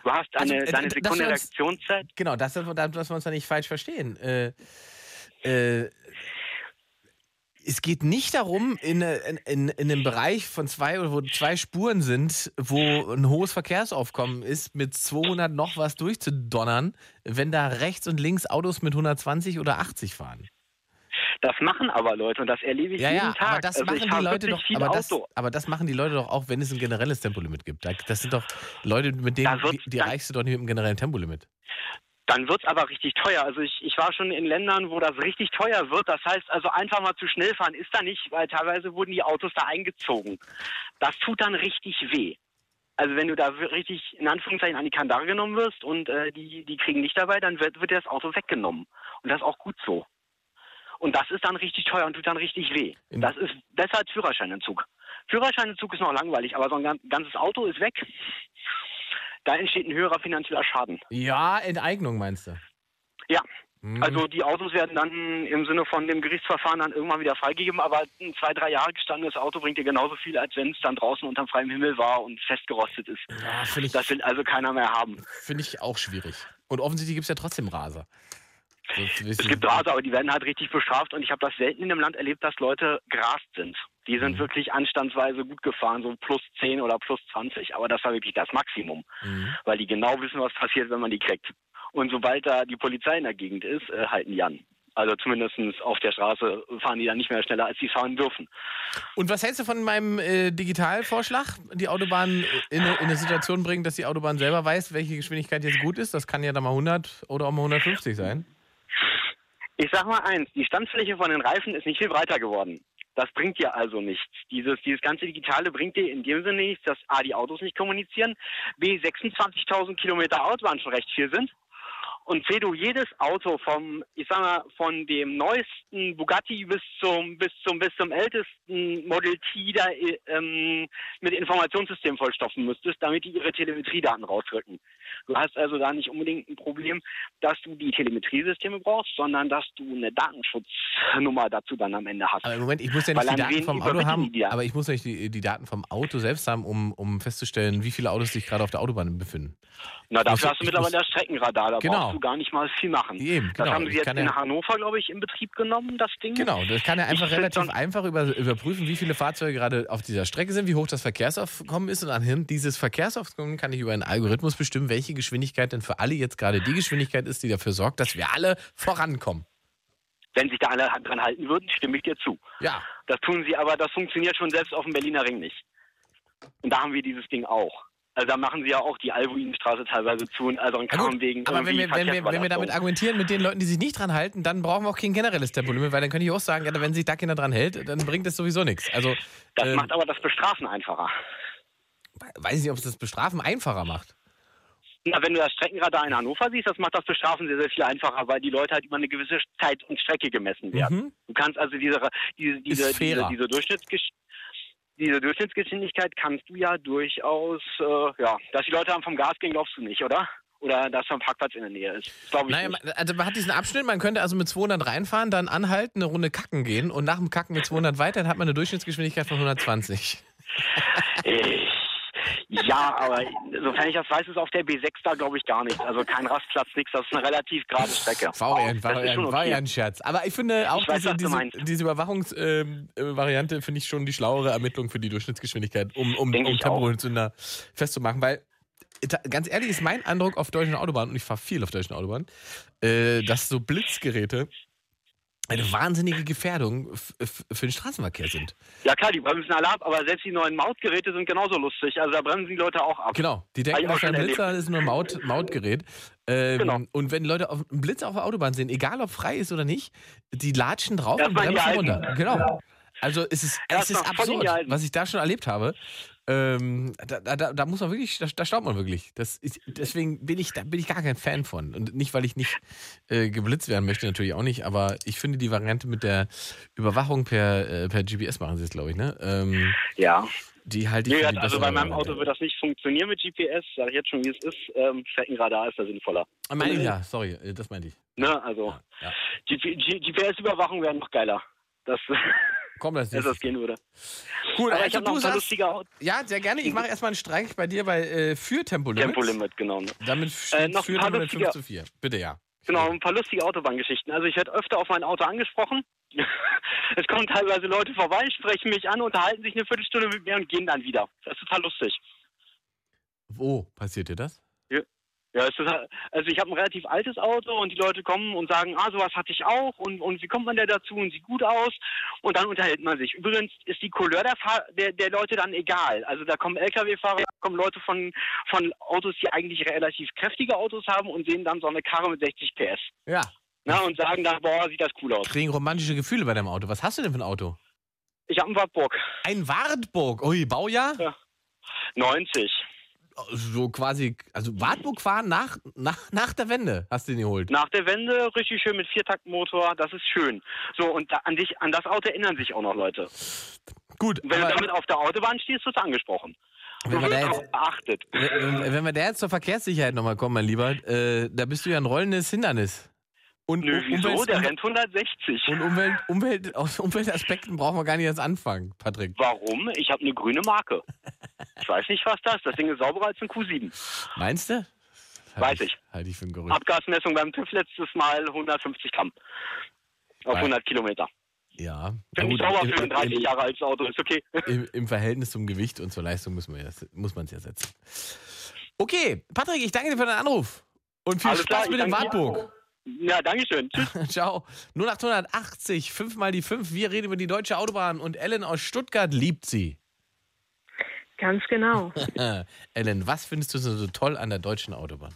Du hast Also, eine, äh, deine Sekunde uns- Reaktionszeit. Genau, das, dass wir uns da nicht falsch verstehen. Äh, äh, es geht nicht darum, in, in, in, in einem Bereich von zwei oder wo zwei Spuren sind, wo ein hohes Verkehrsaufkommen ist, mit 200 noch was durchzudonnern, wenn da rechts und links Autos mit 120 oder 80 fahren. Das machen aber Leute und das erlebe ich Ja, jeden ja, Tag. aber das also machen die Leute doch. Aber das, aber das machen die Leute doch auch, wenn es ein generelles Tempolimit gibt. Da- Das sind doch Leute, mit denen die, die reichst du doch nicht mit einem generellen Tempolimit. Dann wird's aber richtig teuer. Also ich, ich war schon in Ländern, wo das richtig teuer wird. Das heißt also einfach mal zu schnell fahren ist da nicht, weil teilweise wurden die Autos da eingezogen. Das tut dann richtig weh. Also wenn du da richtig in Anführungszeichen an die Kandare genommen wirst und äh, die, die kriegen dich dabei, dann wird, wird dir das Auto weggenommen. Und das ist auch gut so. Und das ist dann richtig teuer und tut dann richtig weh. Das ist besser als Führerscheinentzug. Führerscheinentzug ist noch langweilig, aber so ein gan- ganzes Auto ist weg. Da entsteht ein höherer finanzieller Schaden. Ja, Enteignung meinst du? Ja. Hm. Also die Autos werden dann im Sinne von dem Gerichtsverfahren dann irgendwann wieder freigegeben, aber ein zwei, drei Jahre gestandenes Auto bringt dir genauso viel, als wenn es dann draußen unterm freiem Himmel war und festgerostet ist. Ja, ich, Das will also keiner mehr haben. Finde ich auch schwierig. Und offensichtlich gibt es ja trotzdem Raser. Es gibt Raser, aber die werden halt richtig bestraft und ich habe das selten in einem Land erlebt, dass Leute gerast sind. Die Mhm. sind wirklich anstandsweise gut gefahren, so plus 10 oder plus 20, aber das war wirklich das Maximum, Mhm. weil die genau wissen, was passiert, wenn man die kriegt. Und sobald da die Polizei in der Gegend ist, äh, halten die an. Also zumindest auf der Straße fahren die dann nicht mehr schneller, als sie fahren dürfen. Und was hältst du von meinem äh, Digitalvorschlag? Die Autobahn in eine, in eine Situation bringen, dass die Autobahn selber weiß, welche Geschwindigkeit jetzt gut ist? Das kann ja dann mal 100 oder auch mal 150 sein. Ich sag mal eins, die Standfläche von den Reifen ist nicht viel breiter geworden. Das bringt dir also nichts. Dieses, dieses ganze Digitale bringt dir in dem Sinne nichts, dass A, die Autos nicht kommunizieren, B, 26.000 Kilometer Autobahn schon recht viel sind und C, du jedes Auto vom, ich sag mal, von dem neuesten Bugatti bis zum, bis zum, bis zum ältesten Model T da, ähm, mit Informationssystem vollstopfen müsstest, damit die ihre Telemetriedaten rausrücken. Du hast also da nicht unbedingt ein Problem, dass du die Telemetriesysteme brauchst, sondern dass du eine Datenschutznummer dazu dann am Ende hast. Aber im Moment, ich muss ja nicht Weil die Daten vom Auto haben, aber ich muss ja nicht die, die Daten vom Auto selbst haben, um, um festzustellen, wie viele Autos sich gerade auf der Autobahn befinden. Na, Ich muss- dafür hast du mittlerweile das Streckenradar, da Genau. brauchst du gar nicht mal viel machen. Eben, das genau. haben sie jetzt in ja- Hannover, glaube ich, in Betrieb genommen, das Ding. Genau, das kann er einfach Ich relativ einfach über, überprüfen, wie viele Fahrzeuge gerade auf dieser Strecke sind, wie hoch das Verkehrsaufkommen ist und anhand dieses Verkehrsaufkommens kann ich über einen Algorithmus bestimmen, welche Geschwindigkeit denn für alle jetzt gerade die Geschwindigkeit ist, die dafür sorgt, dass wir alle vorankommen. Wenn sich da alle dran halten würden, stimme ich dir zu. Ja. Das tun sie, aber das funktioniert schon selbst auf dem Berliner Ring nicht. Und da haben wir dieses Ding auch. Also da machen sie ja auch die Albuinstraße teilweise zu und also an Na gut, Kamen wegen aber wenn wir, wenn, wir, wenn wir damit argumentieren mit den Leuten, die sich nicht dran halten, dann brauchen wir auch kein generelles Tempolimit, weil dann könnte ich auch sagen, ja, wenn sich da keiner dran hält, dann bringt das sowieso nichts. Also, Das ähm, macht aber das Bestrafen einfacher. weiß ich nicht, ob es das Bestrafen einfacher macht. Na, wenn du das Streckenradar in Hannover siehst, das macht das Bestrafen sehr, sehr viel einfacher, weil die Leute halt über eine gewisse Zeit und Strecke gemessen werden. Mhm. Du kannst also diese, diese, diese, diese, diese, Durchschnittsgesch diese Durchschnittsgeschwindigkeit kannst du ja durchaus, äh, ja, dass die Leute dann vom Gas gehen, glaubst du nicht, oder? Oder dass am Parkplatz in der Nähe ist. Glaube ich Naja, nicht. man- also man hat diesen Abschnitt, man könnte also mit 200 reinfahren, dann anhalten, eine Runde kacken gehen und nach dem Kacken mit 200 weiter, dann hat man eine Durchschnittsgeschwindigkeit von 120. *laughs* *laughs* Ich, ja, aber sofern ich das weiß, ist auf der B6 da, glaube ich, gar nichts. Also kein Rastplatz, nichts. Das ist eine relativ gerade Strecke. War, ist ja, schon war ja ein Scherz. Aber ich finde auch Ich weiß, diese, diese, diese Überwachungsvariante finde ich schon die schlauere Ermittlung für die Durchschnittsgeschwindigkeit, um, um, Denk um ich Tempohölzünder festzumachen. Weil, ganz ehrlich, ist mein Eindruck auf deutschen Autobahnen, und ich fahre viel auf deutschen Autobahnen, äh, dass so Blitzgeräte eine wahnsinnige Gefährdung für den Straßenverkehr sind. Ja klar, die bremsen alle ab, aber selbst die neuen Mautgeräte sind genauso lustig. Also da bremsen die Leute auch ab. Genau, die denken, dass ein Blitzer ist nur ein Maut, Mautgerät. Ähm, Genau. Und wenn Leute auf, einen Blitz auf der Autobahn sehen, egal ob frei ist oder nicht, die latschen drauf und in die bremsen runter. Genau. Also es ist, es ist absurd, was ich da schon erlebt habe. Ähm, da, da, da- muss man wirklich, da, da staubt man wirklich. Das ist, deswegen bin ich, da bin ich gar kein Fan von. Und nicht, weil ich nicht äh, geblitzt werden möchte, natürlich auch nicht, aber ich finde die Variante mit der Überwachung per, äh, per GPS machen sie es, glaube ich, ne? Ähm, Ja. Die halte ich Nee, für die also bei meinem Variante. Auto wird das nicht funktionieren mit GPS. Sag ich jetzt schon, wie es ist. Ähm, Streckenradar ist da sinnvoller. Ah, Meine ich ja, sorry, äh, das meinte ich. Ne, also Ja. G- GPS-Überwachung wäre noch geiler. Das, *laughs* Komm, das dass das gehen würde. Cool, Aber also ich habe noch ein paar sagst- lustige Autos. Ja, sehr gerne. Ich mache erstmal einen Streik bei dir bei, äh, für Tempolimit. Tempolimit, genau. Damit steht Äh, noch für Tempolimit 5 lustige- zu 4. Bitte, ja. Genau, ein paar lustige Autobahngeschichten. Also ich werde öfter auf mein Auto angesprochen. *laughs* es kommen teilweise Leute vorbei, sprechen mich an, unterhalten sich eine Viertelstunde mit mir und gehen dann wieder. Das ist total lustig. Wo passiert dir das? Ja, ist also ich habe ein relativ altes Auto und die Leute kommen und sagen, ah, sowas hatte ich auch und, und wie kommt man da dazu und sieht gut aus und dann unterhält man sich. Übrigens ist die Couleur der, Fahr der, der Leute dann egal. Also da kommen Lkw-Fahrer, da kommen Leute von, von Autos, die eigentlich relativ kräftige Autos haben und sehen dann so eine Karre mit 60 PS. Ja. Na, und sagen dann, boah, sieht das cool aus. Kriegen romantische Gefühle bei deinem Auto. Was hast du denn für ein Auto? Ich habe einen Wartburg. Ein Wartburg. Ui, Baujahr? Ja. 90. So quasi, also Wartburg fahren nach, nach, nach der Wende hast du den geholt. Nach der Wende richtig schön mit Viertaktmotor, das ist schön. So, und da, an, dich, an das Auto erinnern sich auch noch Leute. Gut, Wenn aber- du damit auf der Autobahn stehst, wirst du angesprochen. Wenn wir jetzt-. Wenn, wenn wir da jetzt zur Verkehrssicherheit nochmal kommen, mein Lieber, äh, da bist du ja ein rollendes Hindernis. Und Nö, wieso? Umwelt- Der rennt 160. Und Umwelt, Umwelt, aus Umweltaspekten brauchen wir gar nicht erst anfangen, Patrick. Warum? Ich habe eine grüne Marke. Ich weiß nicht, was das ist. Das Ding ist sauberer als ein Q7. Meinst du? Weiß ich. Halte ich für ein Gerücht. Abgasmessung beim TÜV letztes Mal 150 Gramm. Auf Weil- 100 Kilometer. Ja. Finde ich sauber für ein im- 30 im- Jahre altes Auto. Ist okay. Im, Im Verhältnis zum Gewicht und zur Leistung muss man es ja setzen. Okay, Patrick, ich danke dir für deinen Anruf. Und viel Alles Spaß klar, mit dem Wartburg. Ja, Dankeschön. Tschüss. *laughs* Ciao. 0880, fünfmal die fünf. Wir reden über die deutsche Autobahn und Ellen aus Stuttgart liebt sie. Ganz genau. *laughs* Ellen, was findest du so toll an der deutschen Autobahn?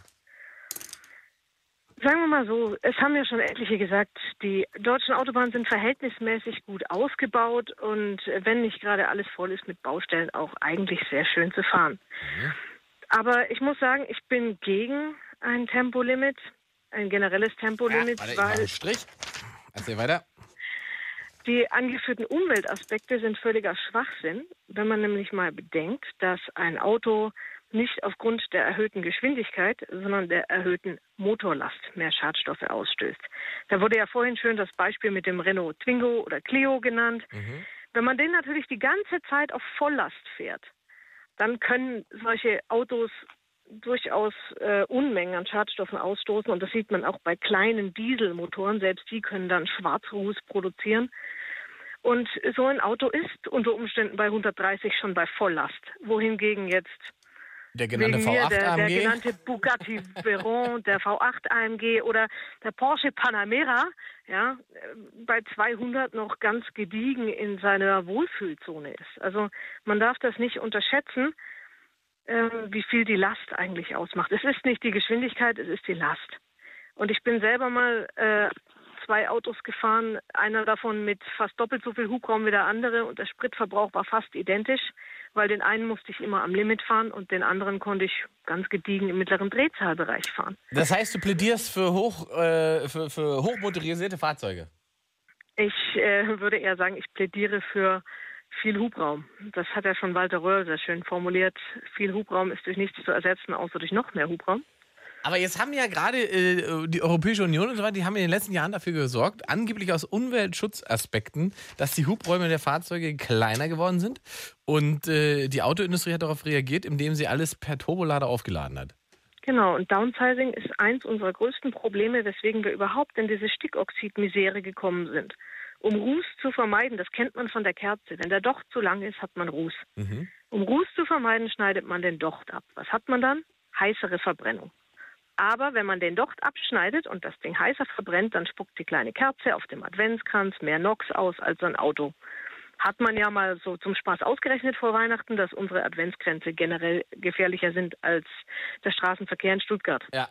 Sagen wir mal so, es haben ja schon etliche gesagt, die deutschen Autobahnen sind verhältnismäßig gut ausgebaut und wenn nicht gerade alles voll ist mit Baustellen, auch eigentlich sehr schön zu fahren. Mhm. Aber ich muss sagen, ich bin gegen ein Tempolimit, ein generelles Tempolimit, Warte, mache weil Strich. Erzähl weiter. die angeführten Umweltaspekte sind völliger Schwachsinn, wenn man nämlich mal bedenkt, dass ein Auto nicht aufgrund der erhöhten Geschwindigkeit, sondern der erhöhten Motorlast mehr Schadstoffe ausstößt. Da wurde ja vorhin schön das Beispiel mit dem Renault Twingo oder Clio genannt. Wenn man den natürlich die ganze Zeit auf Volllast fährt, dann können solche Autos durchaus äh, Unmengen an Schadstoffen ausstoßen. Und das sieht man auch bei kleinen Dieselmotoren. Selbst die können dann Schwarzruß produzieren. Und so ein Auto ist unter Umständen bei 130 schon bei Volllast. Wohingegen jetzt Der genannte wegen mir V8 der, der AMG. genannte Bugatti Veyron, der V8 AMG oder der Porsche Panamera, ja, bei 200 noch ganz gediegen in seiner Wohlfühlzone ist. Also man darf das nicht unterschätzen, wie viel die Last eigentlich ausmacht. Es ist nicht die Geschwindigkeit, es ist die Last. Und ich bin selber mal äh, zwei Autos gefahren, einer davon mit fast doppelt so viel Hubraum wie der andere und der Spritverbrauch war fast identisch, weil den einen musste ich immer am Limit fahren und den anderen konnte ich ganz gediegen im mittleren Drehzahlbereich fahren. Das heißt, du plädierst für, hoch, äh, für, für hochmotorisierte Fahrzeuge. Ich äh, würde eher sagen, ich plädiere für viel Hubraum. Das hat ja schon Walter Röhr sehr schön formuliert. Viel Hubraum ist durch nichts zu ersetzen, außer durch noch mehr Hubraum. Aber jetzt haben ja gerade äh, die Europäische Union und so weiter, die haben in den letzten Jahren dafür gesorgt, angeblich aus Umweltschutzaspekten, dass die Hubräume der Fahrzeuge kleiner geworden sind. Und äh, die Autoindustrie hat darauf reagiert, indem sie alles per Turbolader aufgeladen hat. Genau, und Downsizing ist eins unserer größten Probleme, weswegen wir überhaupt in diese Stickoxidmisere gekommen sind. Um Ruß zu vermeiden, das kennt man von der Kerze, wenn der Docht zu lang ist, hat man Ruß. Um Ruß zu vermeiden, schneidet man den Docht ab. Was hat man dann? Heißere Verbrennung. Aber wenn man den Docht abschneidet und das Ding heißer verbrennt, dann spuckt die kleine Kerze auf dem Adventskranz mehr Nox aus als ein Auto. Hat man ja mal so zum Spaß ausgerechnet vor Weihnachten, dass unsere Adventskränze generell gefährlicher sind als der Straßenverkehr in Stuttgart. Ja.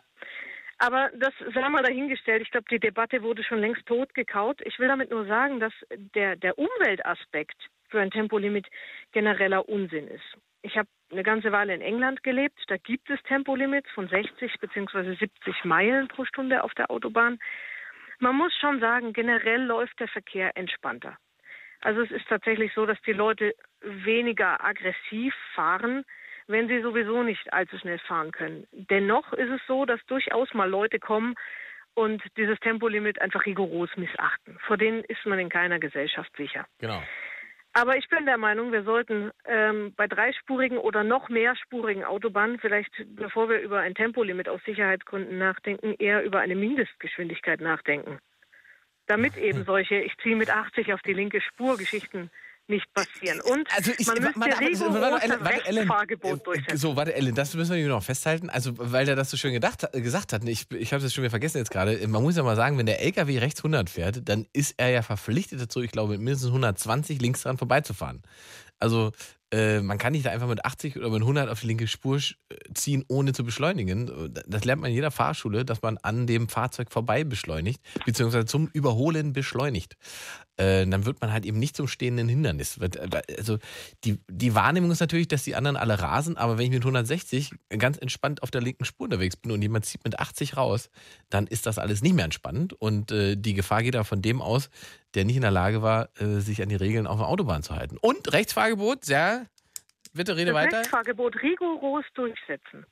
Aber das sei mal dahingestellt. Ich glaube, die Debatte wurde schon längst totgekaut. Ich will damit nur sagen, dass der, der Umweltaspekt für ein Tempolimit genereller Unsinn ist. Ich habe eine ganze Weile in England gelebt. Da gibt es Tempolimits von 60 bzw. 70 Meilen pro Stunde auf der Autobahn. Man muss schon sagen, generell läuft der Verkehr entspannter. Also es ist tatsächlich so, dass die Leute weniger aggressiv fahren, wenn sie sowieso nicht allzu schnell fahren können. Dennoch ist es so, dass durchaus mal Leute kommen und dieses Tempolimit einfach rigoros missachten. Vor denen ist man in keiner Gesellschaft sicher. Genau. Aber ich bin der Meinung, wir sollten ähm, bei dreispurigen oder noch mehrspurigen Autobahnen vielleicht, bevor wir über ein Tempolimit aus Sicherheitsgründen nachdenken, eher über eine Mindestgeschwindigkeit nachdenken. Damit *laughs* eben solche, ich ziehe mit 80 auf die linke Spur Geschichten nicht passieren. Und Also ich, man müsste warte, rigoros warte, Ellen, warte, Ellen, äh, durchsetzen. So, warte, Ellen, das müssen wir noch festhalten. Also, weil der das so schön gedacht, äh, gesagt hat, ich, ich habe das schon wieder vergessen jetzt gerade. Man muss ja mal sagen, wenn der LKW rechts 100 fährt, dann ist er ja verpflichtet dazu, ich glaube, mit mindestens 120 links dran vorbeizufahren. Also, äh, man kann nicht da einfach mit 80 oder mit 100 auf die linke Spur äh, ziehen, ohne zu beschleunigen. Das lernt man in jeder Fahrschule, dass man an dem Fahrzeug vorbei beschleunigt, beziehungsweise zum Überholen beschleunigt. Äh, dann wird man halt eben nicht zum stehenden Hindernis. Äh, Also die, die Wahrnehmung ist natürlich, dass die anderen alle rasen, aber wenn ich mit 160 ganz entspannt auf der linken Spur unterwegs bin und jemand zieht mit 80 raus, dann ist das alles nicht mehr entspannt und äh, die Gefahr geht da von dem aus, der nicht in der Lage war, äh, sich an die Regeln auf der Autobahn zu halten. Und Rechtsfahrgebot, sehr, bitte rede das weiter. Rechtsfahrgebot rigoros durchsetzen.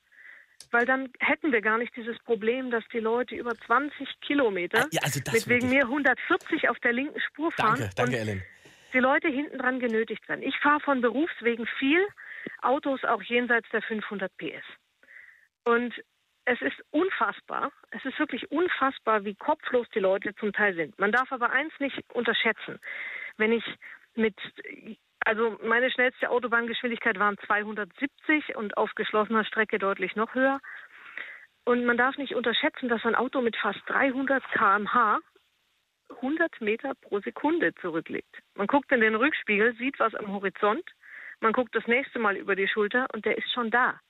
Weil dann hätten wir gar nicht dieses Problem, dass die Leute über 20 Kilometer Ja, also mit wegen mir 140 auf der linken Spur fahren Danke, danke, und Ellen. die Leute hinten dran genötigt werden. Ich fahre von Berufswegen viel, Autos auch jenseits der 500 PS. Und es ist unfassbar, es ist wirklich unfassbar, wie kopflos die Leute zum Teil sind. Man darf aber eins nicht unterschätzen. Wenn ich mit, also meine schnellste Autobahngeschwindigkeit waren 270 und auf geschlossener Strecke deutlich noch höher. Und man darf nicht unterschätzen, dass ein Auto mit fast 300 km/h 100 Meter pro Sekunde zurücklegt. Man guckt in den Rückspiegel, sieht was am Horizont, man guckt das nächste Mal über die Schulter und der ist schon da.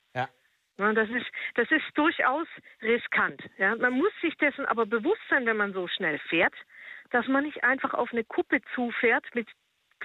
Das ist, das ist durchaus riskant. Ja. Man muss sich dessen aber bewusst sein, wenn man so schnell fährt, dass man nicht einfach auf eine Kuppe zufährt mit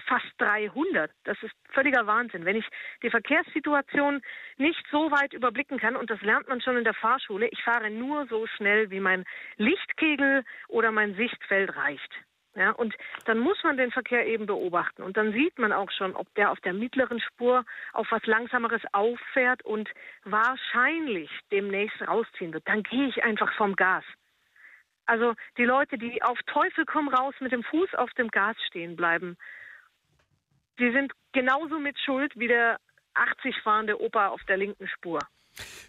fast 300. Das ist völliger Wahnsinn. Wenn ich die Verkehrssituation nicht so weit überblicken kann, und das lernt man schon in der Fahrschule, ich fahre nur so schnell, wie mein Lichtkegel oder mein Sichtfeld reicht. Ja, und dann muss man den Verkehr eben beobachten. Und dann sieht man auch schon, ob der auf der mittleren Spur auf was Langsameres auffährt und wahrscheinlich demnächst rausziehen wird. Dann gehe ich einfach vom Gas. Also die Leute, die auf Teufel komm raus mit dem Fuß auf dem Gas stehen bleiben, die sind genauso mit Schuld wie der 80 fahrende Opa auf der linken Spur.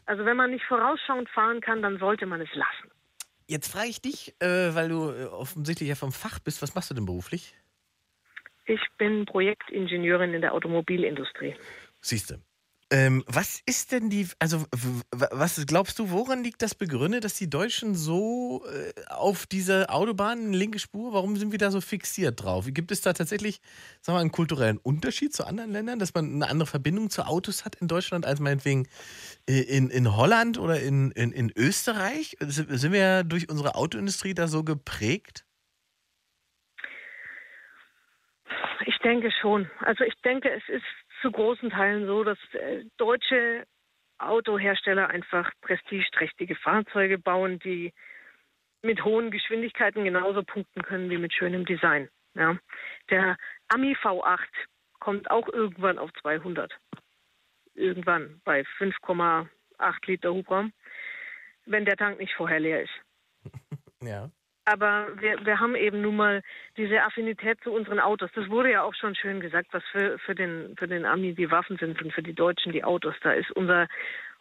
Also wenn man nicht vorausschauend fahren kann, dann sollte man es lassen. Jetzt frage ich dich, äh, weil du äh, offensichtlich ja vom Fach bist, was machst du denn beruflich? Ich bin Projektingenieurin in der Automobilindustrie. Siehste. Ähm, was ist denn die, also was glaubst du, woran liegt das begründet, dass die Deutschen so äh, auf diese Autobahn, linke Spur, warum sind wir da so fixiert drauf? Gibt es da tatsächlich, sagen wir mal, einen kulturellen Unterschied zu anderen Ländern, dass man eine andere Verbindung zu Autos hat in Deutschland als meinetwegen äh, in, in Holland oder in, in, in Österreich? Sind wir ja durch unsere Autoindustrie da so geprägt? Ich denke schon. Also ich denke, es ist zu großen Teilen so, dass äh, deutsche Autohersteller einfach prestigeträchtige Fahrzeuge bauen, die mit hohen Geschwindigkeiten genauso punkten können wie mit schönem Design. Ja. Der Ami V8 kommt auch irgendwann auf 200. Irgendwann bei 5,8 Liter Hubraum, wenn der Tank nicht vorher leer ist. *laughs* Ja. Aber wir, wir haben eben nun mal diese Affinität zu unseren Autos. Das wurde ja auch schon schön gesagt, was für, für, den, für den Ami die Waffen sind und für die Deutschen die Autos. Da ist unser,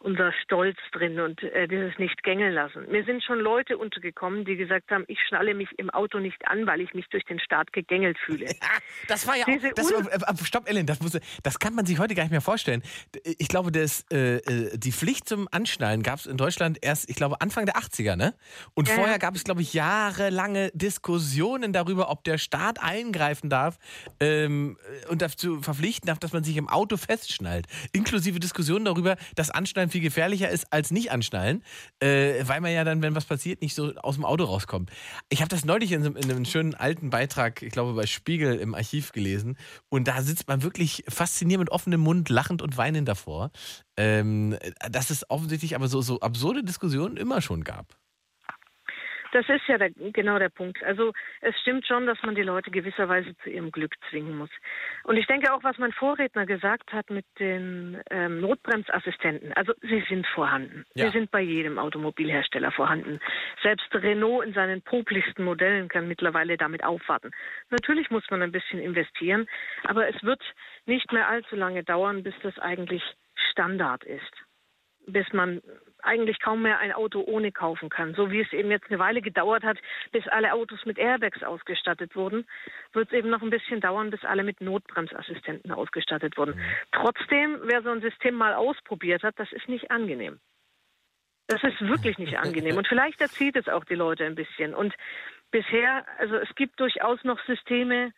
unser Stolz drin und äh, dieses nicht gängeln lassen. Mir sind schon Leute untergekommen, die gesagt haben, ich schnalle mich im Auto nicht an, weil ich mich durch den Staat gegängelt fühle. *laughs* Das war ja Diese auch. Das, Un- äh, äh, stopp, Ellen, das, muss, das kann man sich heute gar nicht mehr vorstellen. Ich glaube, das, äh, äh, die Pflicht zum Anschnallen gab es in Deutschland erst, ich glaube, Anfang der 80er, ne? Und Ja, vorher gab es, glaube ich, jahrelange Diskussionen darüber, ob der Staat eingreifen darf ähm, und dazu verpflichten darf, dass man sich im Auto festschnallt. Inklusive Diskussionen darüber, dass Anschnallen viel gefährlicher ist als nicht anschnallen, äh, weil man ja dann, wenn was passiert, nicht so aus dem Auto rauskommt. Ich habe das neulich in, so- in einem schönen alten Beitrag, ich glaube bei Spiegel im Archiv gelesen und da sitzt man wirklich fasziniert mit offenem Mund, lachend und weinend davor, ähm, dass es offensichtlich aber so, so absurde Diskussionen immer schon gab. Das ist ja der, genau der Punkt. Also es stimmt schon, dass man die Leute gewisserweise zu ihrem Glück zwingen muss. Und ich denke auch, was mein Vorredner gesagt hat mit den ähm, Notbremsassistenten. Also sie sind vorhanden. Ja. Sie sind bei jedem Automobilhersteller vorhanden. Selbst Renault in seinen poplichsten Modellen kann mittlerweile damit aufwarten. Natürlich muss man ein bisschen investieren, aber es wird nicht mehr allzu lange dauern, bis das eigentlich Standard ist bis man eigentlich kaum mehr ein Auto ohne kaufen kann. So wie es eben jetzt eine Weile gedauert hat, bis alle Autos mit Airbags ausgestattet wurden, wird es eben noch ein bisschen dauern, bis alle mit Notbremsassistenten ausgestattet wurden. Trotzdem, wer so ein System mal ausprobiert hat, das ist nicht angenehm. Das ist wirklich nicht angenehm. Und vielleicht erzieht es auch die Leute ein bisschen. Und bisher, also es gibt durchaus noch Systeme,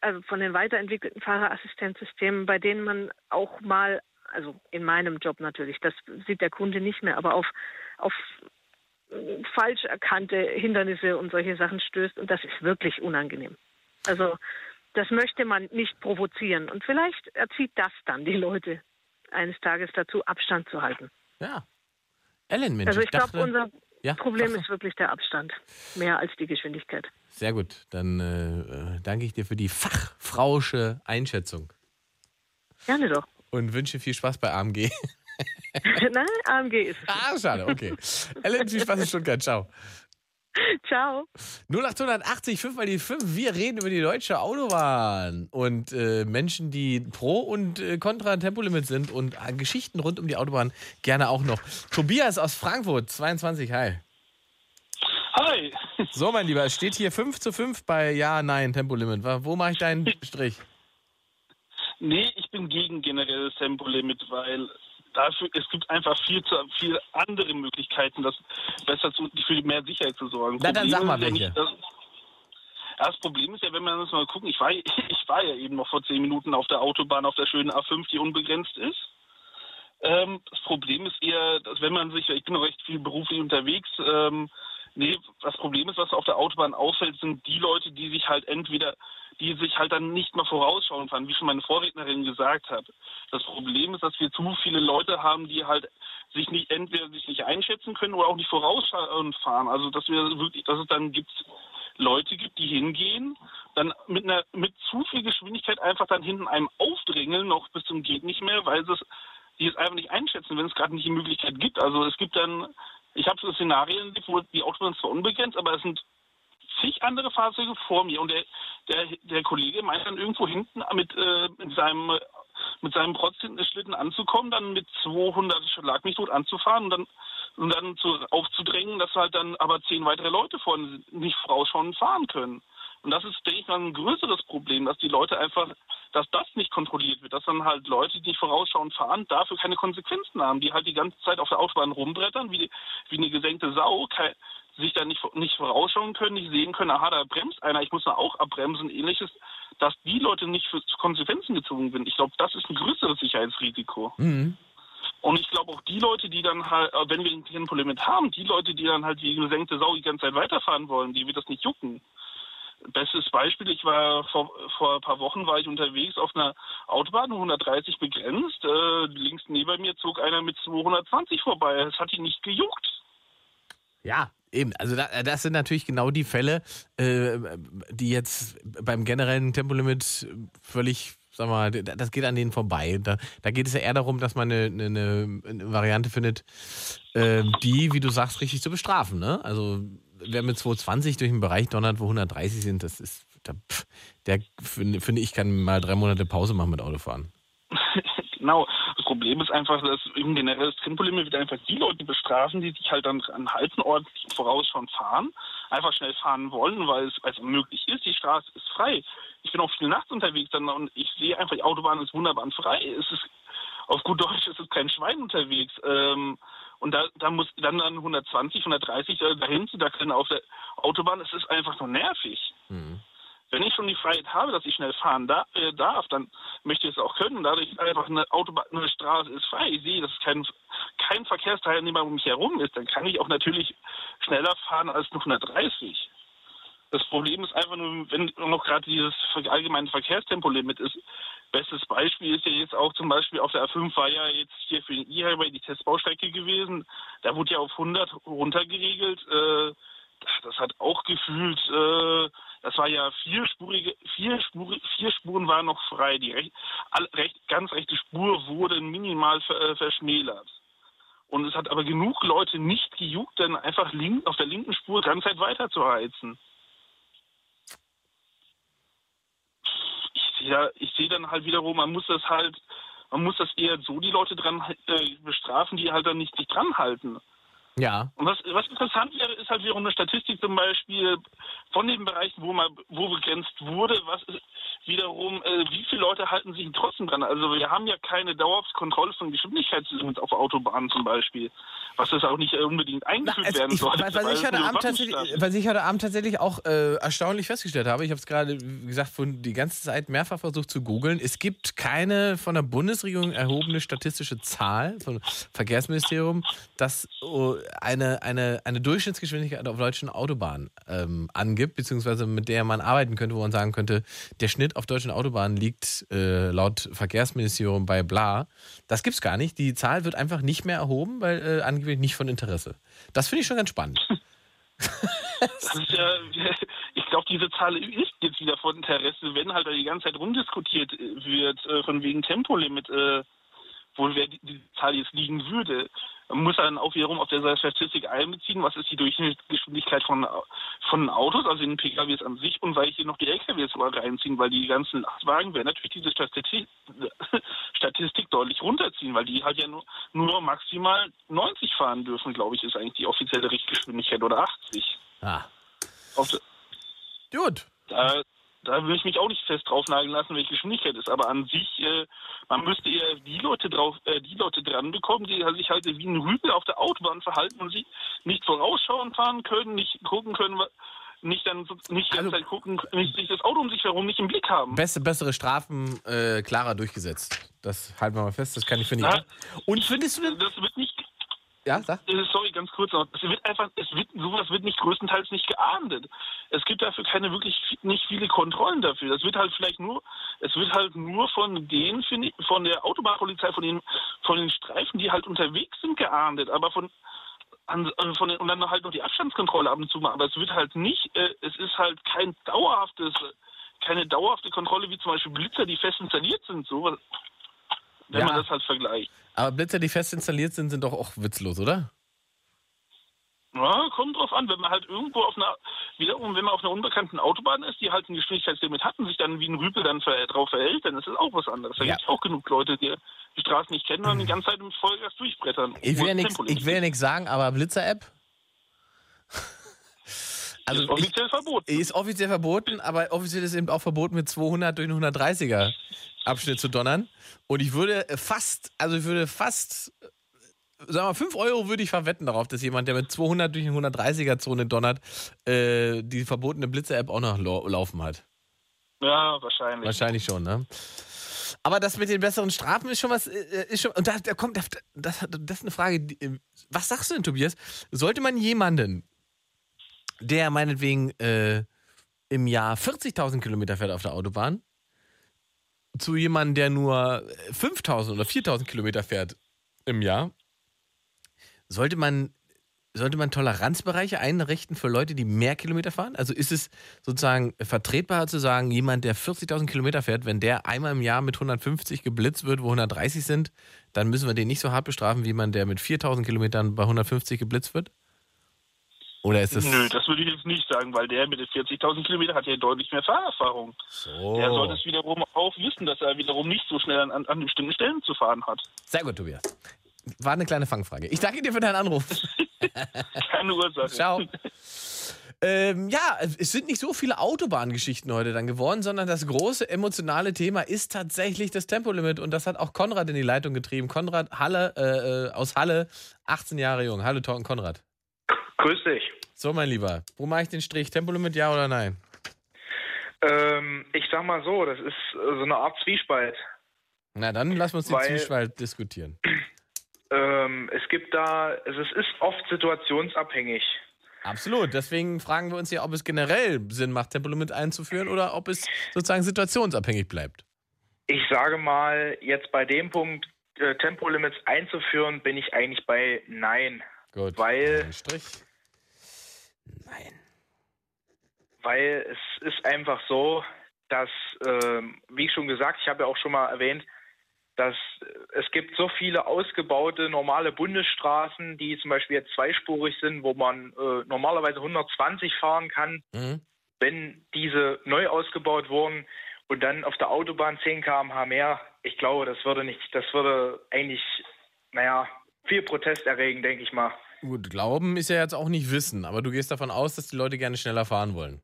also von den weiterentwickelten Fahrerassistenzsystemen, bei denen man auch mal, also in meinem Job natürlich, das sieht der Kunde nicht mehr, aber auf, auf falsch erkannte Hindernisse und solche Sachen stößt und das ist wirklich unangenehm. Also das möchte man nicht provozieren und vielleicht erzieht das dann die Leute eines Tages dazu, Abstand zu halten. Ja. Ellen, Mensch, also ich glaube, dachte- unser Ja, Problem ist wirklich der Abstand, mehr als die Geschwindigkeit. Sehr gut, dann äh, äh, danke ich dir für die fachfrausche Einschätzung Gerne doch. Und wünsche viel Spaß bei AMG. *laughs* Nein, AMG ist es. Ah, schade, okay. Ellen, viel Spaß in Stuttgart, ciao. Ciao. 0880 5 mal die 5. Wir reden über die deutsche Autobahn und äh, Menschen, die pro und äh, contra Tempolimit sind und äh, Geschichten rund um die Autobahn gerne auch noch. Tobias aus Frankfurt, 22, hi. Hi. So, mein Lieber, es steht hier 5 zu 5 bei Ja, Nein, Tempolimit. Wo mache ich deinen Strich? Nee, ich bin gegen generelles Tempolimit, weil dafür, es gibt einfach viel zu viel andere Möglichkeiten, das besser zu, für mehr Sicherheit zu sorgen. Na, dann sag mal welche. das Problem ist ja, wenn wir uns mal gucken, ich war, *laughs* ich war ja eben noch vor zehn Minuten auf der Autobahn, auf der schönen A5, die unbegrenzt ist. Ähm, das Problem ist eher, dass wenn man sich, ich bin noch recht viel beruflich unterwegs, ähm, nee, das Problem ist, was auf der Autobahn auffällt, sind die Leute, die sich halt entweder, die sich halt dann nicht mal vorausschauen fahren, wie schon meine Vorrednerin gesagt hat. Das Problem ist, dass wir zu viele Leute haben, die halt sich nicht entweder sich nicht einschätzen können oder auch nicht vorausschauen fahren. Also dass wir wirklich, dass es dann gibt Leute gibt, die hingehen, dann mit einer mit zu viel Geschwindigkeit einfach dann hinten einem aufdrängeln, noch bis zum geht nicht mehr, weil sie es die es einfach nicht einschätzen, wenn es gerade nicht die Möglichkeit gibt. Also es gibt dann, ich habe so Szenarien, wo die Autobahn zwar unbegrenzt, aber es sind zig andere Fahrzeuge vor mir und der, der, der Kollege meint dann irgendwo hinten mit, äh, mit seinem mit seinem Protzschlitten anzukommen, dann mit 200 Schlag mich tot anzufahren und dann und dann zu, aufzudrängen, dass halt dann aber zehn weitere Leute vorne nicht vorausschauen fahren können. Und das ist, denke ich mal, ein größeres Problem, dass die Leute einfach, dass das nicht kontrolliert wird, dass dann halt Leute, die nicht vorausschauen fahren, dafür keine Konsequenzen haben, die halt die ganze Zeit auf der Autobahn rumbrettern, wie, wie eine gesenkte Sau, kei- sich dann nicht, nicht vorausschauen können, nicht sehen können, aha, da bremst einer, ich muss da auch abbremsen, ähnliches, dass die Leute nicht für zu Konsequenzen gezwungen werden. Ich glaube, das ist ein größeres Sicherheitsrisiko. Mhm. Und ich glaube auch die Leute, die dann halt, äh, wenn wir ein Tempolimit haben, die Leute, die dann halt wie gesenkte Sau die ganze Zeit weiterfahren wollen, die wird das nicht jucken. Bestes Beispiel, ich war vor, vor ein paar Wochen war ich unterwegs auf einer Autobahn, 130 begrenzt. Äh, links neben mir zog einer mit 220 vorbei. Es hat ihn nicht gejuckt. Ja, eben. Also da, das sind natürlich genau die Fälle, äh, die jetzt beim generellen Tempolimit völlig, sag mal, das geht an denen vorbei. Da, da geht es ja eher darum, dass man eine, eine, eine Variante findet, äh, die, wie du sagst, richtig zu bestrafen. Ne? Also wer mit 220 durch einen Bereich donnert, wo 130 sind, das ist, da, der finde ich kann mal drei Monate Pause machen mit Autofahren. *laughs* Genau. Das Problem ist einfach, dass im generelles Tempolimit wird einfach die Leute bestrafen, die sich halt dann an halten ordentlich vorausschauen fahren, einfach schnell fahren wollen, weil es, weil es möglich ist. Die Straße ist frei. Ich bin auch viel nachts unterwegs dann und ich sehe einfach, die Autobahn ist wunderbar und frei. Es ist auf gut Deutsch, es ist kein Schwein unterwegs. Ähm, und da, da muss dann, dann 120, 130 äh, dahin zu dackeln auf der Autobahn, es ist einfach nur nervig. Wenn ich schon die Freiheit habe, dass ich schnell fahren da, äh, darf, dann möchte ich es auch können. Dadurch ist einfach eine Autobahn, eine Straße ist frei. Ich sehe, dass kein, kein Verkehrsteilnehmer um mich herum ist. Dann kann ich auch natürlich schneller fahren als nur 130. Das Problem ist einfach nur, wenn noch gerade dieses allgemeine Verkehrstempolimit ist. Bestes Beispiel ist ja jetzt auch zum Beispiel auf der A5 war ja jetzt hier für den E-Highway die Testbaustrecke gewesen. Da wurde ja auf 100 runtergeregelt. Äh, das hat auch gefühlt, äh, das war ja vierspurige, vier, Spur, vier Spuren waren noch frei. Die recht, recht, ganz rechte Spur wurde minimal äh, verschmälert. Und es hat aber genug Leute nicht gejuckt, dann einfach link, auf der linken Spur ganz Zeit weiter zu heizen. Ich sehe da- ich sehe dann halt wiederum, man muss das halt, man muss das eher so die Leute dran äh, bestrafen, die halt dann nicht sich dran halten. Ja. Und was, was interessant wäre, ist halt wiederum eine Statistik zum Beispiel von den Bereichen, wo mal wo begrenzt wurde, was ist wiederum, äh, wie viele Leute halten sich trotzdem dran? Also wir haben ja keine dauerhafte Kontrolle von Geschwindigkeitslimits auf Autobahnen zum Beispiel, was das auch nicht unbedingt eingeführt Also werden ich, sollte. was, was, ich es heute Abend tatsächlich, was ich heute Abend tatsächlich auch äh, erstaunlich festgestellt habe, ich habe es gerade, wie gesagt, die ganze Zeit mehrfach versucht zu googeln. Es gibt keine von der Bundesregierung erhobene statistische Zahl vom Verkehrsministerium, das oh, eine, eine, eine Durchschnittsgeschwindigkeit auf deutschen Autobahnen ähm, angibt, beziehungsweise mit der man arbeiten könnte, wo man sagen könnte, der Schnitt auf deutschen Autobahnen liegt äh, laut Verkehrsministerium bei bla. Das gibt's gar nicht. Die Zahl wird einfach nicht mehr erhoben, weil äh, angeblich nicht von Interesse. Das finde ich schon ganz spannend. *laughs* *laughs* Ist *laughs* ich glaube, diese Zahl ist jetzt wieder von Interesse, wenn halt da die ganze Zeit rumdiskutiert wird, äh, von wegen Tempolimit, äh, wo wer die, die Zahl jetzt liegen würde. Man muss dann auch wiederum auf der Statistik einbeziehen, was ist die Durchschnittsgeschwindigkeit von, von Autos, also in den PKWs an sich, und weil ich hier noch die LKWs sogar reinziehen, weil die ganzen Lastwagen werden natürlich diese Statistik, *laughs* Statistik deutlich runterziehen, weil die halt ja nur, nur maximal 90 fahren dürfen, glaube ich, ist eigentlich die offizielle Richtgeschwindigkeit oder 80. Ah. Auf Gut. Da, da will ich mich auch nicht fest draufnageln lassen, welche Geschwindigkeit ist. Aber an sich, äh, man müsste eher die Leute drauf, äh, die Leute dran bekommen, die sich halt wie ein Rüpel auf der Autobahn verhalten und sich nicht vorausschauen fahren können, nicht gucken können, nicht dann nicht die ganze Zeit gucken, nicht sich das Auto um sich herum nicht im Blick haben. Beste, bessere Strafen äh, klarer durchgesetzt. Das halten wir mal fest, das kann ich ich. Ja. auch. Und findest du denn. Das wird nicht. Ja, sag. Sorry, ganz kurz noch. Es wird einfach, es wird, sowas wird nicht größtenteils nicht geahndet. Es gibt dafür keine wirklich nicht viele Kontrollen dafür. Das wird halt vielleicht nur, es wird halt nur von denen, von der Autobahnpolizei, von den, von den Streifen, die halt unterwegs sind, geahndet. Aber von, an, äh, von den, und dann halt noch die Abstandskontrolle ab und zu mal. Aber es wird halt nicht, äh, es ist halt kein dauerhaftes, keine dauerhafte Kontrolle wie zum Beispiel Blitzer, die fest installiert sind, so, wenn Ja. man das halt vergleicht. Aber Blitzer, die fest installiert sind, sind doch auch witzlos, oder? Ja, kommt drauf an, wenn man halt irgendwo auf einer, wiederum, wenn man auf einer unbekannten Autobahn ist, die halt ein Geschwindigkeitslimit hat und sich dann wie ein Rüpel dann ver drauf verhält, dann ist das auch was anderes. Da Ja. gibt es auch genug Leute, die die Straßen nicht kennen und die ganze Zeit im Vollgas durchbrettern. Will ich will ja nichts sagen, aber Blitzer-App? Also ist offiziell verboten. Ist offiziell verboten, aber offiziell ist eben auch verboten, mit 200 durch einen 130er Abschnitt zu donnern. Und ich würde fast, also ich würde fast, sagen wir mal, 5 Euro würde ich verwetten darauf, dass jemand, der mit 200 durch eine 130er Zone donnert, äh, die verbotene Blitzer-App auch noch lau laufen hat. Ja, wahrscheinlich. Wahrscheinlich schon, ne? Aber das mit den besseren Strafen ist schon was, äh, ist schon, und da, da kommt, das, das ist eine Frage, was sagst du denn, Tobias? Sollte man jemanden, der meinetwegen äh, im Jahr 40.000 Kilometer fährt auf der Autobahn, zu jemandem, der nur 5.000 oder 4.000 Kilometer fährt im Jahr, sollte man, sollte man Toleranzbereiche einrichten für Leute, die mehr Kilometer fahren? Also ist es sozusagen vertretbar zu sagen, jemand, der 40.000 Kilometer fährt, wenn der einmal im Jahr mit 150 geblitzt wird, wo 130 sind, dann müssen wir den nicht so hart bestrafen, wie jemand, der mit 4.000 Kilometern bei 150 geblitzt wird? Oder ist das... Nö, das würde ich jetzt nicht sagen, weil der mit den 40.000 Kilometern hat ja deutlich mehr Fahrerfahrung. So. Der sollte es wiederum auch wissen, dass er wiederum nicht so schnell an, an bestimmten Stellen zu fahren hat. Sehr gut, Tobias. War eine kleine Fangfrage. Ich danke dir für deinen Anruf. *laughs* Keine Ursache. Ciao. Ähm, ja, es sind nicht so viele Autobahngeschichten heute dann geworden, sondern das große emotionale Thema ist tatsächlich das Tempolimit. Und das hat auch Konrad in die Leitung getrieben. Konrad Halle äh, äh, aus Halle, 18 Jahre jung. Hallo Tor- Konrad. Grüß dich. So, mein Lieber, wo mache ich den Strich? Tempolimit, ja oder nein? Ähm, ich sag mal so, das ist äh, so eine Art Zwiespalt. Na, dann lassen wir uns den Weil- Zwiespalt diskutieren. *clears throat* Ähm, es gibt da, es ist oft situationsabhängig. Absolut. Deswegen fragen wir uns ja, ob es generell Sinn macht, Tempolimit einzuführen oder ob es sozusagen situationsabhängig bleibt. Ich sage mal, jetzt bei dem Punkt, äh, Tempolimits einzuführen, bin ich eigentlich bei Nein. Gut. Weil, Ein Strich. weil es ist einfach so, dass, ähm, wie schon gesagt, ich habe ja auch schon mal erwähnt, dass äh, es gibt so viele ausgebaute normale Bundesstraßen, die zum Beispiel jetzt zweispurig sind, wo man äh, normalerweise 120 fahren kann. Mhm. Wenn diese neu ausgebaut wurden und dann auf der Autobahn 10 km/h mehr, ich glaube, das würde nicht, das würde eigentlich, naja, viel Protest erregen, denke ich mal. Gut, Glauben ist ja jetzt auch nicht Wissen, aber du gehst davon aus, dass die Leute gerne schneller fahren wollen.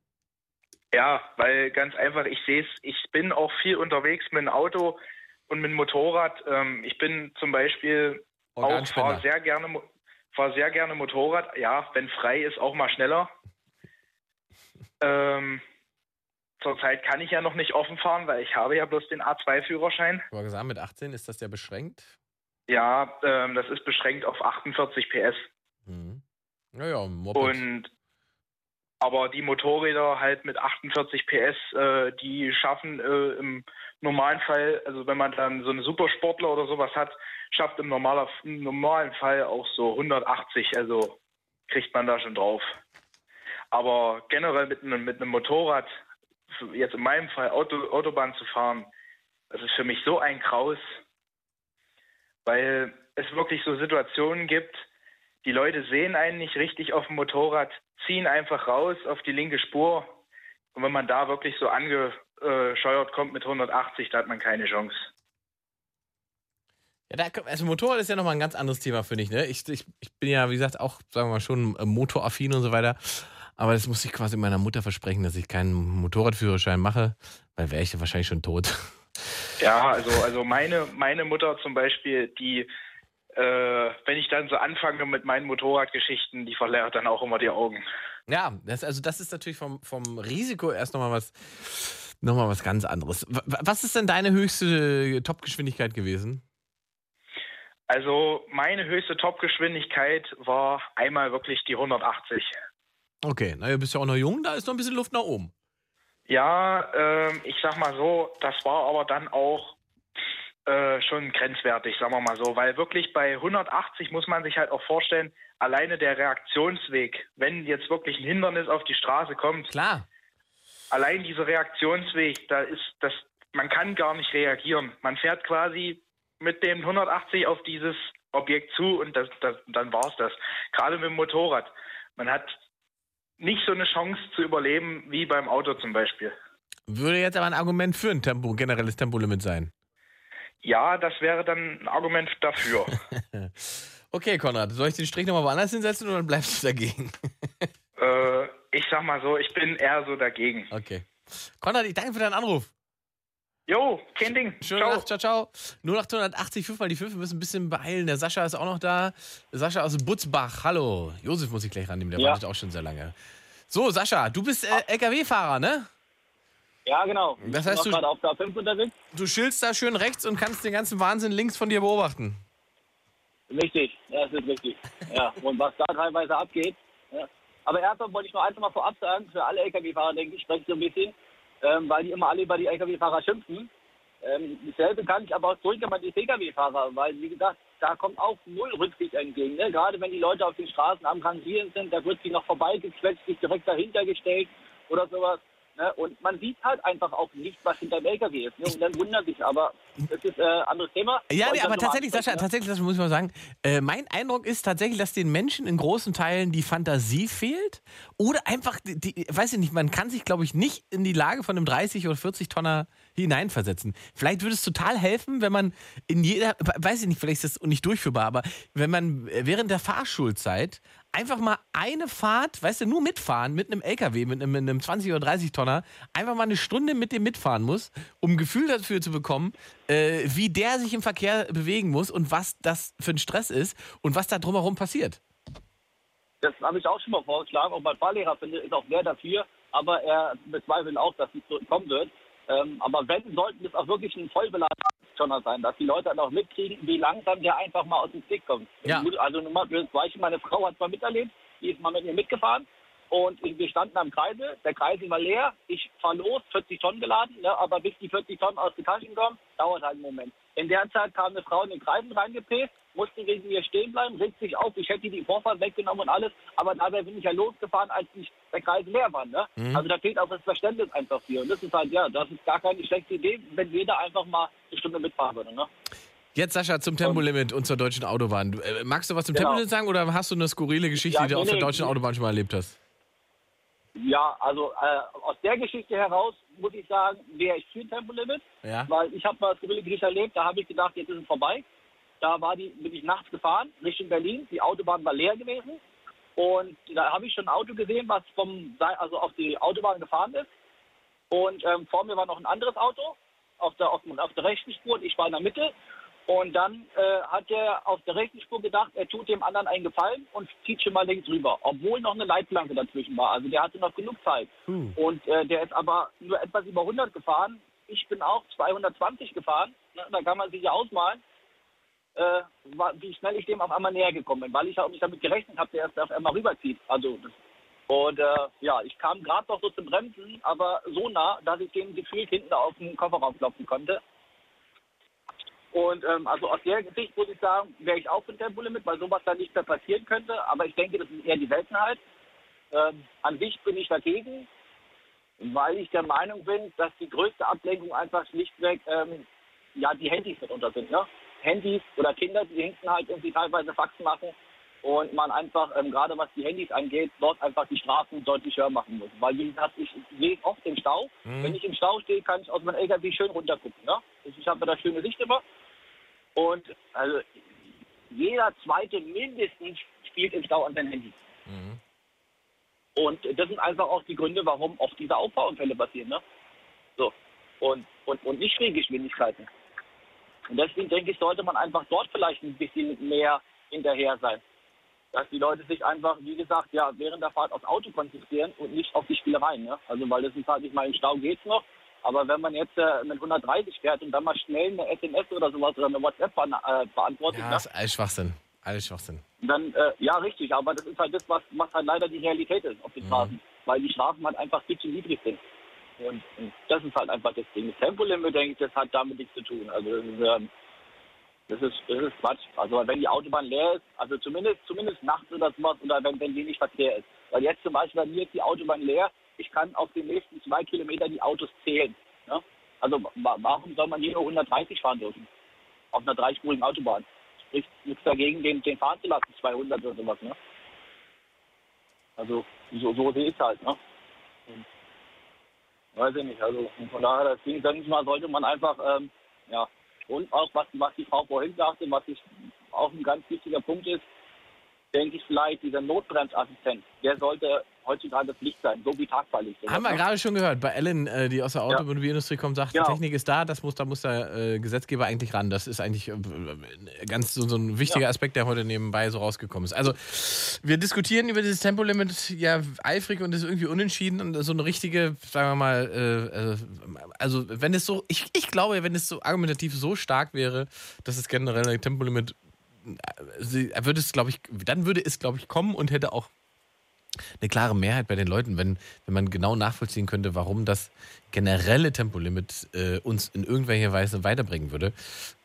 Ja, weil ganz einfach, ich sehe es, ich bin auch viel unterwegs mit dem Auto und mit dem Motorrad. Ähm, ich bin zum Beispiel auch fahre sehr gerne fahr sehr gerne Motorrad. Ja, wenn frei ist, auch mal schneller. *laughs* Ähm, zurzeit kann ich ja noch nicht offen fahren, weil ich habe ja bloß den A2-Führerschein. Du hast gesagt, mit 18 ist das ja beschränkt. Ja, ähm, das ist beschränkt auf 48 PS. Naja, ein Moped. Und aber die Motorräder halt mit 48 PS, äh, die schaffen äh, im normalen Fall, also wenn man dann so einen Supersportler oder sowas hat, schafft im, normaler, im normalen Fall auch so 180, also kriegt man da schon drauf. Aber generell mit einem, mit einem Motorrad, jetzt in meinem Fall Auto, Autobahn zu fahren, das ist für mich so ein Kraus, weil es wirklich so Situationen gibt, die Leute sehen einen nicht richtig auf dem Motorrad, ziehen einfach raus auf die linke Spur. Und wenn man da wirklich so angescheuert kommt mit 180, da hat man keine Chance. Ja, da, also Motorrad ist ja nochmal ein ganz anderes Thema, finde ich, ne? Ich, ich, ich bin ja, wie gesagt, auch, sagen wir mal, schon äh, motoraffin und so weiter. Aber das muss ich quasi meiner Mutter versprechen, dass ich keinen Motorradführerschein mache, weil wäre ich ja wahrscheinlich schon tot. Ja, also, also meine, meine Mutter zum Beispiel, die, äh, wenn ich dann so anfange mit meinen Motorradgeschichten, die verleert dann auch immer die Augen. Ja, das, also das ist natürlich vom, vom Risiko erst nochmal was, noch mal was ganz anderes. Was ist denn deine höchste Topgeschwindigkeit gewesen? Also meine höchste Topgeschwindigkeit war einmal wirklich die 180. Okay, na, du bist ja auch noch jung, da ist noch ein bisschen Luft nach oben. Ja, ähm, ich sag mal so, das war aber dann auch äh, schon grenzwertig, sagen wir mal so, weil wirklich bei 180 muss man sich halt auch vorstellen, alleine der Reaktionsweg, wenn jetzt wirklich ein Hindernis auf die Straße kommt, klar, allein dieser Reaktionsweg, da ist das, man kann gar nicht reagieren. Man fährt quasi mit dem 180 auf dieses Objekt zu und das, das, dann war's das. Gerade mit dem Motorrad, man hat nicht so eine Chance zu überleben wie beim Auto zum Beispiel. Würde jetzt aber ein Argument für ein Tempo, generelles Tempolimit sein. Ja, das wäre dann ein Argument dafür. *laughs* Okay, Konrad, soll ich den Strich nochmal woanders hinsetzen oder bleibst du dagegen? *laughs* äh, ich sag mal so, ich bin eher so dagegen. Okay. Konrad, ich danke für deinen Anruf. Jo, kein Ding. Schöne Ciao. Nacht, ciao, ciao. 0880 5 mal die 5, wir müssen ein bisschen beeilen. Der Sascha ist auch noch da. Sascha aus Butzbach, hallo. Josef muss ich gleich rannehmen, der Ja. wartet auch schon sehr lange. So, Sascha, du bist äh, LKW-Fahrer, ne? Ja, genau. Das ich heißt, bin du- gerade auf der 5 unterwegs. Du schildst da schön rechts und kannst den ganzen Wahnsinn links von dir beobachten. Richtig, das ist richtig. Ja, und was da teilweise abgeht. Ja. Aber erstmal wollte ich noch eins mal vorab sagen, für alle Lkw-Fahrer, denke ich, spreche ich so ein bisschen, ähm, weil die immer alle über die Lkw-Fahrer schimpfen. Ähm, dasselbe kann ich aber auch zurückgeben an die Pkw-Fahrer, weil, wie gesagt, da kommt auch null Rücksicht entgegen. Ne? Gerade wenn die Leute auf den Straßen am Rangieren sind, da wird sie noch vorbeigequetscht, sich direkt dahinter gestellt oder sowas. Ne? Und man sieht halt einfach auch nicht, was hinter dem LKW ist. Ne? Und dann wundert sich aber, das ist äh, ein anderes Thema. Ja, nee, aber tatsächlich, Sascha, ne? tatsächlich, das muss ich mal sagen, äh, mein Eindruck ist tatsächlich, dass den Menschen in großen Teilen die Fantasie fehlt oder einfach, die, die, weiß ich nicht, man kann sich, glaube ich, nicht in die Lage von einem 30 oder 40 Tonner hineinversetzen. Vielleicht würde es total helfen, wenn man in jeder, weiß ich nicht, vielleicht ist das nicht durchführbar, aber wenn man während der Fahrschulzeit einfach mal eine Fahrt, weißt du, nur mitfahren mit einem LKW, mit einem, mit einem 20 oder 30 Tonner, einfach mal eine Stunde mit dem mitfahren muss, um ein Gefühl dafür zu bekommen, äh, wie der sich im Verkehr bewegen muss und was das für ein Stress ist und was da drumherum passiert. Das habe ich auch schon mal vorgeschlagen. Auch mein Fahrlehrer ist auch sehr dafür, aber er bezweifelt auch, dass es kommen wird. Ähm, aber wenn, sollten es auch wirklich ein vollbeladener sein, dass die Leute dann auch mitkriegen, wie langsam der einfach mal aus dem Stick kommt. Ja. Also nur mal das Beispiel, meine Frau hat mal miterlebt, die ist mal mit mir mitgefahren und wir standen am Kreisel, der Kreisel war leer, ich fahre los, 40 Tonnen geladen, ne, aber bis die 40 Tonnen aus den Taschen kommen, dauert halt einen Moment. In der Zeit kam eine Frau in den Kreisel reingepäst, musste wegen mir stehen bleiben, regt sich auf, ich hätte die Vorfahrt weggenommen und alles, aber dabei bin ich ja losgefahren, als nicht der Kreisel leer war. Ne? Mhm. Also da fehlt auch das Verständnis einfach für. Und das ist halt, ja, das ist gar keine schlechte Idee, wenn jeder einfach mal eine Stunde mitfahren würde. Ne? Jetzt, Sascha, zum Tempolimit und zur deutschen Autobahn. Äh, magst du was zum Genau. Tempolimit sagen oder hast du eine skurrile Geschichte, Ja, die du nee, auf der deutschen nee. Autobahn schon mal erlebt hast? Ja, also äh, aus der Geschichte heraus muss ich sagen, wäre ich für ein Tempolimit. Ja. Weil ich habe mal das skurrile Gericht erlebt, da habe ich gedacht, jetzt ist es vorbei. Da war die, bin ich nachts gefahren, Richtung Berlin. Die Autobahn war leer gewesen. Und da habe ich schon ein Auto gesehen, was vom, also auf die Autobahn gefahren ist. Und ähm, vor mir war noch ein anderes Auto auf der, auf, auf der rechten Spur und ich war in der Mitte. Und dann äh, hat er auf der rechten Spur gedacht, er tut dem anderen einen Gefallen und zieht schon mal links rüber, obwohl noch eine Leitplanke dazwischen war. Also der hatte noch genug Zeit. Und äh, der ist aber nur etwas über 100 gefahren. Ich bin auch 220 gefahren. Ne? Da kann man sich ja ausmalen, äh, wie schnell ich dem auf einmal näher gekommen bin, weil ich auch nicht damit gerechnet habe, der erst auf einmal rüberzieht. Also das und äh, ja, ich kam gerade noch so zum Bremsen, aber so nah, dass ich dem gefühlt hinten auf den Kofferraum klopfen konnte. Und ähm, also aus der Sicht muss ich sagen, wäre ich auch für ein Tempolimit, weil sowas da nicht mehr passieren könnte. Aber ich denke, das ist eher die Seltenheit. Ähm, an sich bin ich dagegen, weil ich der Meinung bin, dass die größte Ablenkung einfach schlichtweg ähm, ja die Handys mitunter sind. Ne? Handys oder Kinder, die hinten halt irgendwie teilweise Faxen machen und man einfach, ähm, gerade was die Handys angeht, dort einfach die Strafen deutlich höher machen muss. Weil, wie gesagt, ich sehe oft im Stau. Mhm. Wenn ich im Stau stehe, kann ich aus meinem LKW schön runtergucken. Ne? Ich habe da schöne Sicht immer. Und also jeder Zweite mindestens spielt im Stau an sein Handy. Und das sind einfach auch die Gründe, warum oft diese Auffahrunfälle passieren. Ne? So. Und, und, und nicht wegen Geschwindigkeiten. Und deswegen denke ich, sollte man einfach dort vielleicht ein bisschen mehr hinterher sein. Dass die Leute sich einfach, wie gesagt, ja, während der Fahrt aufs Auto konzentrieren und nicht auf die Spielereien. Ne? Also, weil das ist halt, ich meine, im Stau geht's noch. Aber wenn man jetzt äh, mit 130 fährt und dann mal schnell eine SMS oder sowas oder eine WhatsApp äh, beantwortet, Ja, ne? das ist alles Schwachsinn. Alles Schwachsinn. dann, äh, ja, richtig. Aber das ist halt das, was, was halt leider die Realität ist auf den Mhm. Straßen. Weil die Strafen halt einfach viel zu niedrig sind. Und, und das ist halt einfach das Ding. Das Tempolimit, denke ich, das hat damit nichts zu tun. Also, das ist, ähm, das ist, das ist Quatsch. Also wenn die Autobahn leer ist, also zumindest zumindest nachts oder sowas oder wenn, wenn wenig Verkehr ist. Weil jetzt zum Beispiel bei mir ist die Autobahn leer, ich kann auf den nächsten zwei Kilometer die Autos zählen. Ne? Also wa- warum soll man hier nur 130 fahren dürfen? Auf einer dreispurigen Autobahn. Spricht nichts dagegen, den, den fahren zu lassen, 200 oder sowas. Ne? Also so, so sehe ich es halt. Ne? Weiß ich nicht. Also von daher, deswegen denke ich mal, sollte man einfach, ähm, ja, und auch was, was die Frau vorhin sagte, was ich auch ein ganz wichtiger Punkt ist, denke ich vielleicht, dieser Notbremsassistent, der sollte heutzutage Pflicht sein, so wie Tagfahrlicht. Haben wir gerade schon gehört, bei Ellen, äh, die aus der Automobilindustrie kommt, sagt, Genau. die Technik ist da, das muss, da muss der äh, Gesetzgeber eigentlich ran. Das ist eigentlich äh, ganz so, so ein wichtiger Aspekt, der heute nebenbei so rausgekommen ist. Also, wir diskutieren über dieses Tempolimit ja eifrig und ist irgendwie unentschieden und so eine richtige, sagen wir mal, äh, also wenn es so, ich, ich glaube, wenn es so argumentativ so stark wäre, dass es generell ein Tempolimit würde es, glaube ich, dann würde es, glaube ich, kommen und hätte auch eine klare Mehrheit bei den Leuten, wenn, wenn man genau nachvollziehen könnte, warum das generelle Tempolimit äh, uns in irgendwelcher Weise weiterbringen würde.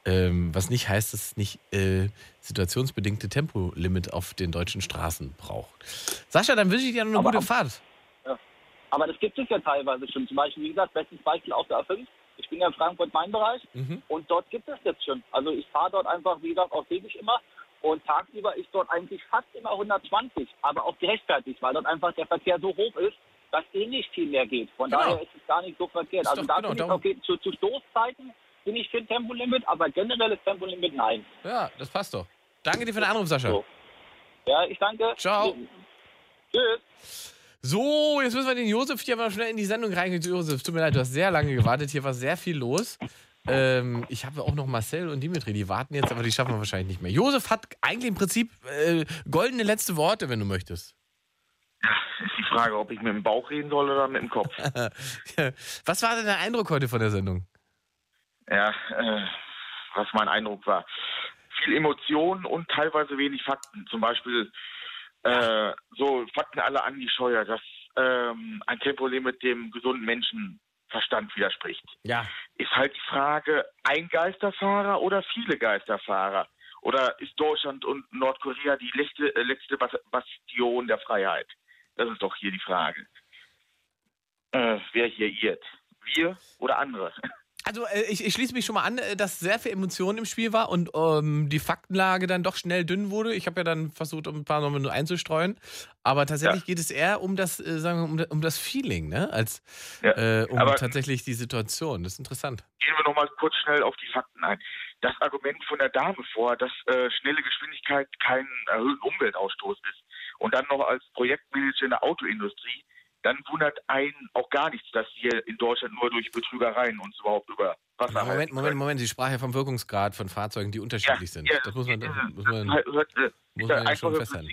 Ähm, was nicht heißt, dass es nicht äh, situationsbedingte Tempolimit auf den deutschen Straßen braucht. Sascha, dann wünsche ich dir noch eine Aber- gute Fahrt. Aber das gibt es ja teilweise schon. Zum Beispiel, wie gesagt, bestes Beispiel auf der A5. Ich bin ja in Frankfurt-Main-Bereich Mhm. und dort gibt es das schon. Also ich fahre dort einfach, wie gesagt, auch täglich immer. Und tagsüber ist dort eigentlich fast immer 120, aber auch gerechtfertigt, weil dort einfach der Verkehr so hoch ist, dass eh nicht viel mehr geht. Von Genau. daher ist es gar nicht so verkehrt. Ist Also da genau, ich okay, zu, zu Stoßzeiten bin ich für ein Tempolimit, aber generelles Tempolimit nein. Ja, das passt doch. Danke dir für den Anruf, Sascha. Ja, ich danke. Ciao. Tschüss. So, jetzt müssen wir den Josef hier mal schnell in die Sendung reingehen. Josef, tut mir leid, du hast sehr lange gewartet. Hier war sehr viel los. Ähm, ich habe auch noch Marcel und Dimitri, die warten jetzt, aber die schaffen wir wahrscheinlich nicht mehr. Josef hat eigentlich im Prinzip äh, goldene letzte Worte, wenn du möchtest. Ist die Frage, ob ich mit dem Bauch reden soll oder mit dem Kopf. *laughs* Was war denn der Eindruck heute von der Sendung? Ja, äh, was mein Eindruck war. Viel Emotionen und teilweise wenig Fakten. Zum Beispiel äh, so Fakten alle an die Scheuer, dass ähm, ein Tempolimit dem gesunden Menschenverstand widerspricht. Ja. Ist halt die Frage, ein Geisterfahrer oder viele Geisterfahrer? Oder ist Deutschland und Nordkorea die letzte, äh, letzte Bas- Bastion der Freiheit? Das ist doch hier die Frage. Äh, wer hier irrt? Wir oder andere? *laughs* Also äh, ich, ich schließe mich schon mal an, äh, dass sehr viel Emotion im Spiel war und ähm, die Faktenlage dann doch schnell dünn wurde. Ich habe ja dann versucht, ein paar Nomen nur einzustreuen. Aber tatsächlich geht es eher um das, äh, sagen wir, um, um das Feeling, ne? Als äh, um aber- tatsächlich die Situation. Das ist interessant. Gehen wir nochmal kurz schnell auf die Fakten ein. Das Argument von der Dame vor, dass äh, schnelle Geschwindigkeit kein erhöhten Umweltausstoß ist und dann noch als Projektmanager in der Autoindustrie, dann wundert einen auch gar nichts, dass wir in Deutschland nur durch Betrügereien uns überhaupt über Wasser Moment, halten Moment, Moment. Sie sprach ja vom Wirkungsgrad von Fahrzeugen, die unterschiedlich sind. ja, das muss man, das muss man, Hört, hört, äh, muss man ja schon festhalten.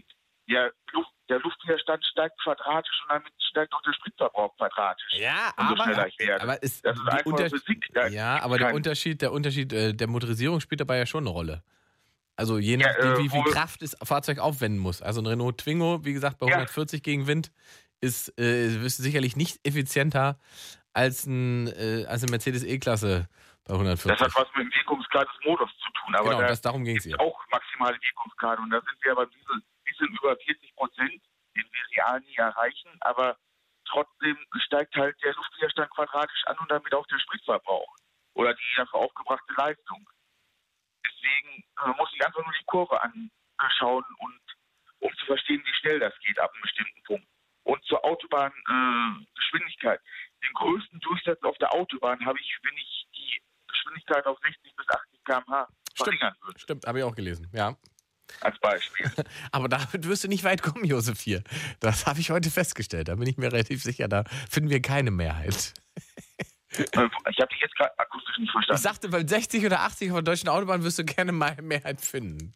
Ja, Luft, der Luftwiderstand steigt quadratisch und damit steigt auch der Spritverbrauch quadratisch. Ja, aber, aber ist das ist Unter Physik. Ja, aber der Unterschied, der Unterschied äh, der Motorisierung spielt dabei ja schon eine Rolle. Also je Ja, nachdem, äh, wie viel Kraft das Fahrzeug aufwenden muss. Also ein Renault Twingo, wie gesagt, bei 140 gegen Wind ist, äh, ist sicherlich nicht effizienter als ein, äh, als eine Mercedes E-Klasse bei 140. Das hat was mit dem Wirkungsgrad des Motors zu tun. Aber genau, da das, darum ging es ihr. auch maximale Wirkungsgrade. Und da sind wir beim Diesel bisschen über 40 Prozent, den wir real nie erreichen. Aber trotzdem steigt halt der Luftwiderstand quadratisch an und damit auch der Spritverbrauch oder die dafür aufgebrachte Leistung. Deswegen äh, muss ich einfach nur die Kurve anschauen und um zu verstehen, wie schnell das geht ab einem bestimmten Punkt. Und zur Autobahngeschwindigkeit. Äh, den größten Durchsatz auf der Autobahn habe ich, wenn ich die Geschwindigkeit auf 60 bis 80 km/h verringern würde. Stimmt, habe ich auch gelesen, ja. Als Beispiel. *laughs* Aber damit wirst du nicht weit kommen, Josef, hier. Das habe ich heute festgestellt. Da bin ich mir relativ sicher, da finden wir keine Mehrheit. Äh, Ich habe dich jetzt gerade akustisch nicht verstanden. Ich sagte, bei 60 oder 80 auf der deutschen Autobahn wirst du gerne mal Mehrheit finden.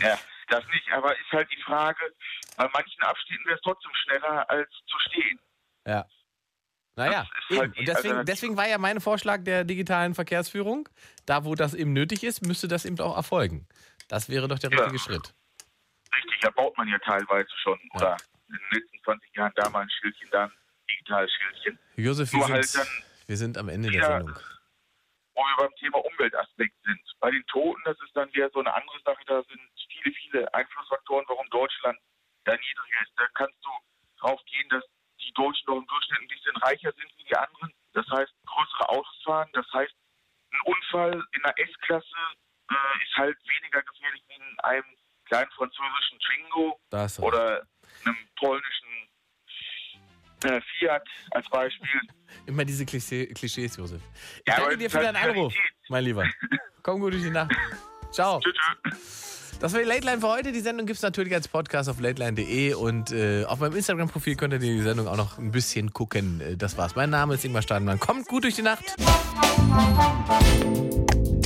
Ja, das nicht, aber ist halt die Frage, bei manchen Abschnitten wäre es trotzdem schneller als zu stehen. Ja. Naja, halt und deswegen, deswegen war ja mein Vorschlag der digitalen Verkehrsführung, da wo das eben nötig ist, müsste das eben auch erfolgen. Das wäre doch der Ja. richtige Schritt. Richtig, da baut man ja teilweise schon. Oder in den letzten 20 Jahren da mal ein Schildchen, dann ein digitales Schildchen. Josef, wir sind, halt dann wir sind am Ende der Sendung. Wo wir beim Thema Umweltaspekt sind. Bei den Toten, das ist dann wieder so eine andere Sache, da sind viele, viele Einflussfaktoren, warum Deutschland da niedriger ist. Da kannst du drauf gehen, dass die Deutschen doch im Durchschnitt ein bisschen reicher sind wie die anderen. Das heißt, größere Autos fahren, das heißt, ein Unfall in einer S-Klasse äh, ist halt weniger gefährlich wie in einem kleinen französischen Twingo oder einem polnischen äh, Fiat als Beispiel. Immer diese Klischee, Klischees, Josef. Ich Ja, danke dir für deinen Anruf, mein Lieber. Komm gut durch die Nacht. *laughs* Ciao. Das war die Late Line für heute. Die Sendung gibt es natürlich als Podcast auf lateline.de und äh, auf meinem Instagram-Profil könnt ihr die Sendung auch noch ein bisschen gucken. Äh, Das war's. Mein Name ist Ingmar Stadelmann. Kommt gut durch die Nacht.